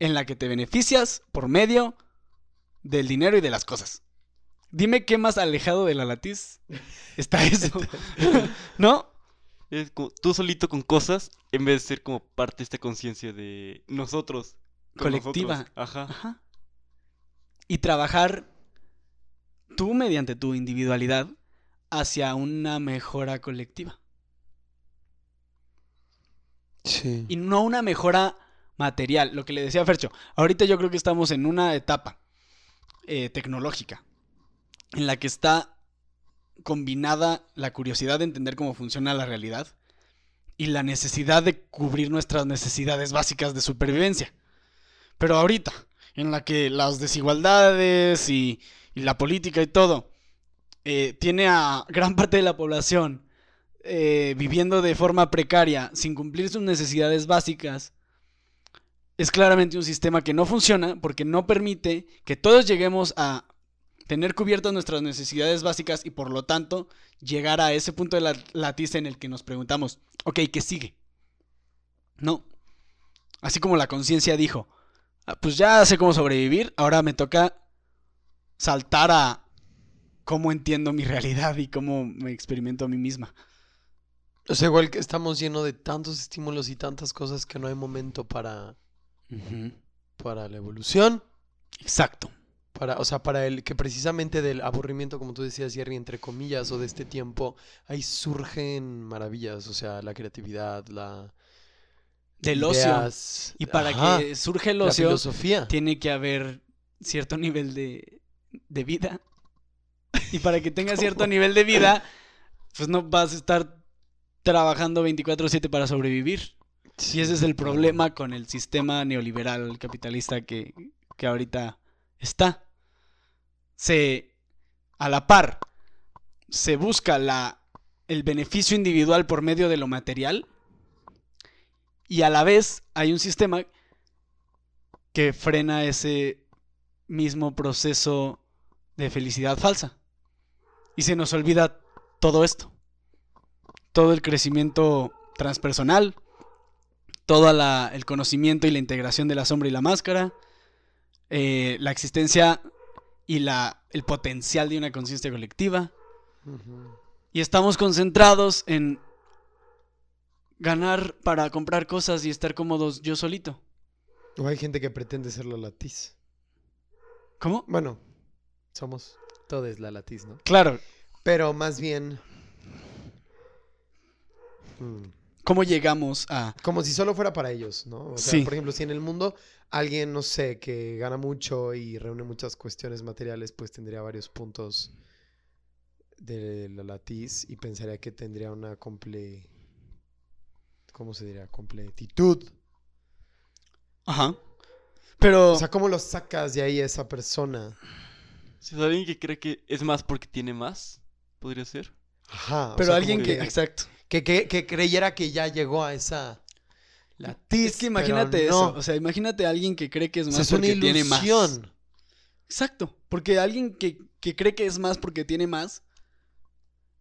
A: en la que te beneficias por medio del dinero y de las cosas. Dime qué más alejado de la latiz está eso. ¿No?
C: Es como tú solito con cosas, en vez de ser como parte de esta conciencia de nosotros.
A: Colectiva.
C: Ajá.
A: Ajá. Y trabajar tú mediante tu individualidad hacia una mejora colectiva.
B: Sí.
A: y no una mejora material. Lo que le decía Fercho, ahorita yo creo que estamos en una etapa eh, tecnológica en la que está combinada la curiosidad de entender cómo funciona la realidad y la necesidad de cubrir nuestras necesidades básicas de supervivencia. Pero ahorita, en la que las desigualdades y, la política y todo eh, tiene a gran parte de la población eh, viviendo de forma precaria, sin cumplir sus necesidades básicas, es claramente un sistema que no funciona porque no permite que todos lleguemos a tener cubiertas nuestras necesidades básicas y por lo tanto llegar a ese punto de la latiz en el que nos preguntamos, ok, ¿qué sigue? No. Así como la conciencia dijo, "Ah, pues ya sé cómo sobrevivir, ahora me toca saltar a cómo entiendo mi realidad y cómo me experimento a mí misma.
B: O sea, igual que estamos llenos de tantos estímulos y tantas cosas que no hay momento para, para la evolución.
A: Exacto.
B: Para, o sea, para el que precisamente del aburrimiento, como tú decías, Jerry, entre comillas, o de este tiempo, ahí surgen maravillas. O sea, la creatividad, la.
A: Del ocio. Y para
B: ajá,
A: que surge el ocio,
B: filosofía.
A: tiene que haber cierto nivel de, de vida. Y para que tenga cierto nivel de vida, pues no vas a estar trabajando 24/7 para sobrevivir. Y ese es el problema con el sistema neoliberal capitalista que, que ahorita está. Se, a la par, se busca la, el beneficio individual por medio de lo material y a la vez hay un sistema que frena ese mismo proceso de felicidad falsa. Y se nos olvida todo esto. Todo el crecimiento transpersonal, todo la- el conocimiento y la integración de la sombra y la máscara, eh, la existencia y la, el potencial de una conciencia colectiva. Y estamos concentrados en ganar para comprar cosas y estar cómodos yo solito.
B: O hay gente que pretende ser la latiz.
A: ¿Cómo?
B: Bueno, somos todos la latiz, ¿no?
A: Claro,
B: Pero más bien. mm,
A: ¿cómo llegamos a...
B: Como si solo fuera para ellos, ¿no? O sea,
A: Sí.
B: por ejemplo, si en el mundo alguien, no sé, que gana mucho y reúne muchas cuestiones materiales, pues tendría varios puntos de la latiz y pensaría que tendría una comple... ¿Cómo se diría? Completitud.
A: Ajá. Pero...
B: O sea, ¿cómo lo sacas de ahí a esa persona?
C: Si es alguien que cree que es más porque tiene más, podría ser.
B: Ajá. o
A: pero
B: sea,
A: alguien que... Exacto.
B: que, que- que creyera que ya llegó a esa latiz.
A: Es que imagínate
B: pero
A: eso.
B: no.
A: O sea, imagínate a alguien que cree que es
B: O
A: más
B: sea, es una
A: porque tiene más.
B: ilusión.
A: Exacto. Porque alguien que, que cree que es más porque tiene más.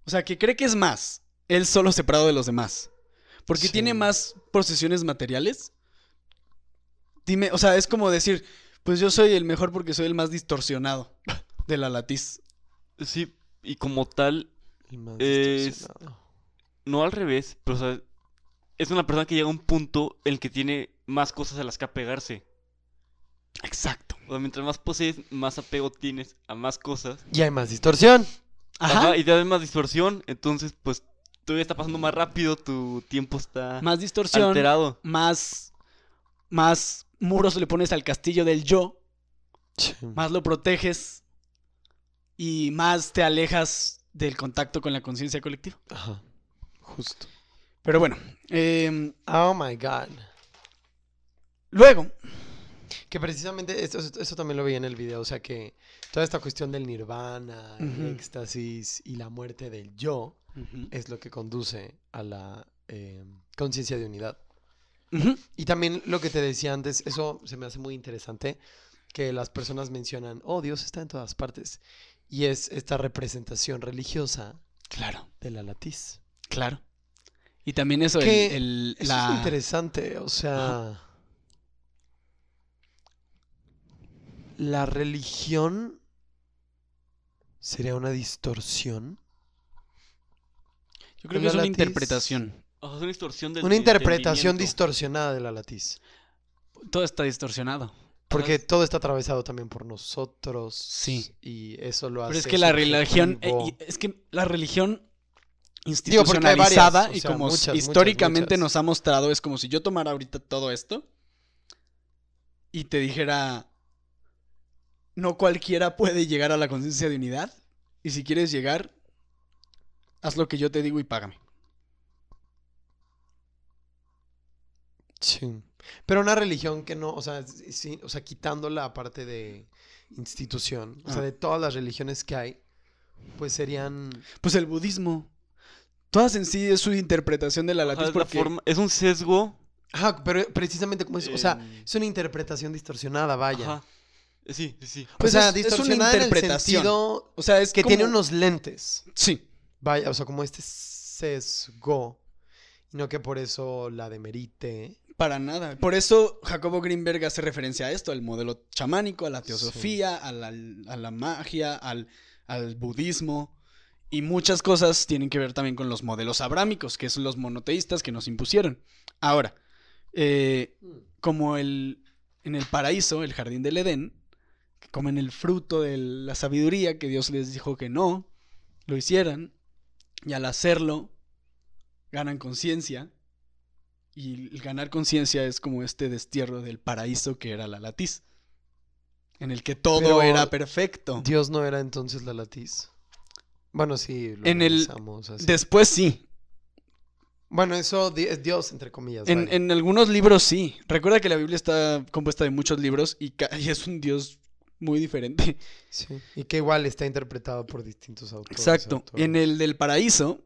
A: O sea, que cree que es más. Él solo separado de los demás. Porque
B: Sí.
A: tiene más posesiones materiales. Dime, o sea, es como decir, pues yo soy el mejor porque soy el más distorsionado de la latiz.
C: Sí, y como tal,
B: El más
C: Es-
B: distorsionado.
C: no al revés, pero o sea, es una persona que llega a un punto en el que tiene más cosas a las que apegarse.
A: Exacto.
C: O sea, mientras más posees, más apego tienes a más cosas.
B: Y hay más distorsión.
A: Ajá.
C: Ajá, y te da más distorsión, entonces pues todavía está pasando más rápido, tu tiempo está
A: Más distorsión.
C: alterado.
A: Más. Más muros le pones al castillo del yo. más lo proteges y más te alejas del contacto con la conciencia colectiva.
B: Ajá. Justo.
A: Pero bueno, em,
B: Oh my God.
A: luego,
B: Que precisamente esto, eso también lo vi en el video. O sea que toda esta cuestión del nirvana, el éxtasis y la muerte del yo es lo que conduce a la eh, conciencia de unidad. Y también lo que te decía antes, eso se me hace muy interesante, que las personas mencionan, oh, Dios está en todas partes. Y es esta representación religiosa
A: claro,
B: de la latiz.
A: claro. Y también eso, el,
B: Que
A: el-
B: Eso
A: la...
B: es interesante, o sea... La religión sería una distorsión.
A: Yo creo que
B: la
A: es una
B: latiz-
A: interpretación.
C: O sea, es una distorsión del
B: Una interpretación distorsionada de la latiz.
A: Todo está distorsionado.
B: Porque todo está atravesado también por nosotros.
A: Sí.
B: Y eso lo hace.
A: Pero es que la religión... eh, es que la religión institucionalizada
B: varias, o
A: y como
B: muchas, muchas,
A: históricamente
B: muchas.
A: nos ha mostrado, es como si yo tomara ahorita todo esto y te dijera, no cualquiera puede llegar a la conciencia de unidad y si quieres llegar, haz lo que yo te digo y págame.
B: Sí. Pero una religión que no, o sea, sí, o sea, quitando la parte de institución, o sea, de todas las religiones que hay, pues serían...
A: Pues el budismo. Todas en sí es su interpretación de la latiz
C: la
A: porque...
C: forma- es un sesgo.
B: Ajá, pero precisamente como es, o sea,
C: en-
B: es una interpretación distorsionada, vaya.
C: Ajá. Sí, sí, sí.
A: Pues
B: o sea,
A: es- es una
B: distorsionada en el
A: interpretación.
B: sentido
A: O sea, es
B: que tiene unos lentes.
A: Sí.
B: Vaya, o sea, como este sesgo. Y no que por eso la demerite.
A: Para nada. Por eso Jacobo Greenberg hace referencia a esto, al modelo chamánico, a la teosofía, a, la, a la magia, al, al budismo. Y muchas cosas tienen que ver también con los modelos abrámicos, que son los monoteístas que nos impusieron. Ahora, eh, como el, en el paraíso, el jardín del Edén, que comen el fruto de la sabiduría que Dios les dijo que no, lo hicieran, y al hacerlo, ganan conciencia. Y el ganar conciencia es como este destierro del paraíso que era la latiz. En el que todo
B: Pero
A: era perfecto.
B: Dios no era entonces la latiz. Bueno, sí, lo
A: En el-
B: así.
A: Después sí.
B: Bueno, eso es Dios, entre comillas.
A: En, algunos libros sí. Recuerda que la Biblia está compuesta de muchos libros y, y es un Dios muy diferente.
B: Sí. Y que igual está interpretado por distintos autores.
A: Exacto. En el del paraíso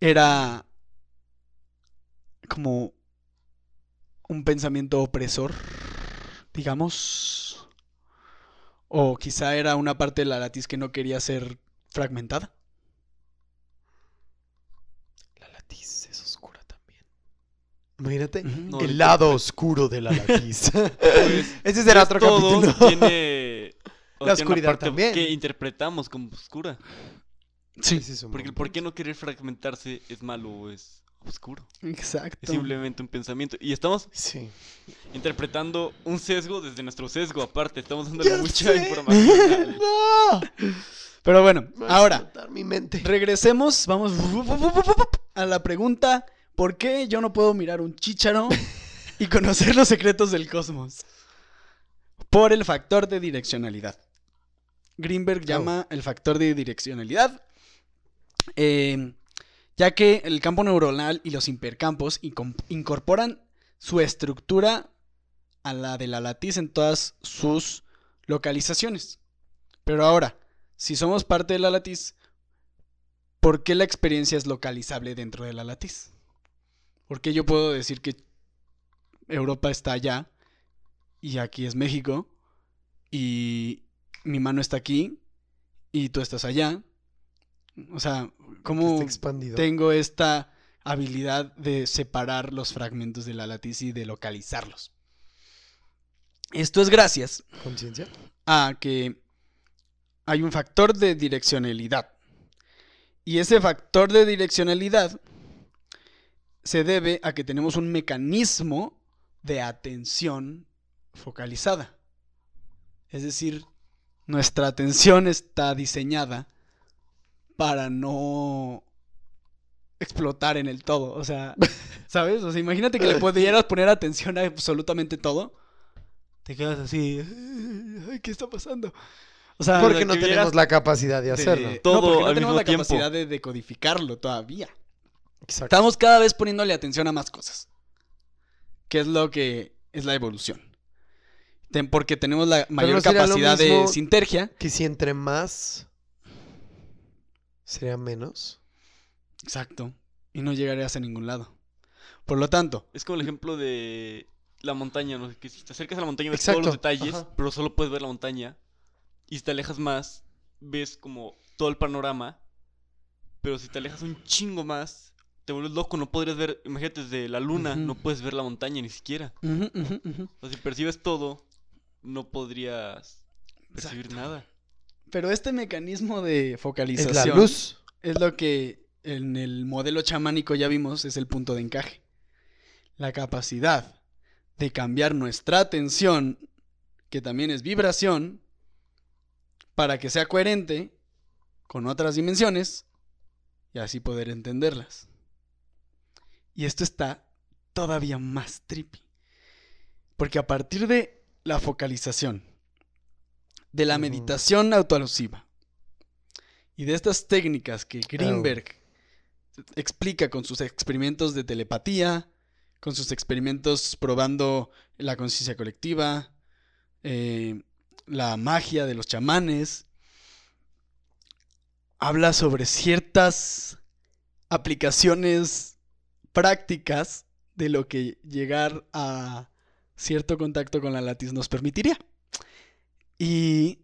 A: era como un pensamiento opresor, digamos. O quizá era una parte de la latiz que no quería ser fragmentada.
B: La latiz es. Imagínate.
C: No,
B: el lado oscuro de la latiz.
C: Pues,
B: Ese será otro
C: todo
B: capítulo.
C: tiene...
B: La
C: tiene
B: oscuridad también.
C: Que interpretamos como oscura.
A: Sí,
B: es
C: Porque el por qué no querer fragmentarse es malo o es oscuro. Es
A: exacto.
C: simplemente un pensamiento. Y estamos
B: Sí.
C: interpretando un sesgo desde nuestro sesgo aparte. Estamos dándole
B: Ya
C: mucha
B: sé.
C: información.
A: No. Pero bueno, ahora
B: explotar mi mente.
A: regresemos, vamos a la pregunta, ¿por qué yo no puedo mirar un chícharo y conocer los secretos del cosmos? Por el factor de direccionalidad. Greenberg llama el factor de direccionalidad, eh, ya que el campo neuronal y los hipercampos incorporan su estructura a la de la latiz en todas sus localizaciones. Pero ahora, si somos parte de la latiz, ¿por qué la experiencia es localizable dentro de la latiz? ¿Por qué yo puedo decir que Europa está allá y aquí es México y mi mano está aquí y tú estás allá? O sea, ¿cómo tengo esta habilidad de separar los fragmentos de la latiz y de localizarlos? Esto es gracias
B: ¿Conciencia?
A: a que hay un factor de direccionalidad. Y ese factor de direccionalidad se debe a que tenemos un mecanismo de atención focalizada. Es decir, nuestra atención está diseñada para no explotar en el todo. O sea, ¿sabes? O sea, imagínate que le pudieras poner atención a absolutamente todo. Te quedas así. Ay, ¿qué está pasando? O sea,
B: Porque
C: que
B: no tenemos la capacidad de
A: de-
B: hacerlo.
C: Todo
A: no, porque no
C: al
A: tenemos
C: mismo
A: la
C: tiempo.
A: capacidad de decodificarlo todavía.
B: Exacto.
A: Estamos cada vez poniéndole atención a más cosas. Que es lo que es la evolución. Ten- porque tenemos la mayor capacidad de sintergia.
B: Que si entre más sería menos.
A: Exacto. Y no llegarías a ningún lado. Por lo tanto,
C: Es como el ejemplo de la montaña, ¿no? Que si te acercas a la montaña ves
B: Exacto,
C: todos los detalles,
B: ajá.
C: pero solo puedes ver la montaña. Y si te alejas más, ves como todo el panorama. Pero si te alejas un chingo más, te vuelves loco, no podrías ver, imagínate desde la luna, no puedes ver la montaña ni siquiera. O sea, si percibes todo, no podrías percibir
A: Exacto.
C: nada.
A: pero este mecanismo de
B: Es
A: focalización
B: la luz.
A: es lo que en el modelo chamánico ya vimos es el punto de encaje. La capacidad de cambiar nuestra atención, que también es vibración, para que sea coherente con otras dimensiones y así poder entenderlas. Y esto está todavía más trippy. Porque a partir de la focalización, de la meditación autoalusiva y de estas técnicas que Greenberg explica con sus experimentos de telepatía, con sus experimentos probando la conciencia colectiva, eh, la magia de los chamanes, habla sobre ciertas aplicaciones prácticas de lo que llegar a cierto contacto con la latiz nos permitiría. Y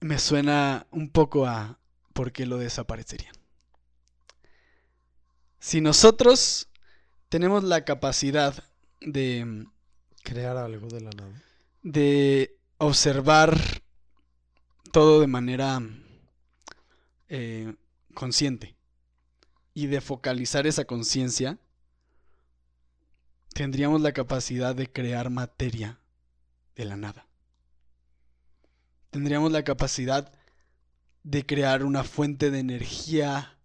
A: me suena un poco a por qué lo desaparecerían. Si nosotros tenemos la capacidad de,
B: Crear algo de la nada.
A: de observar todo de manera eh, consciente y de focalizar esa conciencia, tendríamos la capacidad de crear materia de la nada. Tendríamos la capacidad de crear una fuente de energía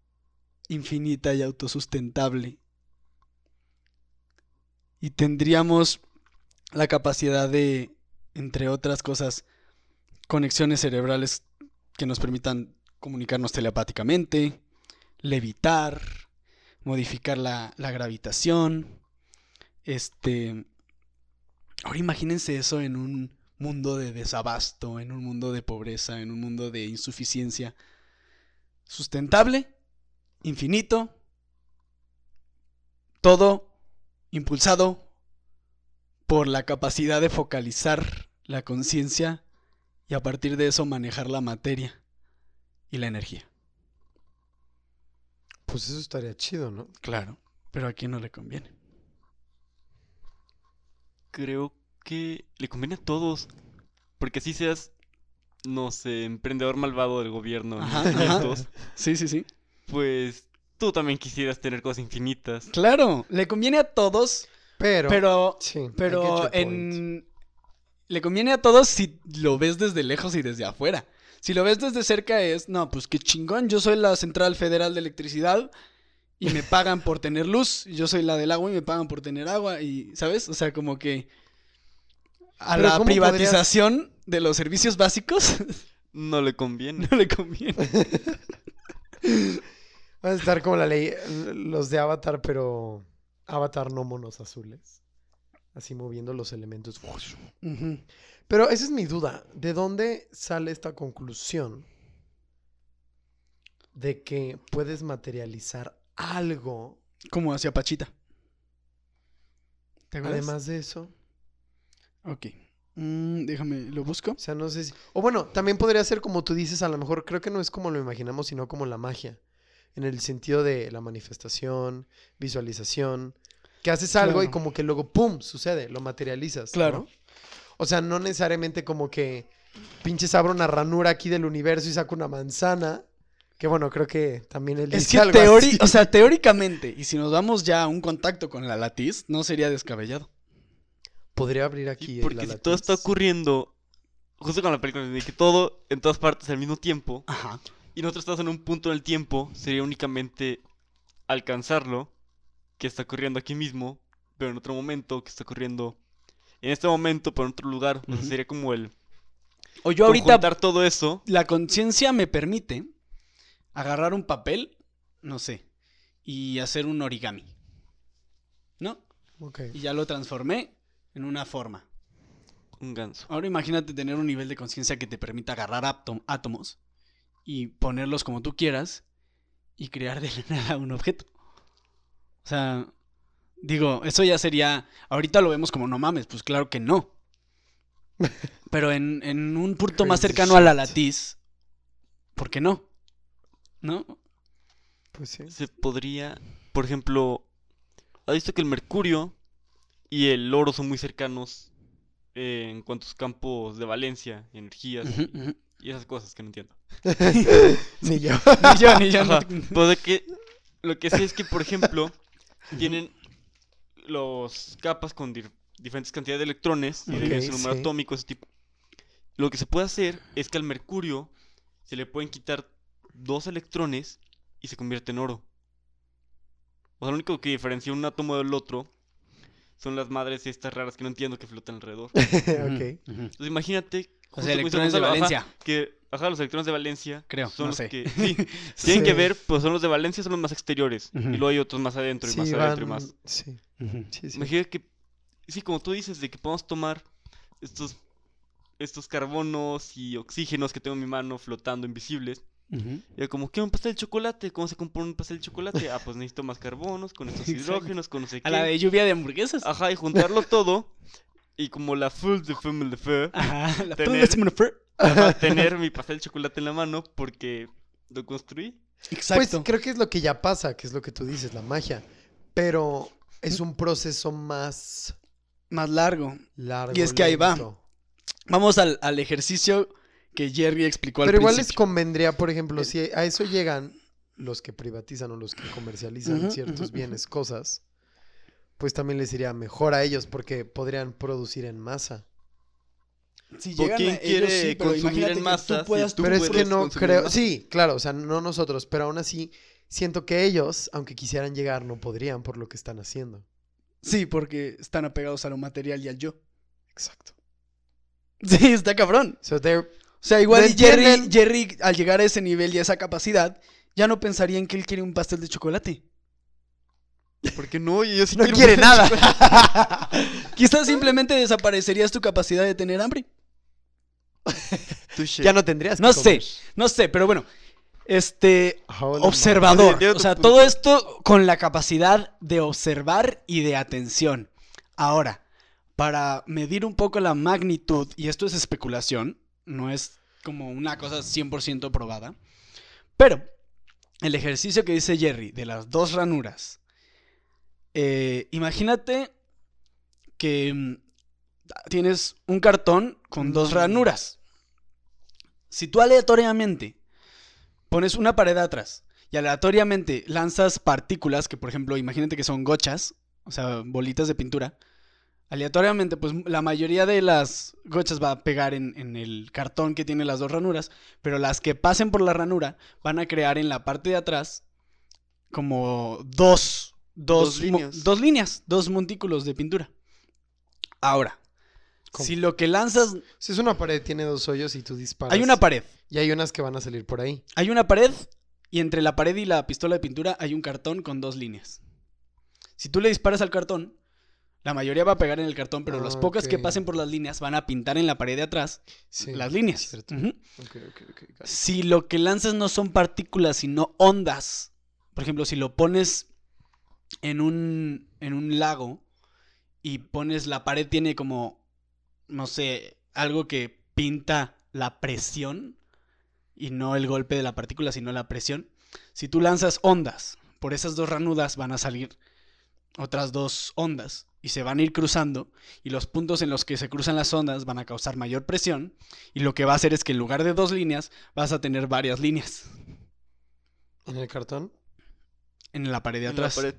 A: infinita y autosustentable. Y tendríamos la capacidad de, entre otras cosas, conexiones cerebrales que nos permitan comunicarnos telepáticamente, levitar, modificar la, la gravitación. Este. Ahora imagínense eso en un mundo de desabasto, en un mundo de pobreza, en un mundo de insuficiencia. Sustentable, infinito, todo impulsado por la capacidad de focalizar la conciencia y a partir de eso manejar la materia y la energía.
B: Pues eso estaría chido, ¿no?
A: Claro, pero a quién no le conviene.
C: Creo que le conviene a todos. Porque así seas, no sé, emprendedor malvado del gobierno. en
A: Ajá,
C: momentos,
A: Sí, sí, sí.
C: Pues tú también quisieras tener cosas infinitas.
A: Claro, le conviene a todos,
B: Pero.
A: pero
B: sí,
A: pero en le conviene a todos si lo ves desde lejos y desde afuera. Si lo ves desde cerca es, no, pues qué chingón, yo soy la Central Federal de Electricidad y me pagan por tener luz, y yo soy la del agua y me pagan por tener agua y, ¿sabes? O sea, como que a la
B: ¿cómo
A: privatización de los servicios básicos
C: No le conviene.
A: no le conviene.
B: Va a estar como la ley, los de Avatar, pero Avatar no monos azules. Así moviendo los elementos. Pero esa es mi duda. ¿De dónde sale esta conclusión de que puedes materializar algo
A: Como hacia Pachita. ¿Te acuerdas?
B: además de eso?
A: Ok. Mm, déjame, lo busco.
B: O sea, no sé si... O bueno, también podría ser como tú dices, a lo mejor creo que no es como lo imaginamos, sino como la magia. En el sentido de la manifestación, visualización. Que haces algo y como que luego, ¡pum!, sucede, lo materializas. ¿no?
A: Claro.
B: O sea, no necesariamente como que pinches abro una ranura aquí del universo y saco una manzana. Que bueno, creo que también él
A: Es
B: dice
A: que
B: algo
A: teori-
B: así.
A: o sea, teóricamente, y si nos vamos ya a un contacto con la latiz, no sería descabellado.
B: Podría abrir
C: Sí,
B: aquí.
C: porque
B: la
C: si todo está ocurriendo, justo con la película, de que todo en todas partes al mismo tiempo,
A: Ajá.
C: y nosotros estamos en un punto en el tiempo, sería únicamente alcanzarlo, que está ocurriendo aquí mismo, pero en otro momento, que está ocurriendo en este momento, pero en otro lugar. O sea,
A: Ujú.
C: sería como el
A: O yo ahorita,
C: todo eso.
A: la conciencia me permite agarrar un papel, no sé, y hacer un origami. ¿No?
B: Ok.
A: Y ya lo transformé en una forma.
C: Un ganso.
A: Ahora imagínate tener un nivel de conciencia que te permita agarrar átom- átomos y ponerlos como tú quieras y crear de la nada un objeto. O sea, digo, eso ya sería. Ahorita lo vemos como no mames, pues claro que no. Pero en, en un punto más cercano a la latiz, ¿por qué no? ¿No?
B: Pues sí.
C: Se podría, por ejemplo, ¿has visto que el mercurio y el oro son muy cercanos eh, en cuanto a sus campos de valencia, energías y esas cosas que no entiendo?
B: Ni yo.
A: Ni yo, ni yo. no-
C: Ajá, Pues de que lo que sé es que, por ejemplo, tienen los capas con diferentes cantidades de electrones y
B: Ok,
C: de ese número
B: sí.
C: atómico, ese tipo. Lo que se puede hacer es que al mercurio se le pueden quitar dos electrones y se convierte en oro. O sea, lo único que diferencia un átomo del otro son las madres estas raras que no entiendo que flotan alrededor.
B: ok.
C: Entonces imagínate...
A: O sea, electrones de Valencia.
C: que, ajá, los electrones de Valencia
A: Creo,
C: son
A: no
C: los
A: sé.
C: que... sí, tienen que ver, pues son los de Valencia, son los más exteriores. Y luego hay otros más adentro y
B: Sí,
C: más adentro y más...
B: Sí, sí.
C: Imagínate que, sí, como tú dices, de que podemos tomar estos, estos carbonos y oxígenos que tengo en mi mano flotando invisibles. Y era como, quiero un pastel de chocolate. ¿Cómo se compone un pastel de chocolate? Ah, pues necesito más carbonos, con estos hidrógenos, con no sé qué.
A: A la de lluvia de hamburguesas.
C: Ajá, y juntarlo todo. Y como la full de femme de feu,
A: Ajá. La
C: Tener-
A: Tener...
C: ajá, tener mi pastel de chocolate en la mano porque lo construí.
A: Exacto.
B: Pues creo que es lo que ya pasa, que es lo que tú dices, la magia. Pero es un proceso más
A: Más largo.
B: largo.
A: Y es que ahí va. Vamos al, al ejercicio que Jerry explicó al
B: Pero igual les convendría, por ejemplo, si a eso llegan los que privatizan o los que comercializan ciertos bienes, cosas, pues también les iría mejor a ellos porque podrían producir en masa.
A: Si
C: ¿O
A: llegan
C: quién
A: a ellos,
C: quiere
A: sí, pero
C: consumir en masa
A: tú
C: si
A: puedas
C: tú
B: pero es que no creo, sí, claro, o sea, no nosotros, pero aún así siento que ellos, aunque quisieran llegar, no podrían por lo que están haciendo.
A: Sí, porque están apegados a lo material y al yo.
B: Exacto.
A: Sí, está cabrón.
B: So they're-
A: sea, igual
B: ¿No
A: y Jerry, al llegar a ese nivel y a esa capacidad, ya no pensaría en que él quiere un pastel de chocolate.
C: Porque no, y yo sí
B: no
C: quiero
B: quiere nada.
A: Quizás simplemente desaparecerías tu capacidad de tener hambre.
B: Ya no tendrías que
A: No sé, no sé, pero bueno. Este,
B: Hola,
A: observador. O sea, todo esto con la capacidad de observar y de atención. Ahora, para medir un poco la magnitud, y esto es especulación, no es como una cosa 100% probada, pero el ejercicio que dice Jerry de las dos ranuras, eh, imagínate que mm, tienes un cartón con dos
B: Mm.
A: ranuras. Si tú aleatoriamente pones una pared atrás y aleatoriamente lanzas partículas, que por ejemplo, imagínate que son gochas, o sea, bolitas de pintura, aleatoriamente, pues la mayoría de las gochas va a pegar en, en el cartón que tiene las dos ranuras, pero las que pasen por la ranura van a crear en la parte de atrás como dos, dos,
C: líneas.
A: dos líneas, dos montículos de pintura. Ahora,
B: ¿Cómo?
A: si lo que lanzas,
B: Si es una pared, tiene dos hoyos y tú disparas.
A: hay una pared,
B: Y hay unas que van a salir por ahí.
A: Hay una pared y entre la pared y la pistola de pintura hay un cartón con dos líneas. Si tú le disparas al cartón, la mayoría va a pegar en el cartón, pero las
B: Ah,
A: pocas que pasen por las líneas van a pintar en la pared de atrás
B: Sí,
A: las líneas. Si lo que lanzas no son partículas, sino ondas, por ejemplo, si lo pones en un, en un lago y pones la pared tiene como, no sé, algo que pinta la presión y no el golpe de la partícula, sino la presión. Si tú lanzas ondas, por esas dos ranudas van a salir otras dos ondas y se van a ir cruzando y los puntos en los que se cruzan las ondas van a causar mayor presión y lo que va a hacer es que en lugar de dos líneas vas a tener varias líneas
B: ¿En el cartón?
A: en la pared de atrás.
C: pared.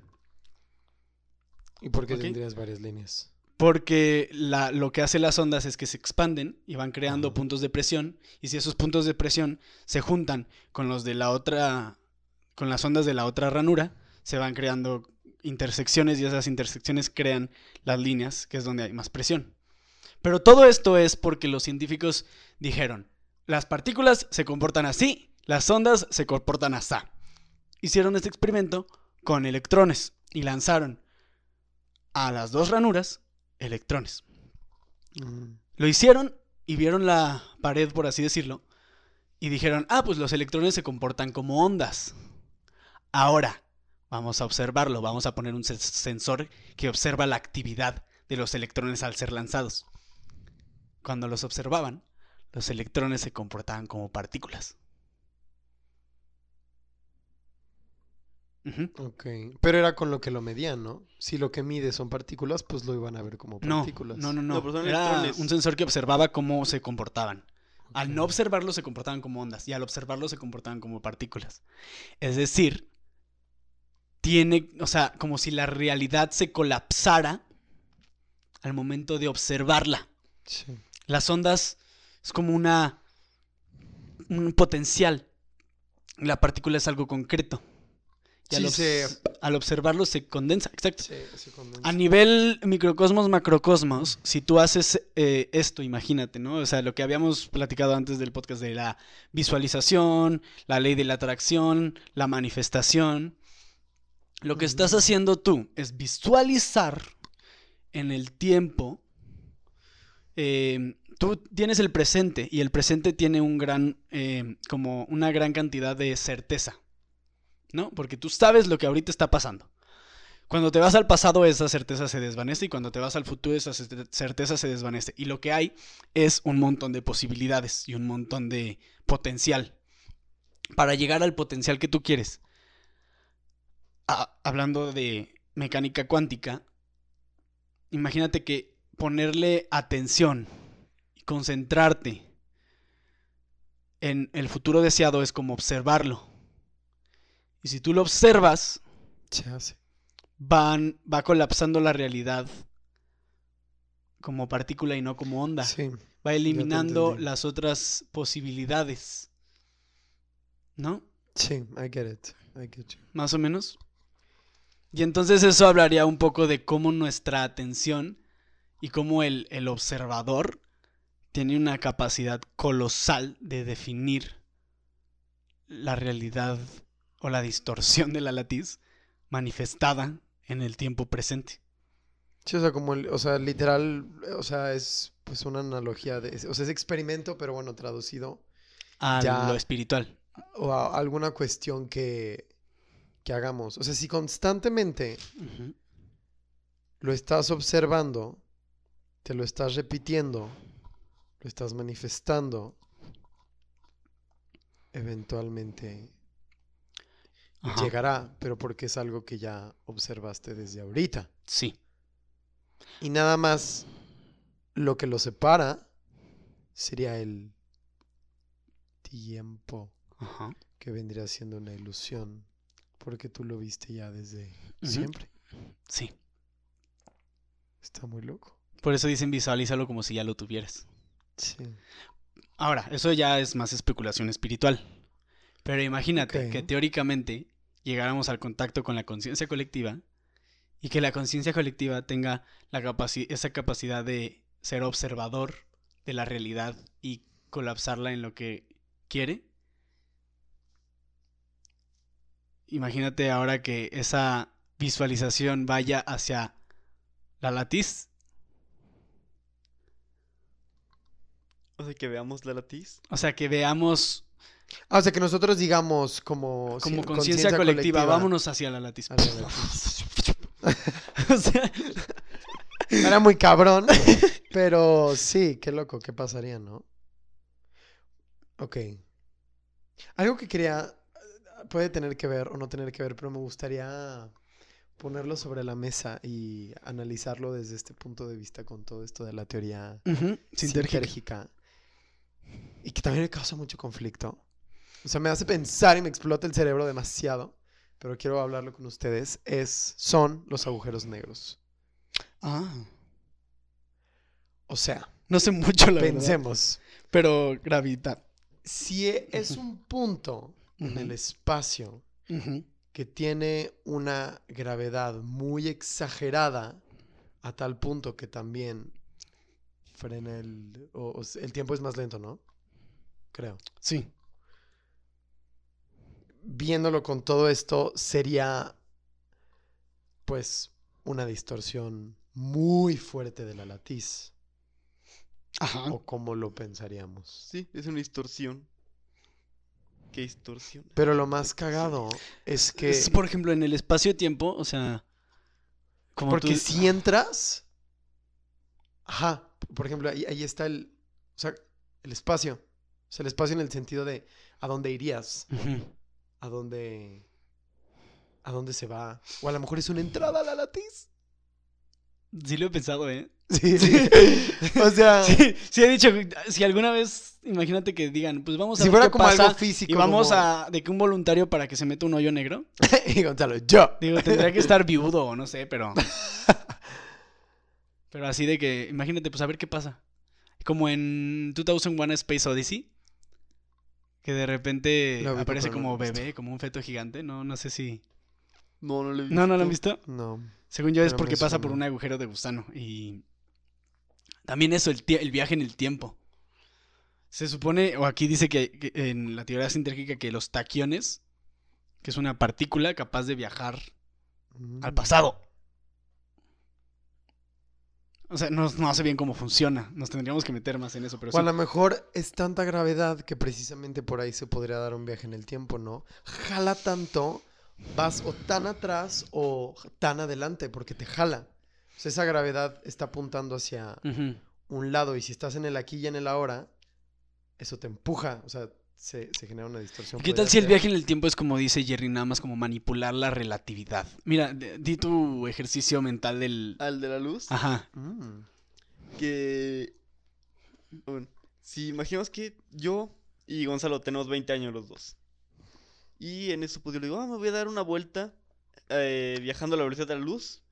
B: ¿Y por qué tendrías varias líneas?
A: Porque la- lo que hace las ondas es que se expanden y van creando puntos de presión. Y si esos puntos de presión se juntan con los de la otra, con las ondas de la otra ranura, se van creando intersecciones y esas intersecciones crean las líneas, que es donde hay más presión. Pero todo esto es porque los científicos dijeron, las partículas se comportan así, las ondas se comportan así. Hicieron este experimento con electrones y lanzaron a las dos ranuras electrones.
B: Mm.
A: Lo hicieron y vieron la pared, por así decirlo, y dijeron, ah, pues los electrones se comportan como ondas. Ahora, vamos a observarlo, vamos a poner un sen- sensor que observa la actividad de los electrones al ser lanzados. Cuando los observaban, los electrones se comportaban como partículas.
B: Ok. Pero era con lo que lo medían, ¿no? Si lo que mide son partículas, pues lo iban a ver como partículas.
A: no, no, no.
C: No,
A: Era
C: electrones.
A: un sensor que observaba cómo se comportaban. Al no observarlo se comportaban como ondas y al observarlo se comportaban como partículas. Es decir, tiene, o sea, como si la realidad se colapsara al momento de observarla.
B: Sí.
A: Las ondas es como una un potencial. La partícula es algo concreto. Y al,
B: Sí,
A: obs-
B: se-
A: al observarlo se condensa. Exacto.
B: Sí, se condensa.
A: A nivel microcosmos, macrocosmos, si tú haces eh, esto, imagínate, ¿no? O sea, lo que habíamos platicado antes del podcast de la visualización, la ley de la atracción, la manifestación. Lo que estás haciendo tú es visualizar en el tiempo. eh, tú tienes el presente y el presente tiene un gran, eh, como una gran cantidad de certeza, ¿no? Porque tú sabes lo que ahorita está pasando. Cuando te vas al pasado esa certeza se desvanece y cuando te vas al futuro esa cer- certeza se desvanece. Y lo que hay es un montón de posibilidades y un montón de potencial. Para llegar al potencial que tú quieres. Ah, hablando de mecánica cuántica, imagínate que ponerle atención y concentrarte en el futuro deseado es como observarlo. Y si tú lo observas,
B: Se hace.
A: van, va colapsando la realidad como partícula y no como onda.
B: Sí.
A: Va eliminando las otras posibilidades. ¿No?
B: Sí, I get it. I get you.
A: Más o menos. Y entonces eso hablaría un poco de cómo nuestra atención y cómo el, el observador tiene una capacidad colosal de definir la realidad o la distorsión de la latiz manifestada en el tiempo presente.
B: Sí, o sea, como, el- o sea, literal, o sea, es pues una analogía de, o sea, es experimento, pero bueno, traducido
A: A
B: Ya.
A: lo espiritual.
B: o a alguna cuestión que, que hagamos. O sea, si constantemente lo estás observando, te lo estás repitiendo, lo estás manifestando, eventualmente
A: Ajá.
B: llegará, pero porque es algo que ya observaste desde ahorita.
A: Sí.
B: Y nada más lo que lo separa sería el tiempo,
A: Ajá.
B: que vendría siendo una ilusión, porque tú lo viste ya desde siempre.
A: Sí.
B: Está muy loco.
A: Por eso dicen visualízalo como si ya lo tuvieras.
B: Sí.
A: Ahora, eso ya es más especulación espiritual. Pero imagínate que teóricamente llegáramos al contacto con la conciencia colectiva y que la conciencia colectiva tenga la capaci- esa capacidad de ser observador de la realidad y colapsarla en lo que quiere. Imagínate ahora que esa visualización vaya hacia la latiz,
C: O sea, que veamos la latiz.
A: o sea, que veamos
B: Ah, o sea, que nosotros digamos como...
A: como
B: sí,
A: conciencia colectiva, vámonos hacia la latiz.
B: la latiz.
A: O sea,
B: Era muy cabrón, pero sí, qué loco, qué pasaría, ¿no? Ok. Algo que quería, puede tener que ver o no tener que ver, pero me gustaría ponerlo sobre la mesa y analizarlo desde este punto de vista con todo esto de la teoría
A: sintérgica.
B: sintérgica. Y que también me causa mucho conflicto. O sea, me hace pensar y me explota el cerebro demasiado. Pero quiero hablarlo con ustedes. Es, son los agujeros negros.
A: Ah,
B: O sea,
A: no sé mucho la verdad,
B: pensemos.
A: pero gravedad.
B: Si es un punto en el espacio que tiene una gravedad muy exagerada a tal punto que también frena el... o- el tiempo es más lento, ¿no? Creo.
A: Sí.
B: viéndolo con todo esto, sería pues una distorsión muy fuerte de la latiz.
A: Ajá.
B: O como lo pensaríamos.
C: Sí, es una distorsión. ¿Qué distorsión?
B: Pero lo más cagado es que...
A: Es, por ejemplo, en el espacio-tiempo, o sea. Como
B: porque
A: tú-
B: si entras... Ajá, por ejemplo, ahí, ahí está el... O sea, el espacio. O sea, el espacio en el sentido de a dónde irías,
A: Ujú.
B: a dónde... A dónde se va. O a lo mejor es una entrada a la latiz.
A: Sí lo he pensado, ¿eh?
B: Sí, sí. o sea...
A: Sí, sí he dicho, si alguna vez, imagínate que digan, pues vamos a
B: Si
A: ver
B: fuera
A: qué
B: como
A: pasa
B: algo físico.
A: y vamos
B: como-
A: a de que un voluntario para que se meta un hoyo negro.
B: y Gonzalo, yo.
A: Digo, tendría que estar viudo o no sé, pero pero así de que imagínate, pues a ver qué pasa. Como en 2001 Space Odyssey, que de repente aparece como bebé, como un feto gigante, no no sé si
C: No, no lo he visto.
A: ¿No, no lo han visto?
B: No.
A: Según yo es
B: Pero
A: porque pasa por un agujero de gusano. Y también eso, el, viaje en el tiempo. Se supone, o aquí dice que, que en la teoría sintérgica que los taquiones, que es una partícula capaz de viajar
B: Mm.
A: al pasado. O sea, no, no sé bien cómo funciona. Nos tendríamos que meter más en eso, pero
B: O a lo mejor es tanta gravedad que precisamente por ahí se podría dar un viaje en el tiempo, ¿no? Jala tanto, vas o tan atrás o tan adelante, porque te jala. O sea, esa gravedad está apuntando hacia un lado y si estás en el aquí y en el ahora, eso te empuja, o sea, se, se genera una distorsión.
A: ¿Qué tal si el viaje en el tiempo es como dice Jerry, nada más como manipular la relatividad? Mira, di tu ejercicio mental del...
C: Al de la luz.
A: Ajá.
B: Mm.
C: Que. Bueno, si imaginamos que yo y Gonzalo tenemos 20 años los dos. Y en eso, pues yo le digo, ah, me voy a dar una vuelta eh, viajando a la velocidad de la luz.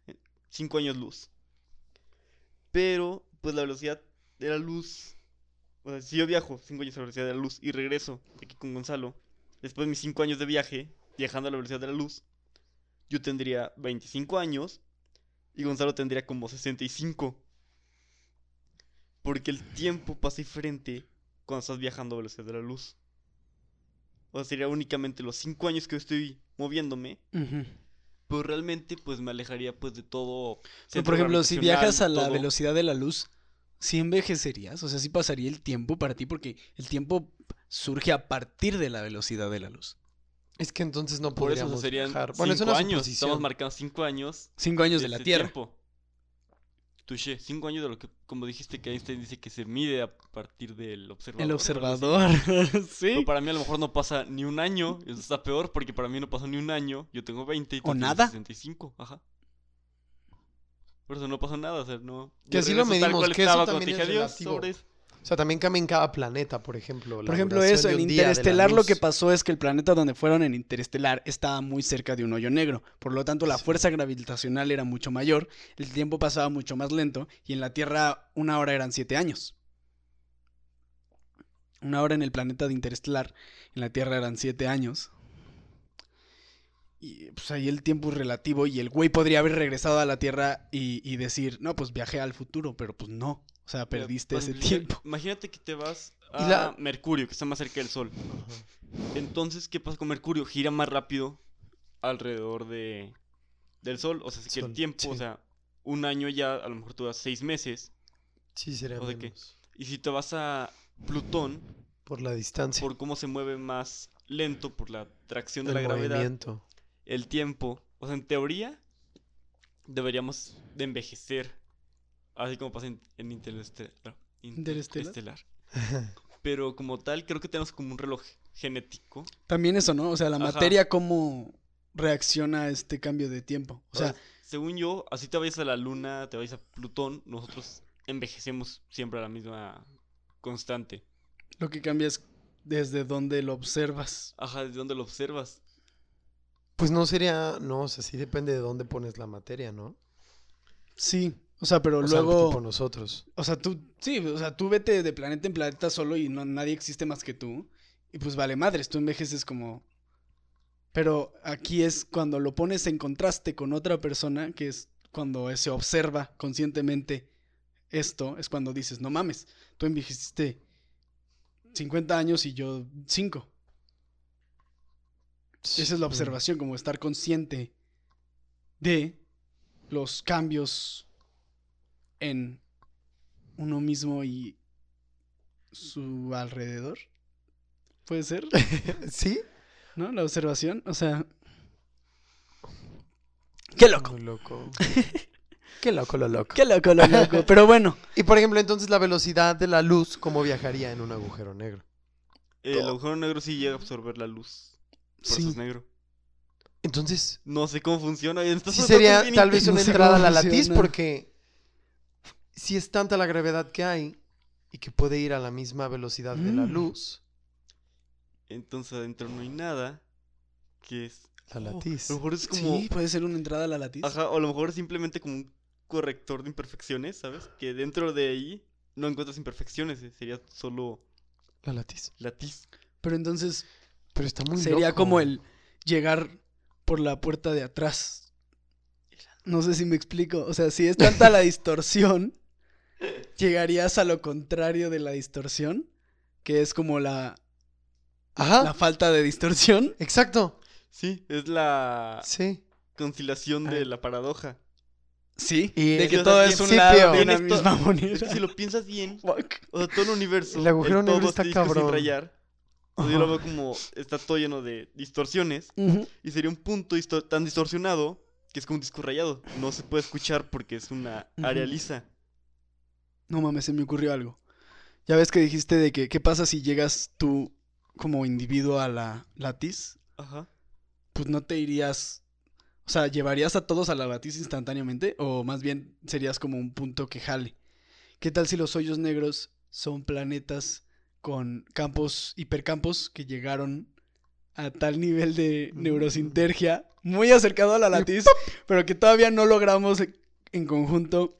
C: 5 años luz. Pero, pues la velocidad de la luz. O sea, si yo viajo 5 años a la velocidad de la luz y regreso aquí con Gonzalo, después de mis 5 años de viaje, viajando a la velocidad de la luz, yo tendría 25 años y Gonzalo tendría como 65. Porque el tiempo pasa diferente cuando estás viajando a velocidad de la luz. O sea, sería únicamente los 5 años que estoy moviéndome.
A: Ujú.
C: Pero realmente, pues me alejaría pues de todo.
A: Pero, por ejemplo, si viajas a la
C: todo.
A: velocidad de la luz, ¿sí envejecerías? O sea, sí pasaría el tiempo para ti porque el tiempo surge a partir de la velocidad de la luz.
B: Es que entonces no
C: Por eso
B: podríamos
C: serían
B: viajar.
C: 5
B: Bueno, es una
C: años.
B: suposición.
C: Estamos marcando 5 años.
A: Cinco años de la
C: ese
A: Tierra.
C: tiempo. Touché, 5 años de lo que, como dijiste, que Einstein dice que se mide a partir del observador.
A: El observador. sí.
C: Pero para mí a lo mejor no pasa ni un año. Eso está peor porque para mí no pasó ni un año. Yo tengo 20 y tú
A: ¿O
C: tienes
A: nada?
C: 65. Ajá. Por eso no pasó nada. O sea, no.
B: Que así lo medimos, que eso también es relativo. O sea, también cambia en cada planeta, por ejemplo.
A: Por ejemplo, eso, en Interestelar lo que pasó es que el planeta donde fueron en Interestelar estaba muy cerca de un hoyo negro. Por lo tanto, la
B: Sí.
A: fuerza gravitacional era mucho mayor, el tiempo pasaba mucho más lento y en la Tierra una hora eran siete años. Una hora en el planeta de Interestelar, en la Tierra eran siete años. Y pues ahí el tiempo es relativo y el güey podría haber regresado a la Tierra y, y decir, no, pues viajé al futuro, pero pues no. O sea, perdiste ese tiempo.
C: Imagínate que te vas a
B: la-
C: Mercurio, que está más cerca del Sol.
B: Ajá.
C: Entonces, ¿qué pasa con Mercurio? Gira más rápido alrededor de del Sol. O sea, que
B: Sol,
C: el tiempo, o sea, un año ya, a lo mejor tú das seis meses.
B: Sí, sería
C: O sea que-. Y si te vas a Plutón,
B: Por la distancia.
C: por cómo se mueve más lento, por la tracción de
B: el
C: la gravedad,
B: movimiento.
C: el tiempo, o sea, en teoría, deberíamos de envejecer. Así como pasa en, en Interestelar.
A: ¿Interestelar?
C: Pero como tal, creo que tenemos como un reloj genético.
A: También eso, ¿no? O sea, la
C: Ajá.
A: materia cómo reacciona a este cambio de tiempo. O sea,
C: según yo, así te vayas a la luna, te vayas a Plutón, nosotros envejecemos siempre a la misma constante.
A: lo que cambia es desde donde lo observas.
C: Ajá, ¿desde dónde lo observas?
B: Pues no sería, no, o sea, sí depende de dónde pones la materia, ¿no?
A: Sí. O sea, pero
B: O
A: luego.
B: nosotros.
A: O sea, tú. Sí, o sea, tú vete de planeta en planeta solo y no, nadie existe más que tú. Y pues vale madres, tú envejeces como. Pero aquí es cuando lo pones en contraste con otra persona, que es cuando se observa conscientemente esto, es cuando dices, no mames, tú envejeciste 50 años y yo 5. Esa es la observación, como estar consciente de los cambios en uno mismo y su alrededor. ¿Puede ser?
B: ¿Sí?
A: ¿No? La observación. O sea. ¡Qué loco!
B: Muy loco. Qué loco lo loco.
A: ¡Qué loco, lo loco! Pero bueno.
B: Y por ejemplo, entonces la velocidad de la luz, ¿cómo viajaría en un agujero negro?
C: El agujero negro sí llega a absorber la luz. Por eso
A: Sí.
C: es negro.
B: Entonces,
C: No sé cómo funciona.
B: sí sería tal vez una entrada a la latiz porque si es tanta la gravedad que hay y que puede ir a la misma velocidad de la
A: Mm.
B: luz,
C: Entonces adentro no hay nada. Que es.
B: la
C: Oh,
B: latiz.
C: a lo mejor es como.
A: Sí, puede ser una entrada a la latiz.
C: Ajá, o a lo mejor es simplemente como un corrector de imperfecciones, ¿sabes? Que dentro de ahí no encuentras imperfecciones, eh, sería solo
B: La latiz.
C: latiz.
A: Pero entonces
B: Pero está muy
A: sería
B: loco.
A: como el llegar por la puerta de atrás. No sé si me explico. O sea, si es tanta la distorsión, llegarías a lo contrario de la distorsión, que es como la,
B: Ajá.
A: la falta de distorsión.
B: Exacto.
C: Sí, es la
B: Sí.
C: conciliación de la paradoja.
A: Sí,
B: Y
A: de que
C: el
A: todo es un lado de una misma
C: Es
A: moneda.
C: que si lo piensas bien, o sea, todo el universo,
B: El agujero negro
C: todo
B: está
C: sin
B: cabrón.
C: rayar, pues yo lo veo como está todo lleno de distorsiones y sería un punto disto- tan distorsionado que es como un disco rayado. No se puede escuchar porque es una área lisa.
A: No mames, se me ocurrió algo. Ya ves que dijiste de que qué pasa si llegas tú como individuo a la latiz,
C: Ajá.
A: pues no te irías, o sea, llevarías a todos a la latiz instantáneamente o más bien serías como un punto que jale. ¿Qué tal si los hoyos negros son planetas con campos, hipercampos que llegaron a tal nivel de
B: Mm.
A: neurosintergia, muy acercado a la latiz, pero que todavía no logramos en- en conjunto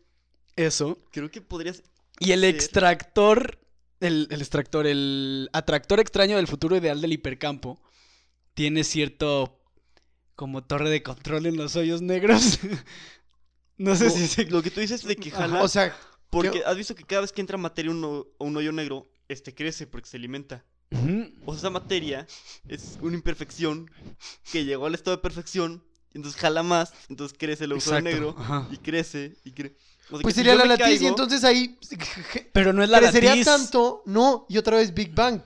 A: eso?
C: Creo que podrías...
A: Y el extractor, el, el extractor, el atractor extraño del futuro ideal del hipercampo tiene cierto como torre de control en los hoyos negros. no sé
C: No,
A: si se...
C: Lo que tú dices de que
A: Ajá.
C: jala...
B: O sea,
C: porque
B: ¿qué-
C: has visto que cada vez que entra materia a un, hoyo negro, este crece porque se alimenta. O sea, esa materia es una imperfección que llegó al estado de perfección, entonces jala más, entonces crece el agujero negro,
A: ajá.
C: y crece, y crece.
B: Pues sería la latiz y entonces ahí
A: Pero no es la
B: crecería
A: latiz.
B: tanto, no, y otra vez Big Bang,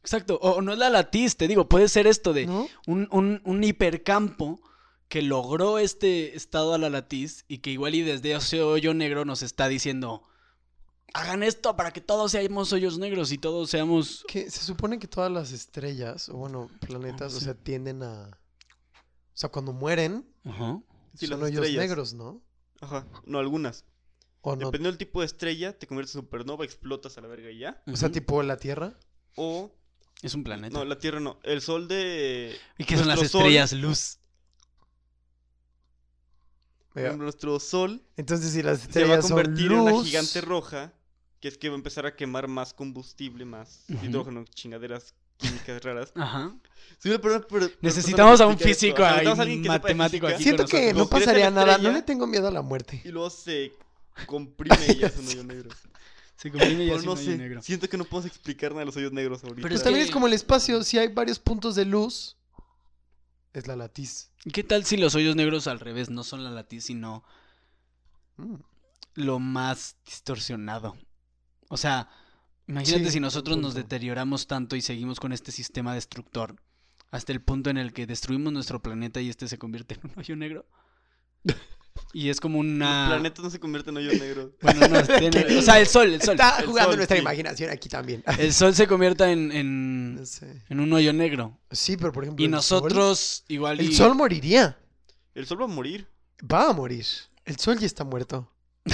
A: Exacto. O, o no es la latiz, te digo, puede ser esto de
B: ¿no?
A: un, un- un hipercampo que logró este estado a la latiz y que igual y desde ese hoyo negro nos está diciendo, hagan esto para que todos seamos hoyos negros y todos seamos...
B: Que se supone que todas las estrellas, o bueno, planetas,
A: Ah,
B: o sea, tienden a... O sea, cuando mueren,
A: Ajá.
B: Son hoyos
C: estrellas.
B: negros, ¿no?
C: Ajá, no algunas.
B: O no.
C: Dependiendo del tipo de estrella, te conviertes en supernova, explotas a la verga y ya.
B: O sea, tipo la Tierra.
C: O,
A: Es un planeta.
C: no, la Tierra no, el Sol de...
A: ¿Y qué son las
C: nuestro Sol,
A: estrellas luz?
C: por
B: Vea,
C: ejemplo, nuestro Sol
B: Entonces, si las
C: se va a
B: estrellas son
C: convertir en una
B: luz,
C: gigante roja, que es que va a empezar a quemar más combustible, más
A: Ujú.
C: hidrógeno, chingaderas químicas raras.
A: Ajá.
C: Sí, pero-
A: Necesitamos a un físico.
C: Ajá,
A: ahí,
C: necesitamos a alguien que sepa de
A: matemático
C: física,
A: aquí.
B: Siento
A: con
B: que
A: nosotros.
B: no
C: Como crece la
B: pasaría nada, no
C: estrella-
B: le tengo miedo a la muerte.
C: Y luego se comprime y es un hoyo negro.
A: Se comprime y hace
C: no
A: un hoyo
C: sé,
A: negro.
C: siento que no podemos explicar nada de los hoyos negros ahorita.
A: Pero
B: Pues también es como el espacio, si hay varios puntos de luz, es la latiz.
A: ¿Y ¿Qué tal si los hoyos negros al revés no son la latiz, sino
B: Mm.
A: lo más distorsionado? O sea, imagínate
B: Sí,
A: si nosotros nos deterioramos tanto y seguimos con este sistema destructor hasta el punto en el que destruimos nuestro planeta y este se convierte en un hoyo negro. Y es como una...
C: Los planetas no se convierten en hoyos negros.
A: Bueno, no, tiene- o sea, el sol, el sol.
B: Está
C: El
B: jugando
C: sol,
B: nuestra
C: sí.
B: imaginación aquí también.
A: El sol se convierta en, en,
B: No sé.
A: en un hoyo negro.
B: Sí, pero por ejemplo.
A: Y nosotros igual y...
B: el sol moriría.
C: El sol va a morir.
B: Va a morir. El sol ya está muerto.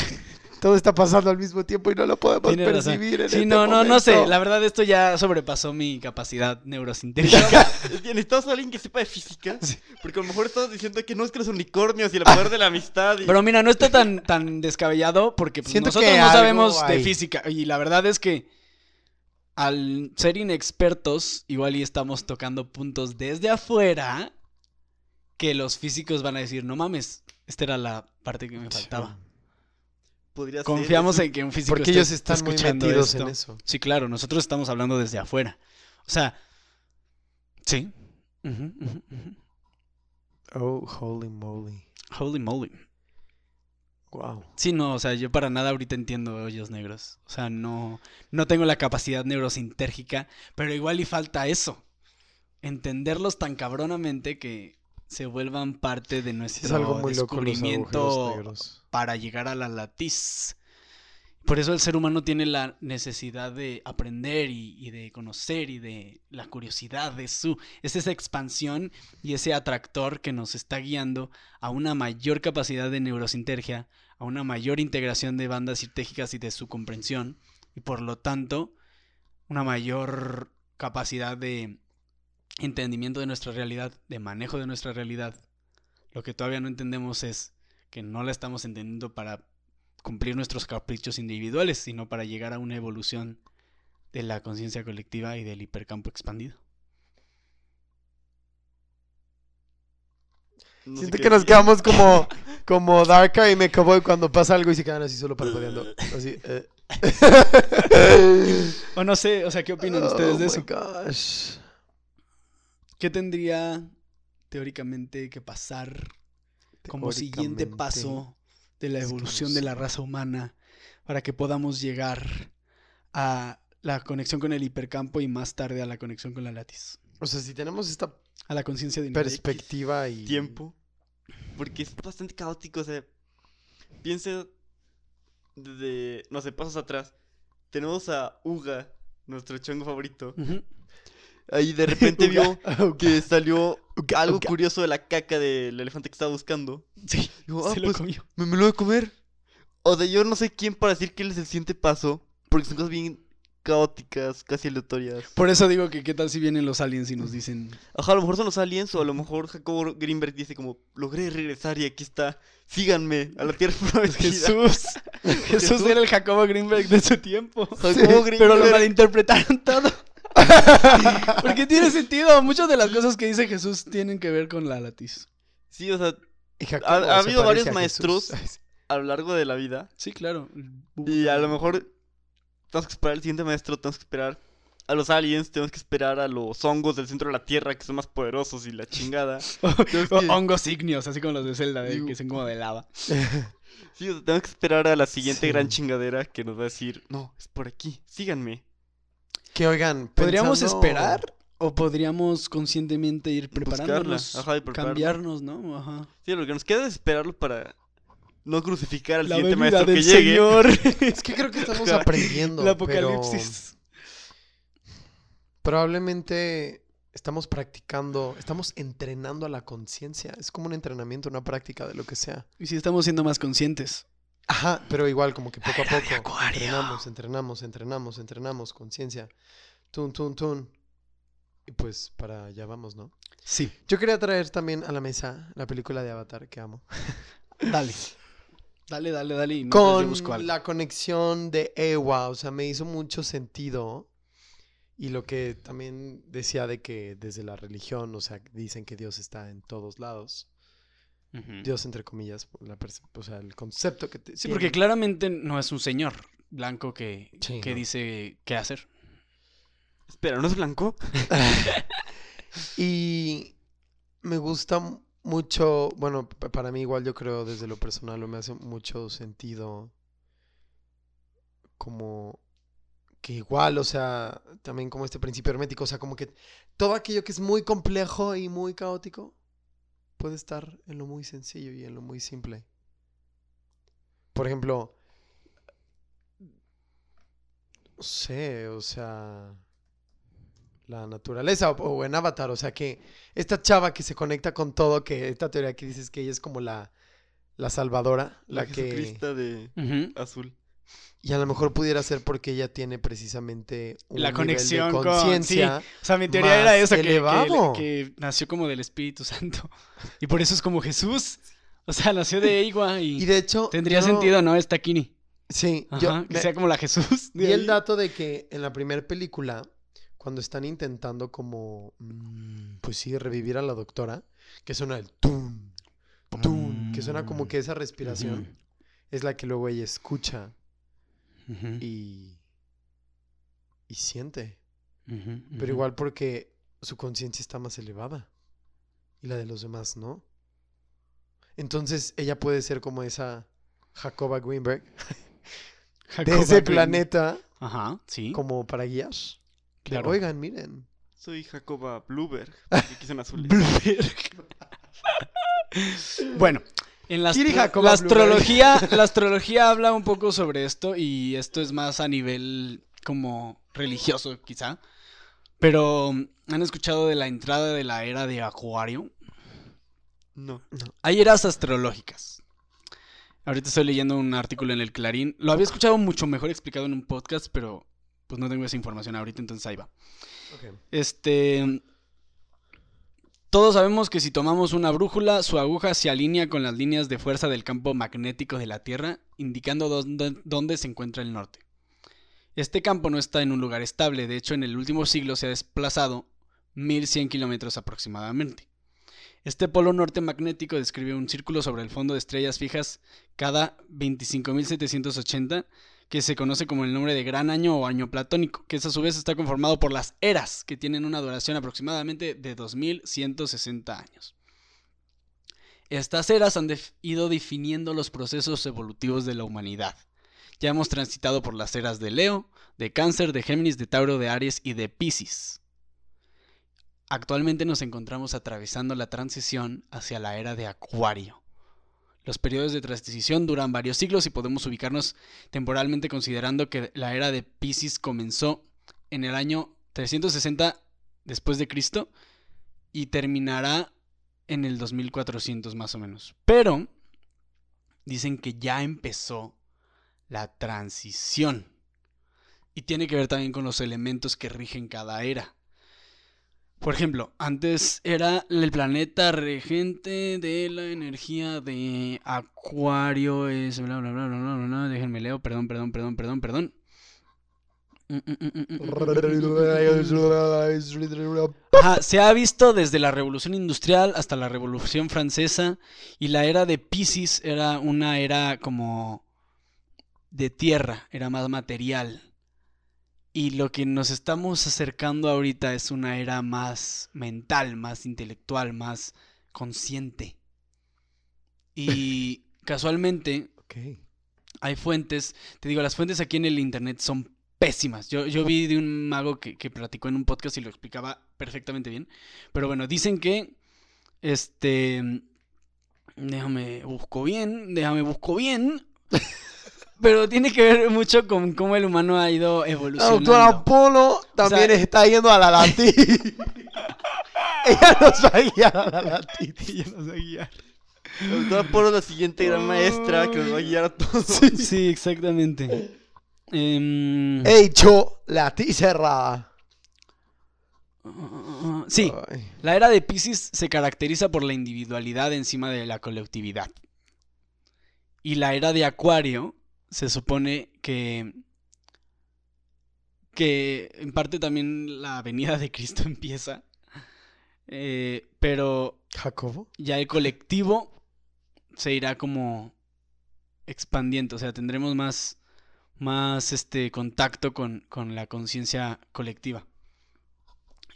B: Todo está pasando al mismo tiempo y no lo podemos
A: Tiene
B: percibir. En
A: Sí,
B: este
A: no, no, no sé. La verdad, esto ya sobrepasó mi capacidad neurosintética.
C: Es que Necesitamos a alguien que sepa de física. Porque a lo mejor estamos diciendo que no es que los unicornios y el poder de la amistad. Y...
A: Pero mira, no está tan, tan descabellado porque pues,
B: Siento
A: nosotros no sabemos de física. Y la verdad es que al ser inexpertos, igual y estamos tocando puntos desde afuera que los físicos van a decir, no mames, esta era la parte que me faltaba.
C: Podría ser
A: Confiamos en que un físico
B: Porque
A: esté-
B: ellos están muy
A: escuchando
B: metidos
A: esto.
B: en eso.
A: Sí, claro, nosotros estamos hablando desde afuera. O sea, sí.
B: Oh, holy moly.
A: Holy moly.
B: Wow.
A: Sí, no, o sea, yo para nada ahorita entiendo hoyos negros. O sea, no, no tengo la capacidad neurosintérgica, pero igual y falta eso. Entenderlos tan cabronamente que se vuelvan parte de nuestro
B: es algo muy
A: descubrimiento para llegar a la latiz. Por eso el ser humano tiene la necesidad de aprender y, y de conocer y de la curiosidad de su... Es esa expansión y ese atractor que nos está guiando a una mayor capacidad de neurosintergia, a una mayor integración de bandas sinérgicas y de su comprensión, y por lo tanto, una mayor capacidad de entendimiento de nuestra realidad, de manejo de nuestra realidad. Lo que todavía no entendemos es que no la estamos entendiendo para cumplir nuestros caprichos individuales, sino para llegar a una evolución de la conciencia colectiva y del hipercampo expandido.
C: No
B: Siento que nos quedamos como, como Darka y Mecaboy cuando pasa algo y se quedan así solo parpadeando. Así, eh.
A: O no sé, o sea, ¿qué opinan ustedes de
B: Oh
A: eso?
B: my gosh.
A: ¿Qué tendría teóricamente que pasar como siguiente paso de la evolución de la raza humana para que podamos llegar a la conexión con el hipercampo y más tarde a la conexión con la latis?
B: O sea, si tenemos esta
A: A la conciencia de X.
B: perspectiva y...
C: tiempo. Porque es bastante caótico, o sea, piensa desde, no sé, pasos atrás. Tenemos a Uga, nuestro chongo favorito.
A: Ujú.
C: Ahí de repente vio que salió algo curioso de la caca del elefante que estaba buscando.
A: Sí,
C: Dijo, ah,
A: se lo
C: pues,
A: comió.
C: me, me lo voy a comer. O sea, yo no sé quién para decir que él es el siguiente paso. Porque son cosas bien caóticas, casi aleatorias.
A: Por eso digo que qué tal si vienen los aliens y nos dicen...
C: Ajá, a lo mejor son los aliens o a lo mejor Jacobo Greenberg dice como, logré regresar y aquí está, síganme a la tierra prometida.
A: Jesús. Jesús era el Jacobo Greenberg de su tiempo.
C: Jacobo
A: Pero lo
C: Greenberg-
A: malinterpretaron todo. Porque tiene sentido. Muchas de las cosas que dice Jesús tienen que ver con la latiz.
C: Sí, o sea, Ha- habido varios
B: a
C: maestros. A lo largo de la vida.
A: Sí, claro.
C: Y a lo mejor tenemos que esperar al siguiente maestro, tenemos que esperar a los aliens, tenemos que esperar a los hongos del centro de la Tierra que son más poderosos y la chingada.
A: O
C: que-
A: hongos ignios, así como los de Zelda, de- que son como de lava.
C: Sí, o sea, tenemos que esperar a la siguiente
B: Sí.
C: gran chingadera que nos va a decir, no, es por aquí, síganme.
B: Que oigan,
A: ¿Podríamos
B: pensando-
A: esperar? ¿O podríamos conscientemente ir preparándonos?
C: ajá, y
A: cambiarnos, ¿no? Ajá.
C: Sí, lo que nos queda es esperarlo para no crucificar al
A: La
C: siguiente maestro que llegue.
A: Señor.
B: Es que creo que estamos
C: Ajá.
B: aprendiendo.
A: El
B: pero
A: apocalipsis.
B: probablemente estamos practicando, estamos entrenando a la conciencia. Es como un entrenamiento, una práctica de lo que sea.
A: Y si estamos siendo más conscientes.
B: Ajá, pero igual como que poco a poco.
A: Acuario.
B: Entrenamos, entrenamos, entrenamos, entrenamos, conciencia. Tun, tun, tun. Y pues para allá vamos, ¿no?
A: Sí.
B: Yo quería traer también a la mesa la película de Avatar que amo.
A: Dale. Dale, dale, dale. y yo
B: Con la conexión de Ewa, o sea, me hizo mucho sentido. Y lo que también decía de que desde la religión, o sea, dicen que Dios está en todos lados. Dios, entre comillas, por la o sea, el concepto que te
A: Sí, porque claramente no es un señor blanco que,
B: Sí,
A: que
B: no.
A: dice qué hacer.
C: Espera, ¿no es blanco?
B: Y me gusta mucho, bueno, para mí igual yo creo desde lo personal me hace mucho sentido como que igual, o sea, también como este principio hermético, o sea, como que todo aquello que es muy complejo y muy caótico puede estar en lo muy sencillo y en lo muy simple. Por ejemplo, no sé, o sea, la naturaleza o, o en Avatar, o sea que esta chava que se conecta con todo, que esta teoría que dices que ella es como la, la salvadora, la,
C: La,
B: que...
C: Jesucrista de azul.
B: Y a lo mejor pudiera ser porque ella tiene precisamente un
A: La
B: nivel
A: conexión
B: de
A: con-
B: conciencia.
A: O sea, mi teoría era esa, que, que-
B: elevado.
A: que nació como del Espíritu Santo. Y por eso es como Jesús. O sea, nació de Igua y,
B: Y de hecho...
A: tendría
B: yo-
A: sentido, ¿no? Esta Kini.
B: Sí,
A: Ajá,
B: yo
A: que
B: me-
A: sea como la Jesús. de
B: vi el dato de que en la primera película, cuando están intentando como, mm, pues sí, revivir a la doctora, que suena el tum, tum, que suena como que esa respiración es la que luego ella escucha Y, y siente. Pero igual porque su conciencia está más elevada y la de los demás no. Entonces ella puede ser como esa Jacoba Greenberg de ese
A: Green.
B: planeta
A: Ajá, sí.
B: como para guiar. De,
A: Claro.
B: Oigan, miren.
C: Soy Jacoba Blueberg, porque aquí son azules.
A: bueno, en la,
B: Kiri
A: astro-
B: Jacoba
A: la
B: Blueberg.
A: astrología, la astrología habla un poco sobre esto y esto es más a nivel como religioso quizá. Pero ¿han escuchado de la entrada de la era de Acuario?
C: No.
A: Hay eras astrológicas. Ahorita estoy leyendo un artículo en el Clarín. Lo había escuchado mucho mejor explicado en un podcast, pero pues no tengo esa información ahorita, entonces ahí va. Este. Todos sabemos que si tomamos una brújula, su aguja se alinea con las líneas de fuerza del campo magnético de la Tierra, indicando dónde, se encuentra el norte. Este campo no está en un lugar estable, de hecho en el último siglo se ha desplazado 1100 kilómetros aproximadamente. Este polo norte magnético describe un círculo sobre el fondo de estrellas fijas cada 25.780 que se conoce como el nombre de gran año o año platónico, que a su vez está conformado por las eras, que tienen una duración aproximadamente de 2160 años. Estas eras han ido definiendo los procesos evolutivos de la humanidad. Ya hemos transitado por las eras de Leo, de Cáncer, de Géminis, de Tauro, de Aries y de Piscis. Actualmente nos encontramos atravesando la transición hacia la era de Acuario. Los periodos de transición duran varios siglos y podemos ubicarnos temporalmente considerando que la era de Piscis comenzó en el año 360 después de Cristo y terminará en el 2400 más o menos. Pero dicen que ya empezó la transición y tiene que ver también con los elementos que rigen cada era. Por ejemplo, antes era el planeta regente de la energía de Acuario. Es bla bla bla bla bla bla. Déjenme leo. Perdón, perdón, perdón, perdón, perdón. Se ha visto desde la Revolución Industrial hasta la Revolución Francesa. Y la era de Piscis era una era como de tierra, era más material. Y lo que nos estamos acercando ahorita es una era más mental, más intelectual, más consciente. Y casualmente hay fuentes, te digo, las fuentes aquí en el internet son pésimas. Yo, yo vi de un mago que, que platicó en un podcast y lo explicaba perfectamente bien. Pero bueno, dicen que, este, déjame busco bien, déjame busco bien. Pero tiene que ver mucho con cómo el humano ha ido evolucionando.
B: Doctor Apolo también
A: sea-
B: está yendo a la latín. Ella nos va a guiar a la latín.
A: Ella nos va a guiar.
C: Doctora Polo, la siguiente gran maestra que nos va a guiar a todos.
A: Sí, exactamente. Em,
B: Hecho latín cerrada.
A: sí,
B: Ay.
A: la era de Pisces se caracteriza por la individualidad encima de la colectividad. Y la era de Acuario se supone que que en parte también la venida de Cristo empieza, eh, pero
B: ¿Jacobo?
A: ya el colectivo se irá como expandiendo, o sea, tendremos más, más este contacto con, con la conciencia colectiva.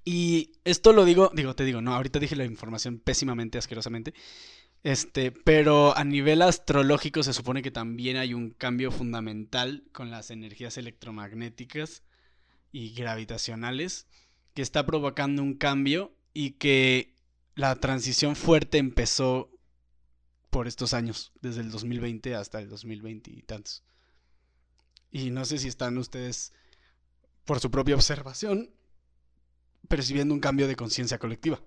A: Y esto lo digo, digo, te digo, no, ahorita dije la información pésimamente, asquerosamente. Este, pero a nivel astrológico se supone que también hay un cambio fundamental con las energías electromagnéticas y gravitacionales que está provocando un cambio y que la transición fuerte empezó por estos años, desde el 2020 hasta el 2020 y tantos. Y no sé si están ustedes, por su propia observación, percibiendo un cambio de conciencia colectiva.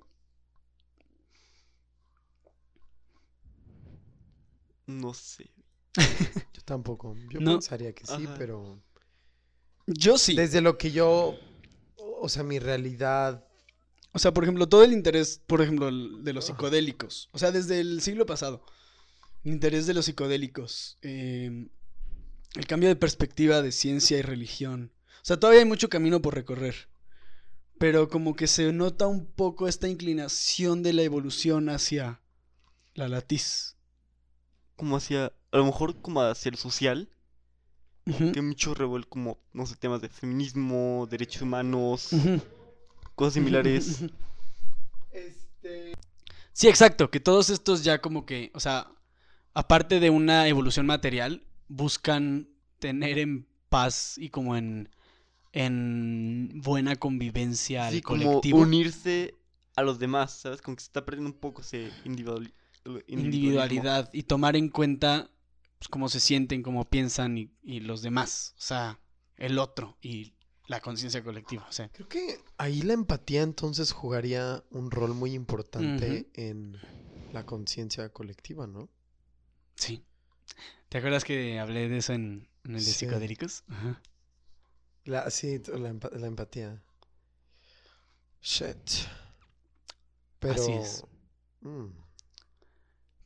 C: No sé.
B: Yo tampoco. Yo
A: No.
B: pensaría que sí,
C: Ajá.
B: pero.
A: Yo sí.
B: Desde lo que yo. O sea, mi realidad.
A: O sea, por ejemplo, todo el interés, por ejemplo, de los
B: Ah.
A: psicodélicos. O sea, desde el siglo pasado. El interés de los psicodélicos. eh, el cambio de perspectiva de ciencia y religión. O sea, todavía hay mucho camino por recorrer. Pero como que se nota un poco esta inclinación de la evolución hacia la latiz.
C: Como hacia, a lo mejor como hacia el social, que hay mucho revuelo como, no sé, temas de feminismo, derechos humanos, cosas similares.
B: Este.
A: Sí, exacto, que todos estos ya como que, o sea, aparte de una evolución material, buscan tener en paz y como en, en buena convivencia al
C: Sí, como
A: colectivo.
C: unirse a los demás, ¿sabes? Como que se está perdiendo un poco ese individual, individualismo.
A: Individualidad y tomar en cuenta pues, cómo se sienten, cómo piensan y, y los demás, o sea, el otro y la conciencia colectiva, o sea,
B: Creo que ahí la empatía entonces jugaría un rol muy importante en la conciencia colectiva, ¿no?
A: sí. ¿Te acuerdas que hablé de eso en, en el de
B: Sí.
A: psicodélicos? Ajá.
B: La, sí, la, la empatía. Shit. Pero.
A: Así es.
B: mm,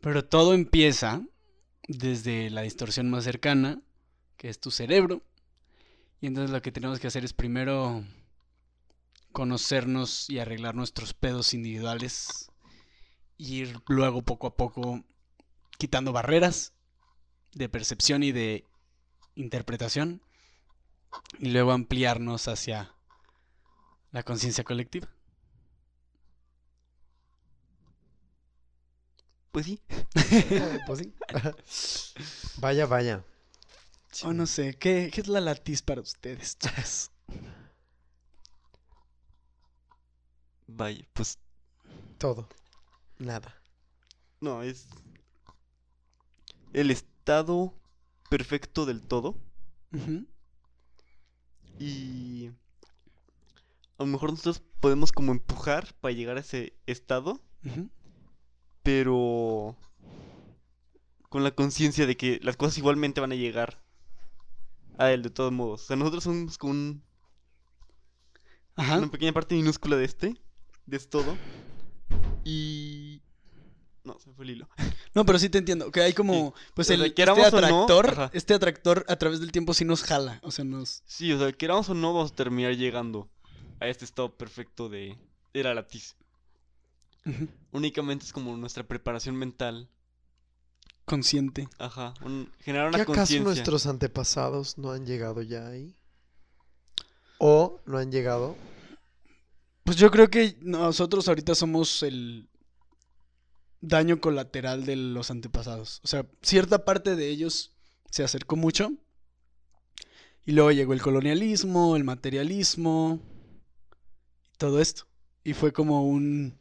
A: Pero todo empieza desde la distorsión más cercana, que es tu cerebro. Y entonces lo que tenemos que hacer es primero conocernos y arreglar nuestros pedos individuales. y ir luego poco a poco quitando barreras de percepción y de interpretación y luego ampliarnos hacia la conciencia colectiva.
C: Pues sí.
B: pues sí. vaya, vaya.
A: O no sé, ¿qué, qué es la latiz para ustedes, chicas?
C: Vaya, pues
B: Todo. Nada.
C: no, es el estado perfecto del todo y a lo mejor nosotros podemos como empujar para llegar a ese estado. Pero con la conciencia de que las cosas igualmente van a llegar a él de todos modos. O sea, nosotros somos como un-
A: Ajá.
C: una pequeña parte minúscula de este, de este todo. Y... No, se fue el hilo.
A: No, pero sí te entiendo. Que hay como, pues
C: O
A: el
C: sea,
A: este
C: queramos
A: atractor, este atractor a través del tiempo sí nos jala. O sea, nos.
C: Sí, o sea, queramos o no, vamos a terminar llegando a este estado perfecto de era latiz. Únicamente es como nuestra preparación mental.
A: Consciente.
C: Ajá. un- generar
B: ¿Qué
C: una
B: acaso nuestros antepasados no han llegado ya ahí? ¿O no han llegado?
A: Pues yo creo que nosotros ahorita somos el daño colateral de los antepasados. O sea, cierta parte de ellos se acercó mucho. Y luego llegó el colonialismo, el materialismo, todo esto. Y fue como un...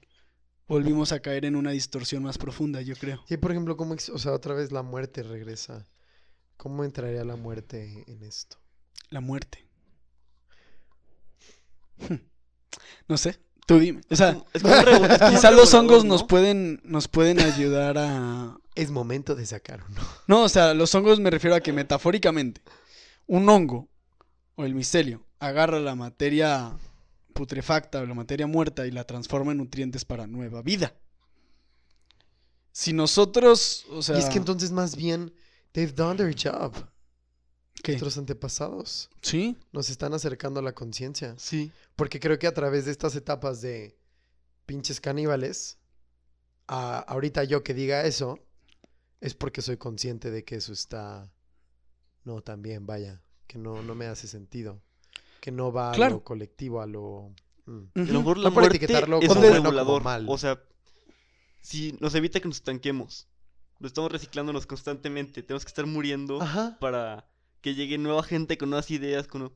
A: Volvimos a caer en una distorsión más profunda, yo creo.
B: Sí, por ejemplo, ¿cómo, o sea, otra vez la muerte regresa. ¿Cómo entraría la muerte en esto?
A: La muerte. No sé, tú dime. O sea,
C: Es como es como un
A: quizá los hongos nos
C: ¿no?
A: pueden, nos pueden ayudar a...
B: Es momento de sacar uno.
A: No, o sea, los hongos me refiero a que metafóricamente un hongo o el micelio agarra la materia putrefacta o la materia muerta y la transforma en nutrientes para nueva vida. Si nosotros, o sea,
B: y es que entonces más bien, they've done their job.
A: ¿qué?
B: Nuestros antepasados
A: Sí,
B: nos están acercando a la conciencia.
C: Sí.
B: Porque creo que a través de estas etapas de pinches caníbales, a- ahorita yo que diga eso, es porque soy consciente de que eso está... No, también, vaya, que no, no me hace sentido. Que no va a lo colectivo, a lo... mm.
C: A lo mejor la
B: No por
C: muerte
B: etiquetarlo
C: es
A: como
C: un regulador.
B: mal.
C: O sea, si nos evita que nos estanquemos, lo estamos reciclándonos constantemente, tenemos que estar muriendo
B: Ajá.
C: para que llegue nueva gente con nuevas ideas, con...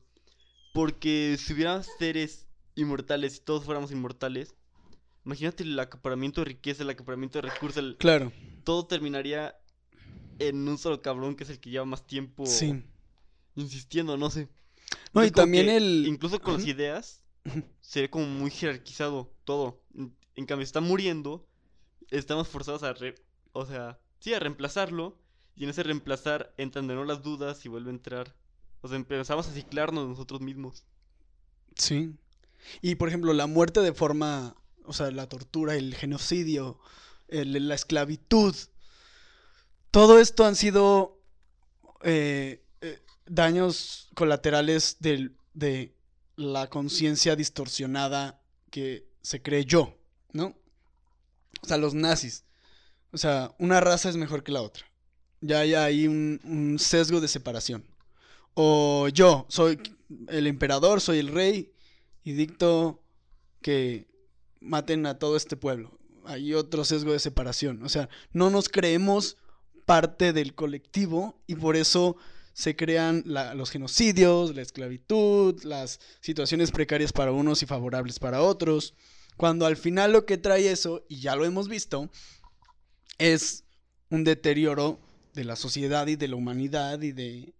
C: Porque si hubiéramos seres inmortales y todos fuéramos inmortales, imagínate el acaparamiento de riqueza, el acaparamiento de recursos, el-
A: claro,
C: todo terminaría en un solo cabrón que es el que lleva más tiempo
A: sí.
C: insistiendo, no sé.
A: No, y también el...
C: Incluso con las ideas, sería como muy jerarquizado todo. En, cambio, está muriendo, estamos forzados a, re- o sea, sí, a reemplazarlo. Y en ese reemplazar entran de nuevo las dudas y vuelve a entrar. O sea, empezamos a ciclarnos nosotros mismos.
A: Sí. Y por ejemplo, la muerte de forma, o sea, la tortura, el genocidio, el- la esclavitud, todo esto han sido eh, daños colaterales del- de la conciencia distorsionada que se creyó, ¿no? O sea, los nazis. O sea, una raza es mejor que la otra. Ya hay ahí un, un sesgo de separación. O yo soy el emperador, soy el rey y dicto que maten a todo este pueblo. Hay otro sesgo de separación. O sea, no nos creemos parte del colectivo y por eso se crean los genocidios, la esclavitud, las situaciones precarias para unos y favorables para otros. Cuando al final lo que trae eso, y ya lo hemos visto, es un deterioro de la sociedad y de la humanidad y de,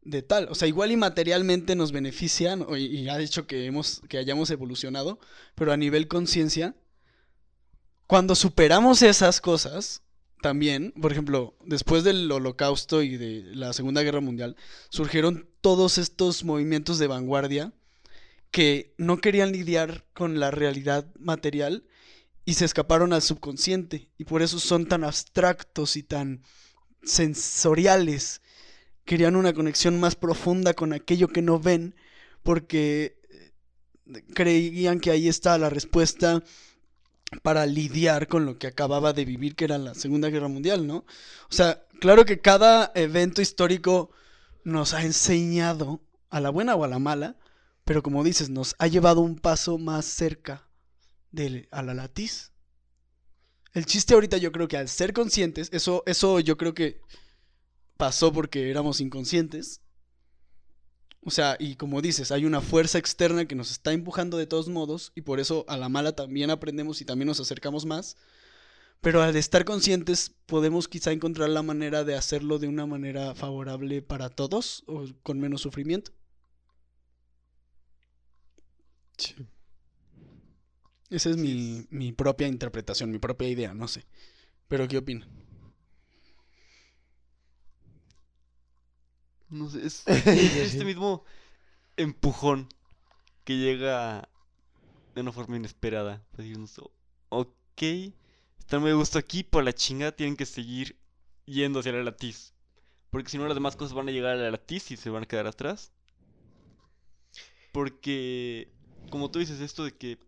A: de tal. O sea, igual y materialmente nos benefician y, y ha hecho que, hemos, que hayamos evolucionado, pero a nivel conciencia, cuando superamos esas cosas, también, por ejemplo, después del holocausto y de la Segunda Guerra Mundial, surgieron todos estos movimientos de vanguardia que no querían lidiar con la realidad material y se escaparon al subconsciente y por eso son tan abstractos y tan sensoriales. Querían una conexión más profunda con aquello que no ven porque eh, creían que ahí está la respuesta para lidiar con lo que acababa de vivir, que era la Segunda Guerra Mundial, ¿no? O sea, claro que cada evento histórico nos ha enseñado, a la buena o a la mala, pero como dices, nos ha llevado un paso más cerca de, a la latiz. El chiste ahorita yo creo que al ser conscientes, eso, eso yo creo que pasó porque éramos inconscientes. O sea, y como dices, hay una fuerza externa que nos está empujando de todos modos y por eso a la mala también aprendemos y también nos acercamos más. Pero al estar conscientes podemos quizá encontrar la manera de hacerlo de una manera favorable para todos o con menos sufrimiento.
B: Sí.
A: Esa es mi, mi propia interpretación, mi propia idea, no sé. Pero ¿qué opinan?
C: No sé, es este mismo empujón que llega de una forma inesperada. Pues decirnos, "O- ok, están muy gusto aquí, por la chingada tienen que seguir yendo hacia la latiz. Porque si no, las demás cosas van a llegar a la latiz y se van a quedar atrás. Porque, como tú dices, esto de que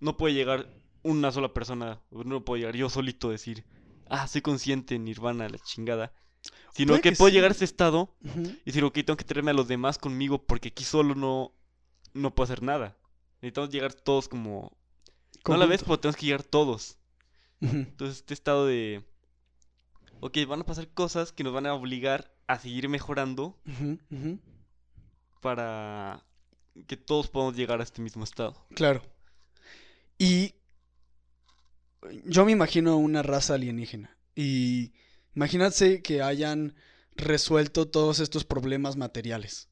C: no puede llegar una sola persona, no puedo llegar yo solito a decir, ah, soy consciente, nirvana, la chingada. Sino
A: Puede
C: que,
A: que
C: puedo
A: sí.
C: llegar a ese estado y decir, ok, tengo que traerme a los demás conmigo porque aquí solo no, no puedo hacer nada. Necesitamos llegar todos como... No a la vez, pero tenemos que llegar todos. Entonces, este estado de... Ok, van a pasar cosas que nos van a obligar a seguir mejorando para que todos podamos llegar a este mismo estado.
A: Claro. Y yo me imagino una raza alienígena. Y imagínate que hayan resuelto todos estos problemas materiales.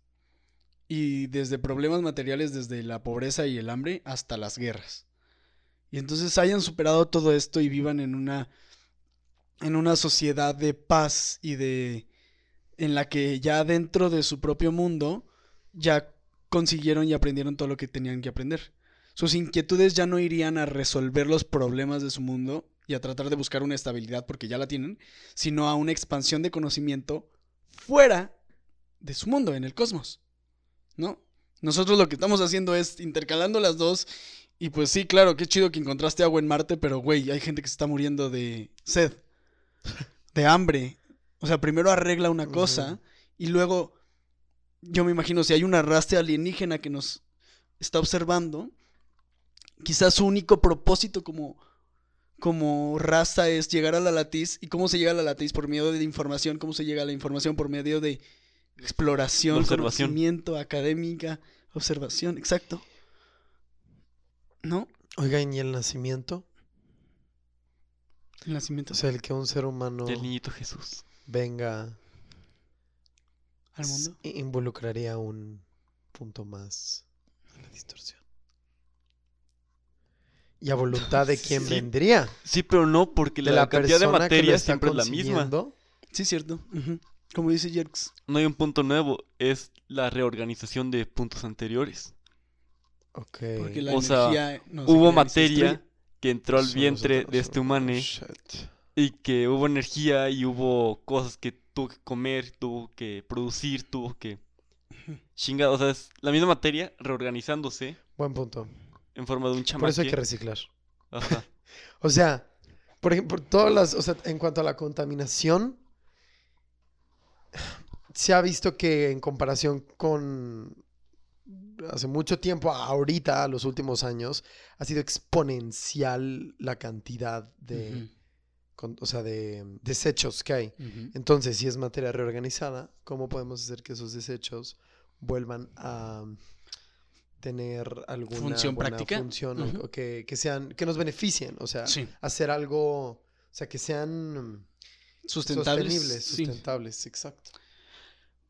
A: Y desde problemas materiales, desde la pobreza y el hambre hasta las guerras. Y entonces hayan superado todo esto y vivan en una en una sociedad de paz y de en la que ya dentro de su propio mundo ya consiguieron y aprendieron todo lo que tenían que aprender. Sus inquietudes ya no irían a resolver los problemas de su mundo y a tratar de buscar una estabilidad porque ya la tienen, sino a una expansión de conocimiento fuera de su mundo, en el cosmos. ¿No? Nosotros lo que estamos haciendo es intercalando las dos y pues sí, claro, qué chido que encontraste agua en Marte, pero güey, hay gente que se está muriendo de sed, de hambre. O sea, primero arregla una cosa y luego yo me imagino si hay una raza alienígena que nos está observando, quizás su único propósito como, como raza es llegar a la latiz. ¿Y cómo se llega a la latiz? Por medio de información. ¿Cómo se llega a la información? Por medio de exploración,
C: Observación.
A: conocimiento, académica, observación. Exacto. ¿No?
B: Oigan, ¿y el nacimiento?
A: El nacimiento
B: O sea, el que un ser humano
C: Del niñito Jesús.
B: venga
A: al mundo.
B: involucraría un punto más a la distorsión. Y a voluntad de quién
C: Sí.
B: vendría.
C: Sí, pero no, porque
B: De
C: la,
B: la
C: cantidad de materia siempre es la misma.
A: Sí, cierto. Como dice Jerks.
C: No hay un punto nuevo, es la reorganización de puntos anteriores.
B: Ok.
A: Porque la
C: O sea,
A: energía no se
C: Hubo materia que entró al vientre de este humano
B: shit.
C: y que hubo energía y hubo cosas que tuvo que comer, tuvo que producir, tuvo que... Chingada, o sea, es la misma materia reorganizándose
B: Buen punto.
C: En forma de un
B: Por eso hay que reciclar.
C: Ajá.
B: O sea, por ejemplo, todas las, o sea, en cuanto a la contaminación, se ha visto que en comparación con hace mucho tiempo, ahorita, a los últimos años, ha sido exponencial la cantidad de, con- o sea, de desechos que hay. Entonces, si es materia reorganizada, ¿cómo podemos hacer que esos desechos vuelvan a tener alguna
A: Función
B: buena
A: práctica.
B: función o- que, que sean que nos beneficien? O sea,
A: Sí.
B: hacer algo, o sea, que sean
A: Sustentables.
B: sostenibles,
A: sí.
B: sustentables, exacto.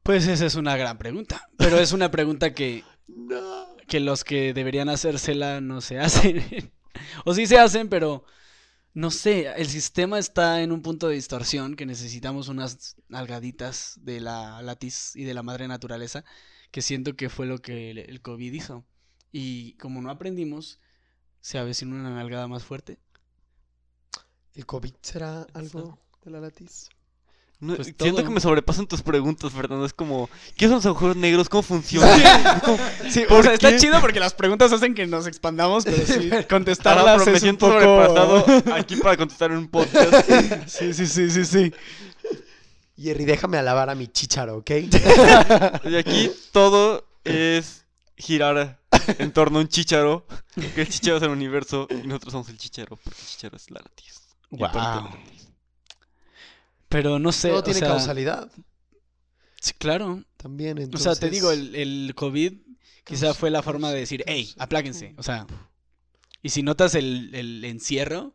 A: Pues esa es una gran pregunta. Pero es una pregunta que,
B: No.
A: que los que deberían hacérsela no se hacen. o sí se hacen, pero no sé. El sistema está en un punto de distorsión que necesitamos unas algaditas de la latiz y de la madre naturaleza. Que siento que fue lo que el, el COVID hizo. Y como no aprendimos, se avecina una nalgada más fuerte.
B: ¿El COVID será algo de la latiz?
C: No,
A: Pues
C: siento
A: todo.
C: que me sobrepasan tus preguntas, Fernando. Es como, ¿qué son los agujeros negros? ¿Cómo funcionan?
A: Sí, o
C: ¿Por
A: sea, está chido porque las preguntas hacen que nos expandamos, pero sí,
C: Ahora,
A: contestarlas
C: pero me
A: es un
C: siento
A: poco...
C: sobrepasado aquí para contestar en un podcast.
A: Sí, sí, sí, sí, sí.
B: Jerry, déjame alabar a mi chicharo, ¿ok?
C: Y aquí todo es girar en torno a un chicharo. Que el chicharo es el universo y nosotros somos el chicharo porque el chicharo es la latiz. Latiz.
A: Pero no sé,
B: Todo
A: o
B: tiene
A: sea,
B: causalidad
A: Sí, claro.
B: también.
A: O
B: Entonces...
A: sea, te digo, el, el COVID quizá fue la forma de decir, hey, apláquense. O sea, y si notas el, el encierro,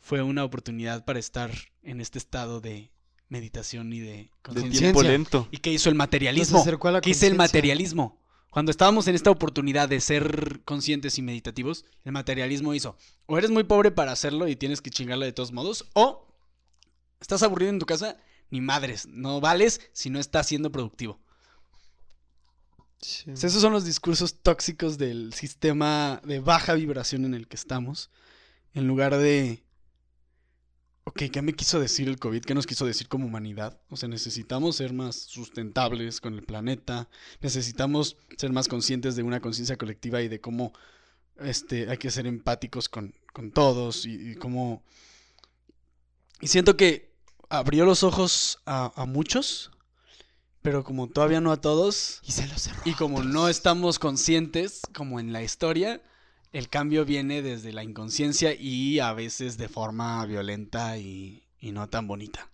A: fue una oportunidad para estar en este estado de meditación y de
C: De
A: conciencia.
C: tiempo lento.
A: ¿Y qué hizo el materialismo? ¿Qué hizo el materialismo? Cuando estábamos en esta oportunidad de ser conscientes y meditativos, el materialismo hizo, o eres muy pobre para hacerlo y tienes que chingarla de todos modos, o estás aburrido en tu casa, ni madres, no vales si no estás siendo productivo.
B: Sí.
A: Esos son los discursos tóxicos del sistema de baja vibración en el que estamos, en lugar de... Ok, ¿qué me quiso decir el COVID? ¿Qué nos quiso decir como humanidad? O sea, necesitamos ser más sustentables con el planeta, necesitamos ser más conscientes de una conciencia colectiva y de cómo este, hay que ser empáticos con, con todos y, y cómo... Y siento que abrió los ojos a, a muchos, pero como todavía no a todos,
B: Y se lo cerró.
A: y como no estamos conscientes, como en la historia, el cambio viene desde la inconsciencia y a veces de forma violenta y, y no tan bonita.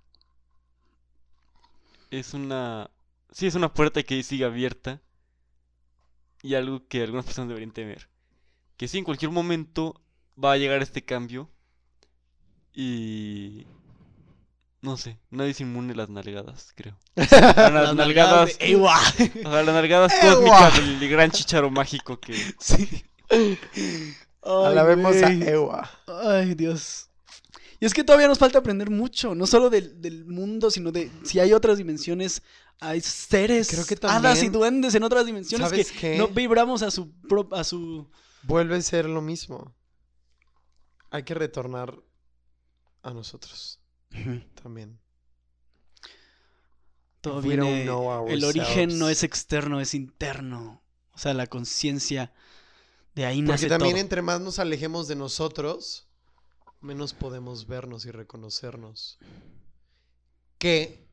C: Es una... Sí, es una puerta que sigue abierta. Y algo que algunas personas deberían temer. Que sí, en cualquier momento va a llegar este cambio. Y... No sé, nadie es inmune a las nalgadas, creo. A las nalgadas...
A: de Ewa.
C: A las nalgadas cósmicas del gran chicharo mágico que...
A: Sí.
B: Alabemos a. Ewa.
A: Ay, Dios. Y es que todavía nos falta aprender mucho, no solo del, del mundo, sino de si hay otras dimensiones, hay seres,
B: Creo que
A: hadas y duendes en otras dimensiones que no vibramos a su pro- a su
B: Vuelve a ser lo mismo. Hay que retornar a nosotros también.
A: Todo viene- el origen no es externo, es interno. O sea, la conciencia de ahí
B: Porque
A: nace
B: también
A: todo.
B: entre más nos alejemos de nosotros, menos podemos vernos y reconocernos. Que,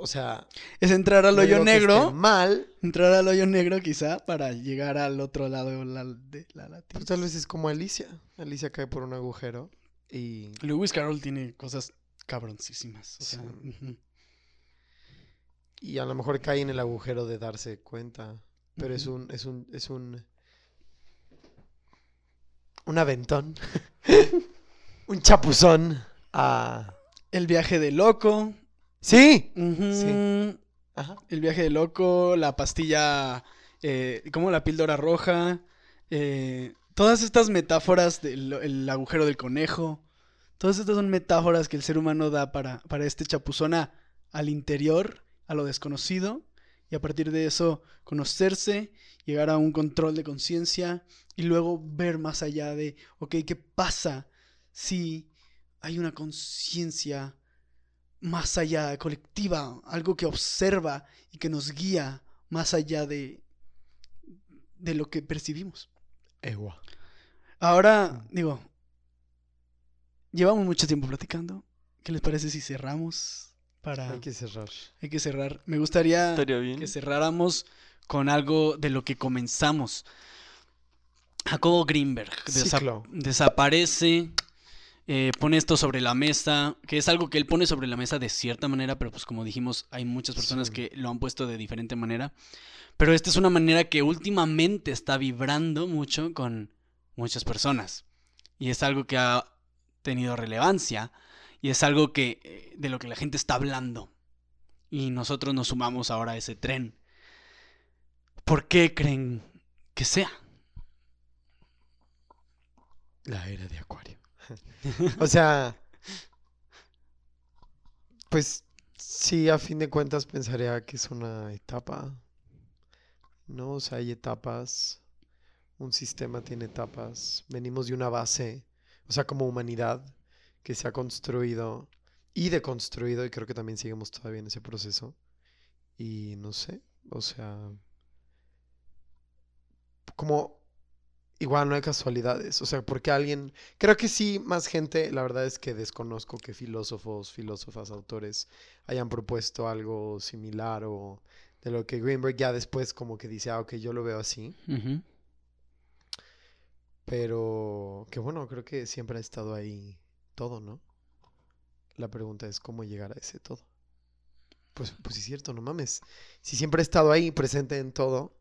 B: o sea,
A: Es entrar al hoyo negro,
B: mal,
A: entrar al hoyo negro quizá para llegar al otro lado de la, de la latiz.
B: pues tal vez es como Alicia. Alicia cae por un agujero y
A: Lewis Carroll tiene cosas cabroncísimas. o sea,
B: Sí. Y a lo mejor cae en el agujero de darse cuenta. Pero es un, es un, es un. Un aventón. un chapuzón. a
A: El viaje de loco.
B: Sí. Sí. Ajá.
A: El viaje de loco, la pastilla, eh, como la píldora roja, eh, todas estas metáforas del el agujero del conejo, todas estas son metáforas que el ser humano da para, para este chapuzón a- al interior, a lo desconocido, y a partir de eso conocerse, llegar a un control de conciencia y luego ver más allá de, ok, ¿qué pasa si hay una conciencia más allá, colectiva, algo que observa y que nos guía más allá de, de lo que percibimos.
B: Ewa.
A: Ahora, digo, llevamos mucho tiempo platicando. ¿Qué les parece si cerramos? Para...
B: Hay que cerrar.
A: Hay que cerrar. Me gustaría
C: bien.
A: que cerráramos con algo de lo que comenzamos. Jacobo Greenberg desa-
B: Ciclo.
A: desaparece, eh, pone esto sobre la mesa, que es algo que él pone sobre la mesa de cierta manera, pero pues como dijimos, hay muchas personas
B: Sí.
A: que lo han puesto de diferente manera. Pero esta es una manera que últimamente está vibrando mucho con muchas personas. Y es algo que ha tenido relevancia y es algo que eh, de lo que la gente está hablando. Y nosotros nos sumamos ahora a ese tren. ¿Por qué creen que sea?
B: La era de Acuario. o sea. Pues sí, a fin de cuentas pensaría que es una etapa. ¿No? O sea, hay etapas. Un sistema tiene etapas. Venimos de una base. O sea, como humanidad que se ha construido y deconstruido y creo que también seguimos todavía en ese proceso. Y no sé, o sea, como igual no hay casualidades, o sea, porque alguien, creo que sí, más gente, la verdad es que desconozco que filósofos, filósofas, autores hayan propuesto algo similar o de lo que Greenberg ya después como que dice, ah, ok, yo lo veo así. Pero que bueno, creo que siempre ha estado ahí todo, ¿no? La pregunta es cómo llegar a ese todo. Pues, pues es cierto, no mames. Si siempre ha estado ahí, presente en todo,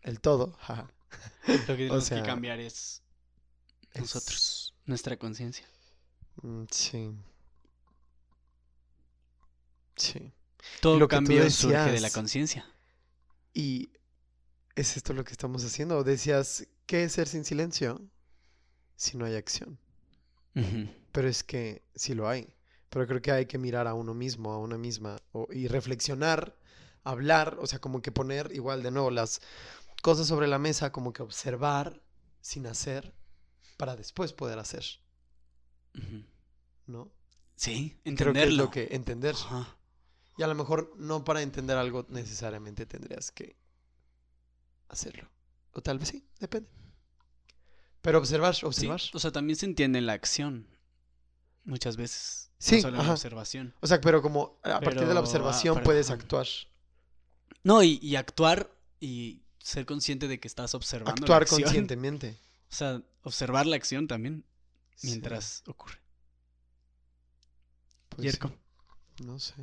B: el todo, jaja,
A: Lo que tenemos
B: sea,
A: que cambiar es nosotros, nuestra conciencia.
B: Mm, Sí. Sí.
A: Todo
B: lo
A: cambio surge de la
B: decías.
A: conciencia.
B: Y es esto lo que estamos haciendo. Decías, ¿qué es ser sin silencio? Si no hay acción. Pero es que sí lo hay. Pero creo que hay que mirar a uno mismo, a una misma, o- y reflexionar, hablar, o sea, como que poner igual de nuevo las cosas sobre la mesa, como que observar sin hacer, para después poder hacer. ¿no?
A: Sí,
B: Creo que es
A: entenderlo.
B: lo que entender.
A: Ajá.
B: Y a lo mejor no para entender algo necesariamente tendrías que hacerlo. O tal vez sí, depende. Pero observar,
A: Sí,
B: observar.
A: o sea, también se entiende en la acción. Muchas veces.
B: Sí,
A: no solo
B: ajá.
A: la observación.
B: O sea, pero como a partir de la
A: ah,
B: observación
A: pero-
B: puedes actuar.
A: No, y, y actuar y ser consciente de que estás observando la
B: Actuar
A: acción.
B: conscientemente.
A: O sea, observar la acción también
B: Sí,
A: mientras ocurre.
B: pues
A: Yerko.
B: sí, No sé.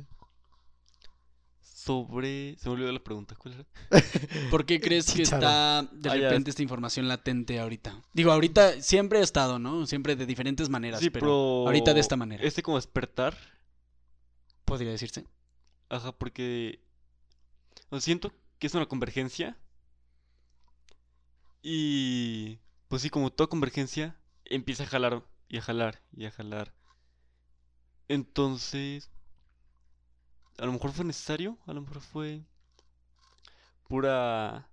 C: Sobre. Se me olvidó la pregunta. ¿Cuál era?
A: ¿Por qué crees que está de
C: Ah,
A: repente esta información latente ahorita? Digo, ahorita siempre ha estado, ¿no? Siempre de diferentes maneras,
C: Sí,
A: pero,
C: pero.
A: ahorita de esta manera.
C: Este como despertar.
A: podría decirse.
C: Ajá, porque. o sea, siento que es una convergencia. Y. Pues sí, como toda convergencia, empieza a jalar y a jalar y a jalar. Entonces. A lo mejor fue necesario, a lo mejor fue. Pura.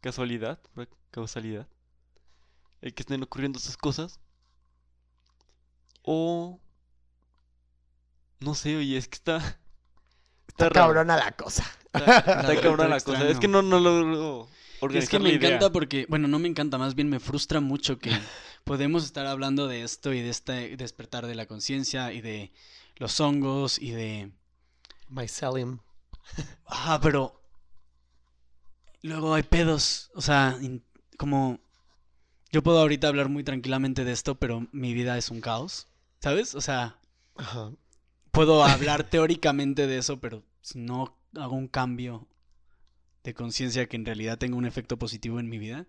C: Casualidad, pura causalidad. El que estén ocurriendo esas cosas. O. No sé, oye, es que está.
B: Está
C: raro.
B: cabrona la cosa.
C: Está, está cabrona la
A: extraño.
C: cosa. Es que no, no logro
A: Es que me
C: la idea.
A: encanta porque, bueno, no me encanta, más bien me frustra mucho que podemos estar hablando de esto y de este despertar de la conciencia y de los hongos y de...
B: Mycelium.
A: Ah, pero... Luego hay pedos, o sea, como... Yo puedo ahorita hablar muy tranquilamente de esto, pero mi vida es un caos, ¿sabes? O sea,
B: Ajá.
A: puedo hablar teóricamente de eso, pero si no hago un cambio de conciencia que en realidad tenga un efecto positivo en mi vida,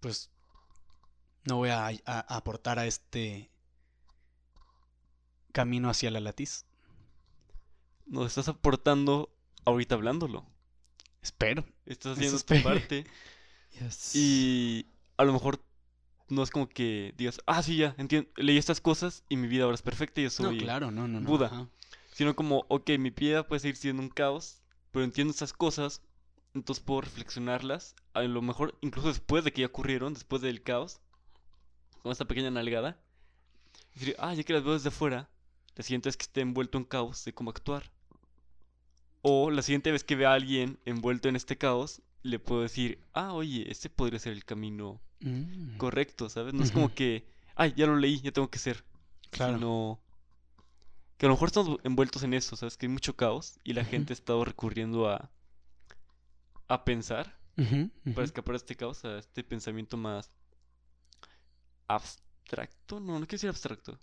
A: pues no voy a, a- a aportar a este camino hacia la latiz.
C: Nos estás aportando ahorita hablándolo.
A: Espero.
C: Estás haciendo tu parte.
B: Yes.
C: Y a lo mejor no es como que digas, ah, sí, ya, entiendo, leí estas cosas y mi vida ahora es perfecta y yo
A: No,
C: soy.
A: claro, no, no.
C: Buda.
A: ajá.
C: Sino como, ok, mi vida puede seguir siendo un caos, pero entiendo esas cosas, entonces puedo reflexionarlas. A lo mejor incluso después de que ya ocurrieron, después del caos, con esta pequeña nalgada. Y decir, ah, ya que las veo desde afuera, la siguiente vez que esté envuelto en caos, sé cómo actuar. O la siguiente vez que vea a alguien envuelto en este caos, le puedo decir, ah, oye, este podría ser el camino
A: Mm,
C: correcto, ¿sabes? No es como que, ay, ya lo leí, ya tengo que ser.
A: claro.
C: Sino que a lo mejor estamos envueltos en eso, ¿sabes? Que hay mucho caos y la gente ha estado recurriendo a, a pensar para escapar de este caos, a este pensamiento más abstracto, no, no quiero decir abstracto,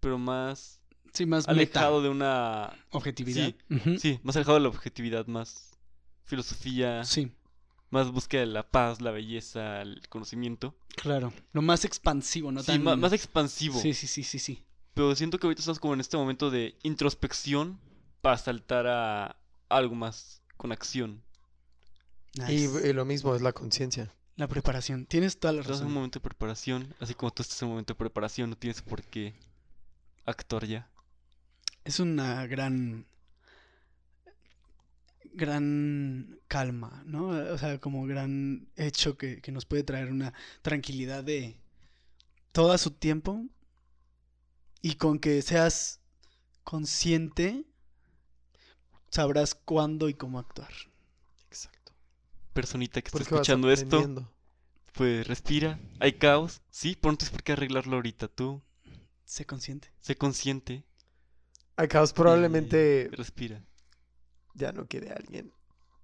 C: pero más
A: Sí, más
C: alejado
A: meta.
C: de una...
A: Objetividad.
C: Sí, más alejado de la objetividad, más filosofía,
A: Sí,
C: más búsqueda de la paz, la belleza, el conocimiento.
A: claro. Lo más expansivo, no
C: sí,
A: tan...
C: más expansivo.
A: Sí, sí, sí, sí, sí.
C: Pero siento que ahorita estamos como en este momento de introspección para saltar a algo más con acción.
B: Y,
A: Nice.
B: y lo mismo es la conciencia.
A: La preparación. Tienes toda la
C: Estás en un
A: razón.
C: momento de preparación, así como tú estás en un momento de preparación, no tienes por qué actuar ya.
A: Es una gran. gran calma, ¿no? O sea, como gran hecho que, que nos puede traer una tranquilidad de todo a su tiempo y con que seas consciente, sabrás cuándo y cómo actuar.
B: Exacto.
C: Personita que está
B: Porque
C: escuchando esto, pues respira. Hay caos, sí, pero no tienes por qué arreglarlo ahorita. Tú,
A: Sé consciente.
C: sé consciente.
B: Ay, caos, probablemente
C: y Respira.
B: ya no quede alguien.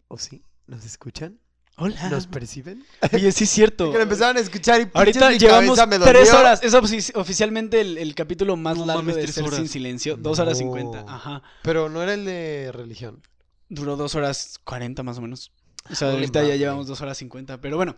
B: ¿O sí? ¿Nos escuchan?
A: Hola.
B: ¿Nos perciben?
A: Oye, sí es cierto.
B: Que lo empezaron a escuchar y
A: Ahorita
B: mi
A: llevamos
B: cabeza me
A: tres horas. Es ofici- oficialmente el, el capítulo más
C: No
A: largo
C: mames,
A: de
C: tres
A: Ser
C: horas.
A: Sin Silencio. Dos horas cincuenta. Ajá.
B: Pero no era el de religión.
A: Duró dos horas cuarenta más o menos. O sea, ahorita ya llevamos dos horas cincuenta. Pero bueno,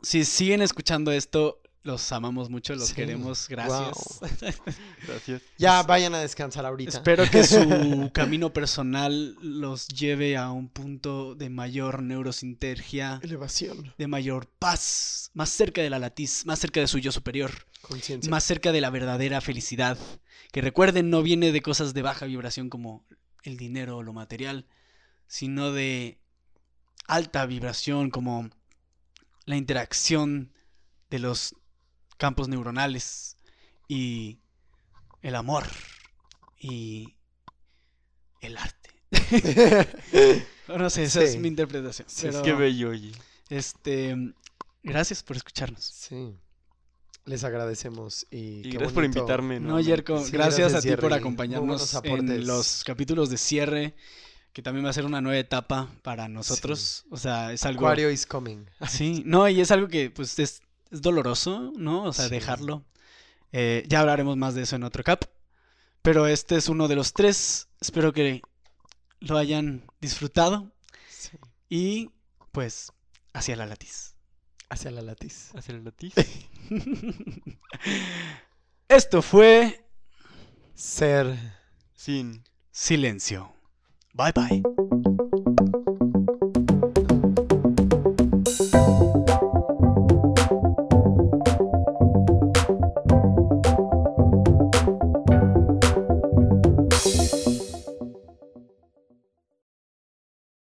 A: si siguen escuchando esto, los amamos mucho, los
B: Sí.
A: queremos. Gracias.
C: Gracias.
B: Ya vayan a descansar ahorita.
A: Espero que su camino personal los lleve a un punto de mayor neurosintergia,
B: Elevación.
A: de mayor paz, más cerca de la latiz, más cerca de su yo superior.
B: Conciencia.
A: más cerca de la verdadera felicidad. Que recuerden, no viene de cosas de baja vibración como el dinero o lo material, sino de alta vibración como la interacción de los campos neuronales y el amor y el arte. No sé, esa es mi interpretación.
B: Sí,
A: pero,
C: Qué bello, oye.
A: Este, gracias por escucharnos.
B: Sí. Les agradecemos y,
C: Y
B: qué
C: gracias por invitarme.
A: No. Yerko,
B: Sí,
A: gracias,
B: gracias,
A: a ti por acompañarnos en los capítulos de cierre, que también va a ser una nueva etapa para nosotros. O sea, es algo...
B: Aquario is coming.
A: Sí, no, y es algo que pues es, es doloroso, ¿no? O sea,
B: Sí.
A: dejarlo. Eh, ya hablaremos más de eso en otro cap. Pero este es uno de los tres. Espero que lo hayan disfrutado
B: Sí.
A: y pues hacia la latiz.
B: Hacia la latiz.
C: Hacia el latiz.
A: Esto fue
B: Ser
C: Sin.
A: Silencio. Bye bye.